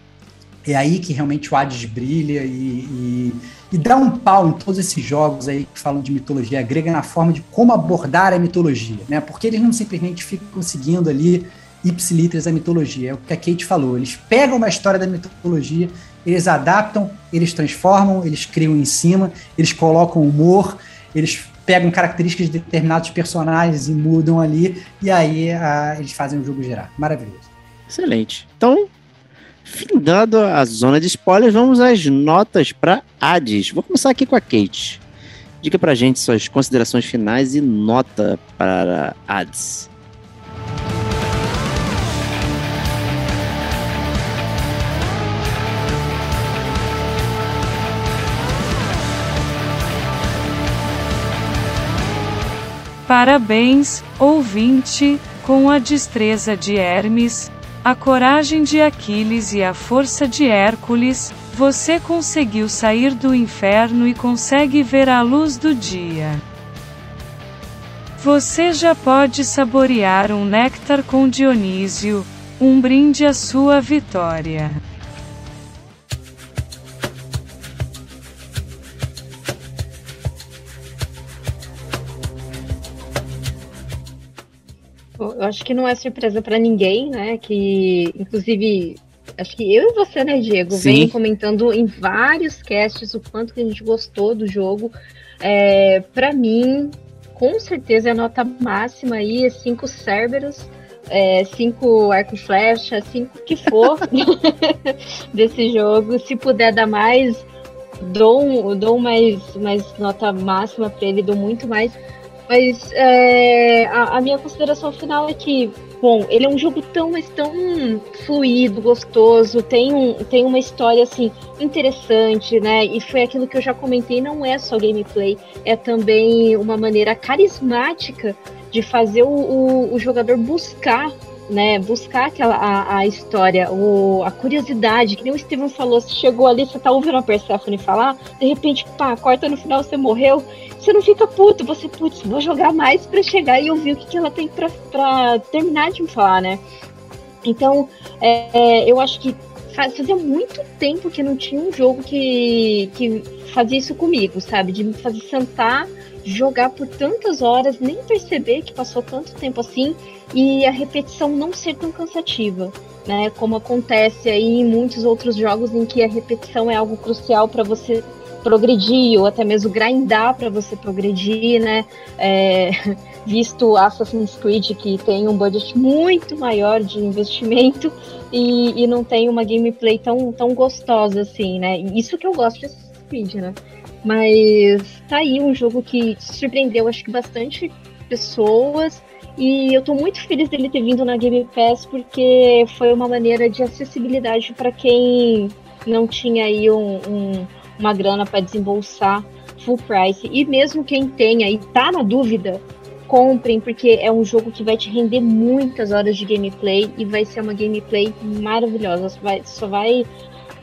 [SPEAKER 1] é aí que realmente o Hades brilha e, e, e, dá um pau em todos esses jogos aí que falam de mitologia grega na forma de como abordar a mitologia, né? Porque eles não simplesmente ficam conseguindo ali ipsilitras a mitologia. É o que a Kate falou. Eles pegam uma história da mitologia, eles adaptam, eles transformam, eles criam em cima, eles colocam humor, eles pegam características de determinados personagens e mudam ali, e aí a, eles fazem o jogo gerar. Maravilhoso.
[SPEAKER 3] Excelente. Então, Findando a zona de spoilers, vamos às notas para Hades. Vou começar aqui com a Kate. Diga pra gente suas considerações finais e nota para Hades.
[SPEAKER 2] Parabéns, ouvinte, com a destreza de Hermes, a coragem de Aquiles e a força de Hércules, você conseguiu sair do inferno e consegue ver a luz do dia. Você já pode saborear um néctar com Dionísio, um brinde à sua vitória.
[SPEAKER 4] Eu acho que não é surpresa para ninguém, né? Que, inclusive, acho que eu e você, né, Diego, Sim. vem comentando em vários casts o quanto que a gente gostou do jogo. É, para mim, com certeza é a nota máxima aí, é cinco Cerberus, é, cinco arco e flecha, cinco que for desse jogo. Se puder dar mais, dou, dou mais, mais nota máxima para ele, dou muito mais. Mas é, a, a, minha consideração final é que, bom, ele é um jogo tão, mas tão fluido, gostoso, tem, um, tem uma história, assim, interessante, né? E foi aquilo que eu já comentei, não é só gameplay, é também uma maneira carismática de fazer o, o, o jogador buscar né, buscar aquela a, a história, o, a curiosidade, que nem o Steven falou, você chegou ali, você tá ouvindo a Persephone falar, de repente, pá, corta no final, você morreu, você não fica puto, você, putz, vou jogar mais para chegar e ouvir o que, que ela tem para terminar de me falar, né? Então, é, eu acho que fazia muito tempo que não tinha um jogo que, que fazia isso comigo, sabe? De me fazer sentar, jogar por tantas horas, nem perceber que passou tanto tempo assim e a repetição não ser tão cansativa. Né, como acontece aí em muitos outros jogos em que a repetição é algo crucial para você progredir ou até mesmo grindar para você progredir, né? É, visto Assassin's Creed que tem um budget muito maior de investimento e, e não tem uma gameplay tão, tão gostosa assim, né? Isso que eu gosto de Assassin's Creed, né? Mas tá aí um jogo que surpreendeu, acho que bastante pessoas. E eu tô muito feliz dele ter vindo na Game Pass porque foi uma maneira de acessibilidade para quem não tinha aí um, um uma grana para desembolsar full price. E mesmo quem tenha e tá na dúvida, comprem, porque é um jogo que vai te render muitas horas de gameplay e vai ser uma gameplay maravilhosa. Só vai,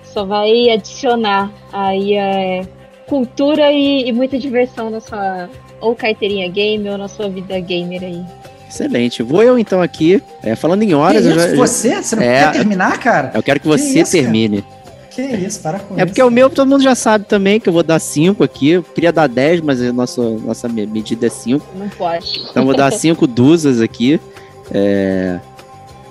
[SPEAKER 4] só vai, adicionar aí é, cultura e, e muita diversão na sua ou carteirinha game ou na sua vida gamer aí.
[SPEAKER 3] Excelente. Vou eu então aqui, é, falando em horas.
[SPEAKER 1] Isso, já, você? Você não é, quer terminar, cara?
[SPEAKER 3] Eu quero que você que isso, termine.
[SPEAKER 1] Cara? Que isso, para com
[SPEAKER 3] É
[SPEAKER 1] isso,
[SPEAKER 3] porque cara. o meu todo mundo já sabe também que eu vou dar 5 aqui. Eu queria dar 10, mas a nossa, nossa medida é 5.
[SPEAKER 4] Não pode.
[SPEAKER 3] Então vou dar 5 dúzias aqui. É...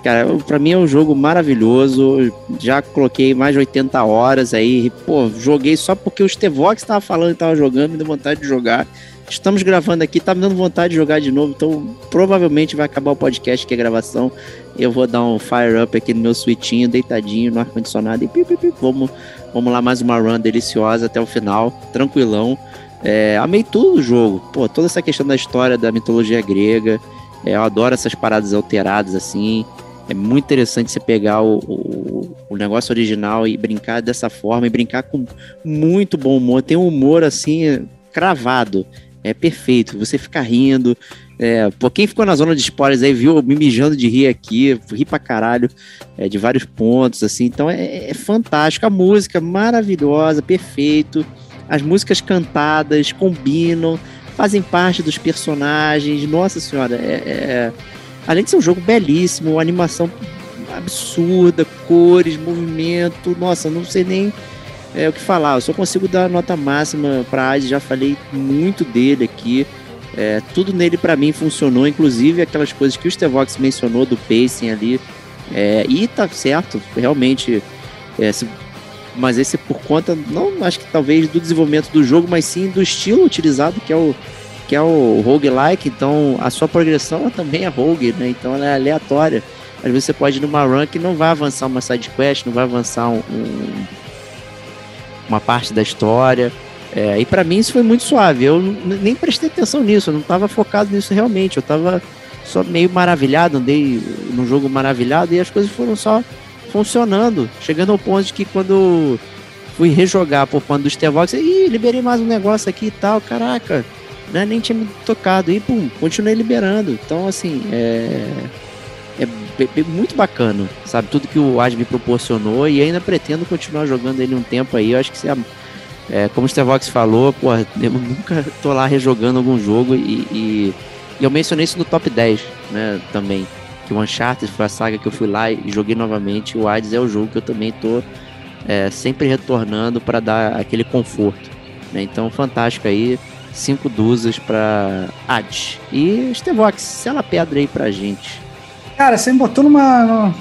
[SPEAKER 3] Cara, pra mim é um jogo maravilhoso. Já coloquei mais de 80 horas aí. Pô, joguei só porque o Stevox tava falando e tava jogando, me deu vontade de jogar. Estamos gravando aqui, tá me dando vontade de jogar de novo, então provavelmente vai acabar o podcast que é gravação. Eu vou dar um fire up aqui no meu suitinho, deitadinho no ar-condicionado e pi, vamos, vamos lá mais uma run deliciosa até o final, tranquilão. É, amei tudo o jogo, pô, toda essa questão da história da mitologia grega. É, eu adoro essas paradas alteradas assim. É muito interessante você pegar o, o, o, negócio original e brincar dessa forma e brincar com muito bom humor. Tem um humor assim cravado é perfeito. Você fica rindo. É, quem ficou na zona de spoilers aí viu me mijando de rir aqui, ri pra caralho, é, de vários pontos, assim. Então é, é fantástico. A música maravilhosa, perfeito. As músicas cantadas combinam, fazem parte dos personagens. Nossa senhora, é, é além de ser um jogo belíssimo, animação absurda, cores, movimento. Nossa, não sei nem é o que falar. Eu só consigo dar nota máxima para Hades, já falei muito dele aqui. É, tudo nele para mim funcionou, inclusive aquelas coisas que o Stevox mencionou do pacing ali. É, e tá certo, realmente. É, se, mas esse por conta, não acho que talvez do desenvolvimento do jogo, mas sim do estilo utilizado, que é o, que é o roguelike. Então a sua progressão também é rogue, né? Então ela é aleatória. Às vezes você pode ir numa run que não vai avançar uma side quest, não vai avançar um, um uma parte da história. É, e para mim isso foi muito suave. Eu nem prestei atenção nisso, eu não estava focado nisso realmente. Eu estava só meio maravilhado, andei num jogo maravilhado e as coisas foram só funcionando. Chegando ao ponto de que quando fui rejogar por conta do Stevox, ih, liberei mais um negócio aqui e tal, caraca, né, nem tinha me tocado. E pum, continuei liberando. Então, assim, é, é muito bacana, sabe? Tudo que o Ad me proporcionou e ainda pretendo continuar jogando ele um tempo aí. Eu acho que se é, como o Stevox falou, pô, eu nunca tô lá rejogando algum jogo e, e, e, eu mencionei isso no top 10, né, também. Que o Uncharted foi a saga que eu fui lá e joguei novamente. O Hades é o jogo que eu também tô é, sempre retornando para dar aquele conforto. Né? Então, fantástico aí. Cinco dúzias para Hades. E Stevox, sela pedra aí pra gente.
[SPEAKER 1] Cara, você me botou numa.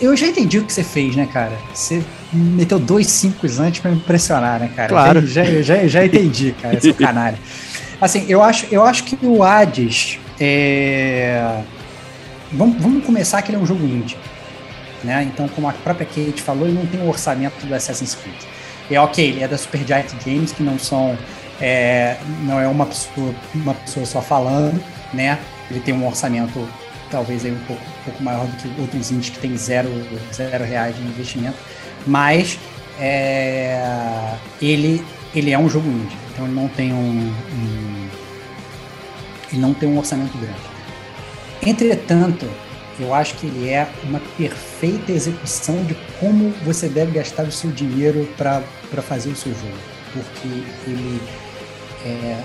[SPEAKER 1] Eu já entendi o que você fez, né, cara? Você meteu dois cinco antes pra me impressionar, né, cara?
[SPEAKER 3] Claro.
[SPEAKER 1] Eu já, eu já, eu já entendi, cara, seu canário. Assim, eu acho, eu acho que o Hades é. Vamos, vamos começar que ele é um jogo indie. Né? Então, como a própria Kate falou, ele não tem o orçamento do Assassin's Creed. É ok, ele é da Supergiant Games, que não são. É, não é uma pessoa, uma pessoa só falando, né? Ele tem um orçamento talvez aí um pouco, um pouco maior do que outros índices que tem zero, zero reais de investimento, mas é, ele, ele é um jogo indie, então ele não tem um, um, ele não tem um orçamento grande. Entretanto, eu acho que ele é uma perfeita execução de como você deve gastar o seu dinheiro para fazer o seu jogo, porque ele, é,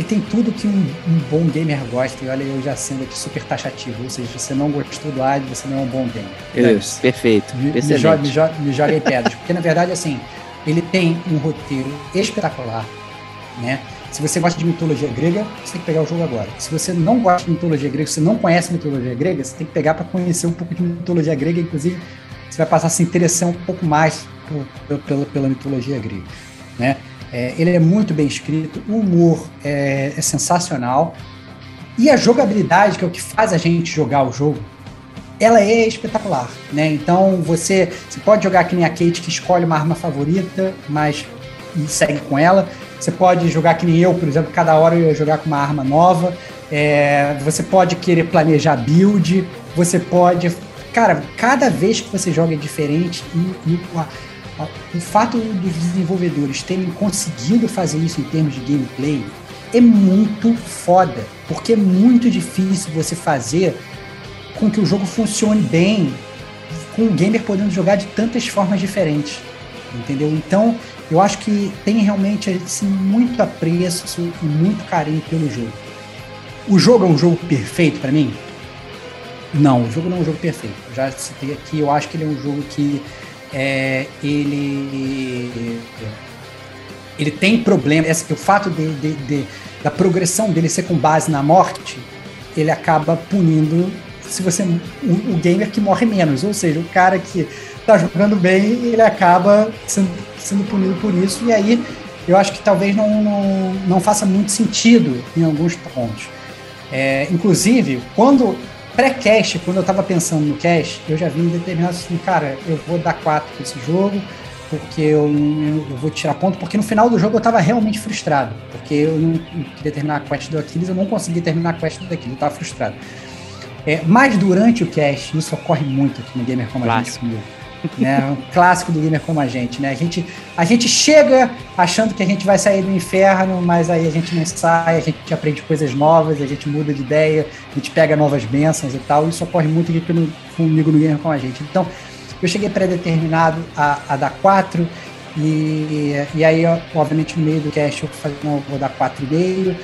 [SPEAKER 1] e tem tudo que um, um, bom gamer gosta. E olha, eu já sendo aqui super taxativo. Ou seja, se você não gostou do ad, você não é um bom gamer.
[SPEAKER 3] Isso, né? perfeito.
[SPEAKER 1] Me, me, joga, me, joga, me joga em pedras. Porque, na verdade, assim, ele tem um roteiro espetacular, né? Se você gosta de mitologia grega, você tem que pegar o jogo agora. Se você não gosta de mitologia grega, se você não conhece mitologia grega, você tem que pegar para conhecer um pouco de mitologia grega. Inclusive, você vai passar a se interessar um pouco mais por, pela, pela mitologia grega, né? É, ele é muito bem escrito, o humor é, é, sensacional. E a jogabilidade, que é o que faz a gente jogar o jogo, ela é espetacular. Né? Então você, você pode jogar que nem a Kate, que escolhe uma arma favorita, mas segue com ela. Você pode jogar que nem eu, por exemplo, cada hora eu ia jogar com uma arma nova. É, você pode querer planejar build. Você pode. Cara, cada vez que você joga é diferente e, e o fato dos desenvolvedores terem conseguido fazer isso em termos de gameplay é muito foda, porque é muito difícil você fazer com que o jogo funcione bem, com o gamer podendo jogar de tantas formas diferentes, entendeu? Então, eu acho que tem realmente assim, muito apreço e muito carinho pelo jogo. O jogo é um jogo perfeito para mim? Não, o jogo não é um jogo perfeito. Já citei aqui, eu acho que ele é um jogo que é, ele ele tem problema. O fato de, de, de, da progressão dele ser com base na morte, ele acaba punindo se você o, o gamer que morre menos, ou seja, o cara que tá jogando bem, ele acaba sendo, sendo punido por isso. E aí eu acho que talvez não, não, não faça muito sentido em alguns pontos. É, inclusive, quando pré-cast, quando eu estava pensando no cast, eu já vi determinado assim, cara, eu vou dar 4 para esse jogo, porque eu, eu, vou tirar ponto, porque no final do jogo eu estava realmente frustrado, porque eu não queria terminar a quest do Aquiles, eu não consegui terminar a quest do Aquiles, eu estava frustrado. É, mas durante o cast, isso ocorre muito aqui no Gamer Como a Gente comigo né? Um clássico do gamer como a gente, né? A gente, a gente chega achando que a gente vai sair do inferno, mas aí a gente não sai, a gente aprende coisas novas, a gente muda de ideia, a gente pega novas bênçãos e tal. Isso ocorre muito aqui no, comigo no gamer como a gente. Então, eu cheguei pré-determinado a, a dar 4 e, e aí, obviamente, no meio do cast eu falei, não, vou dar 4,5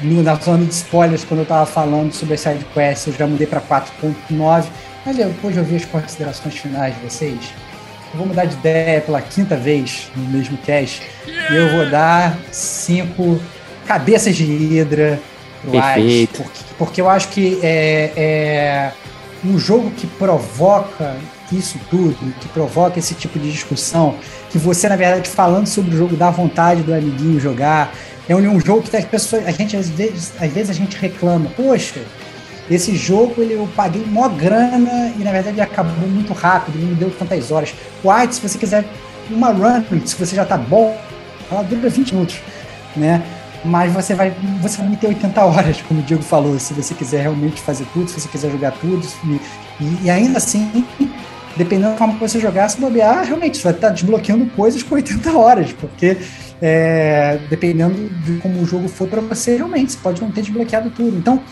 [SPEAKER 1] na zona de spoilers, quando eu estava falando sobre as side quests, eu já mudei para 4.9 mas depois de ouvir as considerações finais de vocês, eu vou mudar de ideia pela quinta vez no mesmo cast. E eu vou dar cinco cabeças de Hydra pro Ice, porque, porque eu acho que é, é um jogo que provoca isso tudo, que provoca esse tipo de discussão, que você, na verdade, falando sobre o jogo, dá vontade do amiguinho jogar. É um, um jogo que as pessoas, a gente às vezes, às vezes a gente reclama, poxa, esse jogo ele, eu paguei mó grana e na verdade acabou muito rápido, não deu tantas horas. White, se você quiser uma run, se você já tá bom, ela dura 20 minutos, né? Mas você vai, você vai ter 80 horas, como o Diego falou, se você quiser realmente fazer tudo, se você quiser jogar tudo. E, e ainda assim, dependendo da forma que você jogar, se bobear, realmente você vai estar desbloqueando coisas com 80 horas, porque é, dependendo de como o jogo for para você, realmente, você pode não ter desbloqueado tudo. Então,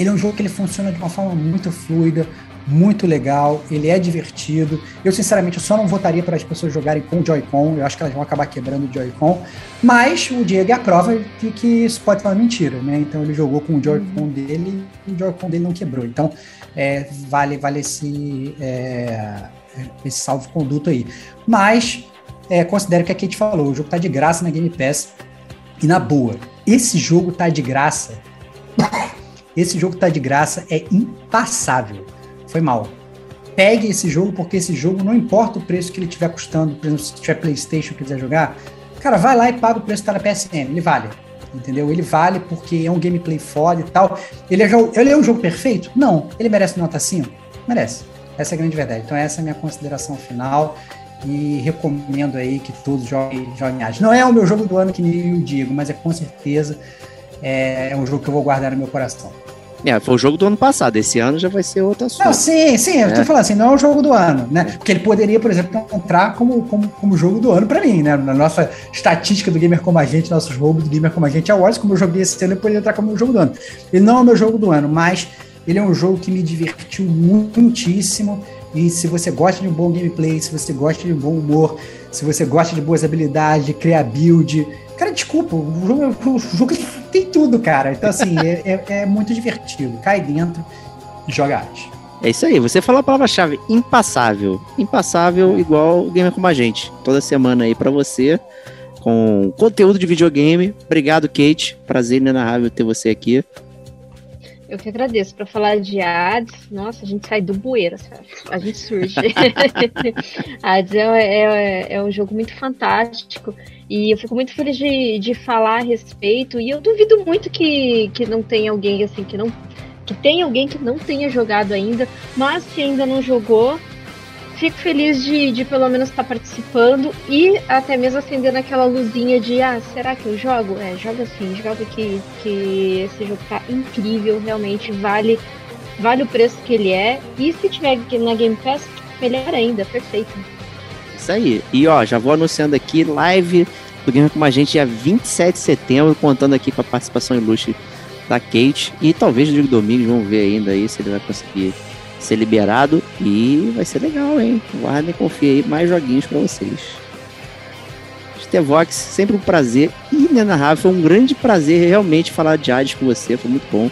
[SPEAKER 1] ele é um jogo que ele funciona de uma forma muito fluida, muito legal, ele é divertido. Eu, sinceramente, eu só não votaria para as pessoas jogarem com Joy-Con, eu acho que elas vão acabar quebrando o Joy-Con, mas o Diego é a prova de que isso pode ser uma mentira, né? Então ele jogou com o Joy-Con uhum. dele e o Joy-Con dele não quebrou. Então é, vale, vale esse, é, esse salvo-conduto aí. Mas é, considero que a Kate falou, o jogo está de graça na Game Pass e na boa. Esse jogo está de graça esse jogo tá de graça, é impassável. Foi mal. Pegue esse jogo, porque esse jogo, não importa o preço que ele estiver custando, por exemplo, se tiver PlayStation e quiser jogar, cara, vai lá e paga o preço que tá na PSN. Ele vale. Entendeu? Ele vale porque é um gameplay foda e tal. Ele é, ele é um jogo perfeito? Não. Ele merece nota 5? Merece. Essa é a grande verdade. Então, essa é a minha consideração final e recomendo aí que todos joguem, joguem Hades. Não é o meu jogo do ano que nem eu digo, mas é com certeza é, é um jogo que eu vou guardar no meu coração.
[SPEAKER 3] É, foi o jogo do ano passado. Esse ano já vai ser outra
[SPEAKER 1] assunto. Não, sim, sim, eu tô é. falando assim, não é o jogo do ano, né? Porque ele poderia, por exemplo, entrar como, como, como jogo do ano para mim, né? Na nossa estatística do Gamer Como a Gente, nossos jogos do Gamer Como a Gente Awards, como eu joguei esse ano, ele poderia entrar como jogo do ano. Ele não é o meu jogo do ano, mas ele é um jogo que me divertiu muitíssimo. E se você gosta de um bom gameplay, se você gosta de um bom humor, se você gosta de boas habilidades, de criar build, Cara, desculpa, o jogo, o jogo tem tudo, cara. Então, assim, é, é, é, muito divertido. Cai dentro e joga arte.
[SPEAKER 3] É isso aí, você falou a palavra-chave, impassável. Impassável igual o Gamer Como a Gente. Toda semana aí para você, com conteúdo de videogame. Obrigado, Kate. Prazer inenarrável ter você aqui.
[SPEAKER 4] Eu que agradeço. Para falar de Hades, nossa, a gente sai do bueiro, sabe? A gente surge. Hades é, é, é um jogo muito fantástico. E eu fico muito feliz de, de falar a respeito. E eu duvido muito que, que não tenha alguém assim, que não. Que tenha alguém que não tenha jogado ainda, mas se ainda não jogou, fico feliz de, de pelo menos estar tá participando e até mesmo acendendo aquela luzinha de ah, será que eu jogo? É, joga sim, joga que, que esse jogo tá incrível, realmente vale, vale o preço que ele é. E se tiver na Game Pass, melhor ainda, perfeito.
[SPEAKER 3] Isso aí. E ó, já vou anunciando aqui live do Gamer com a gente dia 27 de setembro, contando aqui com a participação ilustre da Kate e talvez do Diego Domingos, vamos ver ainda aí se ele vai conseguir ser liberado e vai ser legal, hein? Guardem e confiem aí mais joguinhos para vocês. Stevox, sempre um prazer inenarrável, foi um grande prazer realmente falar de Hades com você, foi muito bom.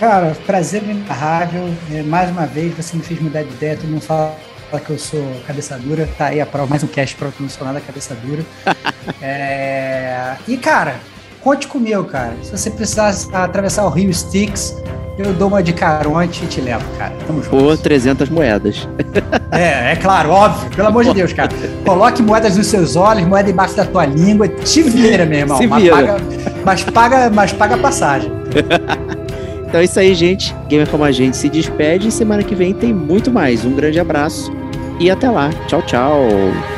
[SPEAKER 1] Cara, prazer inenarrável, é, mais uma vez você me fez mudar de ideia, todo mundo fala que eu sou cabeça dura, tá aí a prova, mais um cast para eu não sou nada cabeça dura. é... E cara, conte comigo, cara. Se você precisar atravessar o Rio Styx, eu dou uma de caronte e te levo, cara.
[SPEAKER 3] Tamo junto. Por 300 moedas.
[SPEAKER 1] É, é claro, óbvio. Pelo amor de Deus, cara. Coloque moedas nos seus olhos, moeda embaixo da tua língua. Te vira, meu irmão. Se vira. Mas paga, mas paga, mas paga a passagem.
[SPEAKER 3] Então é isso aí, gente. Gamer Como a Gente se despede. Semana que vem tem muito mais. Um grande abraço e até lá. Tchau, tchau.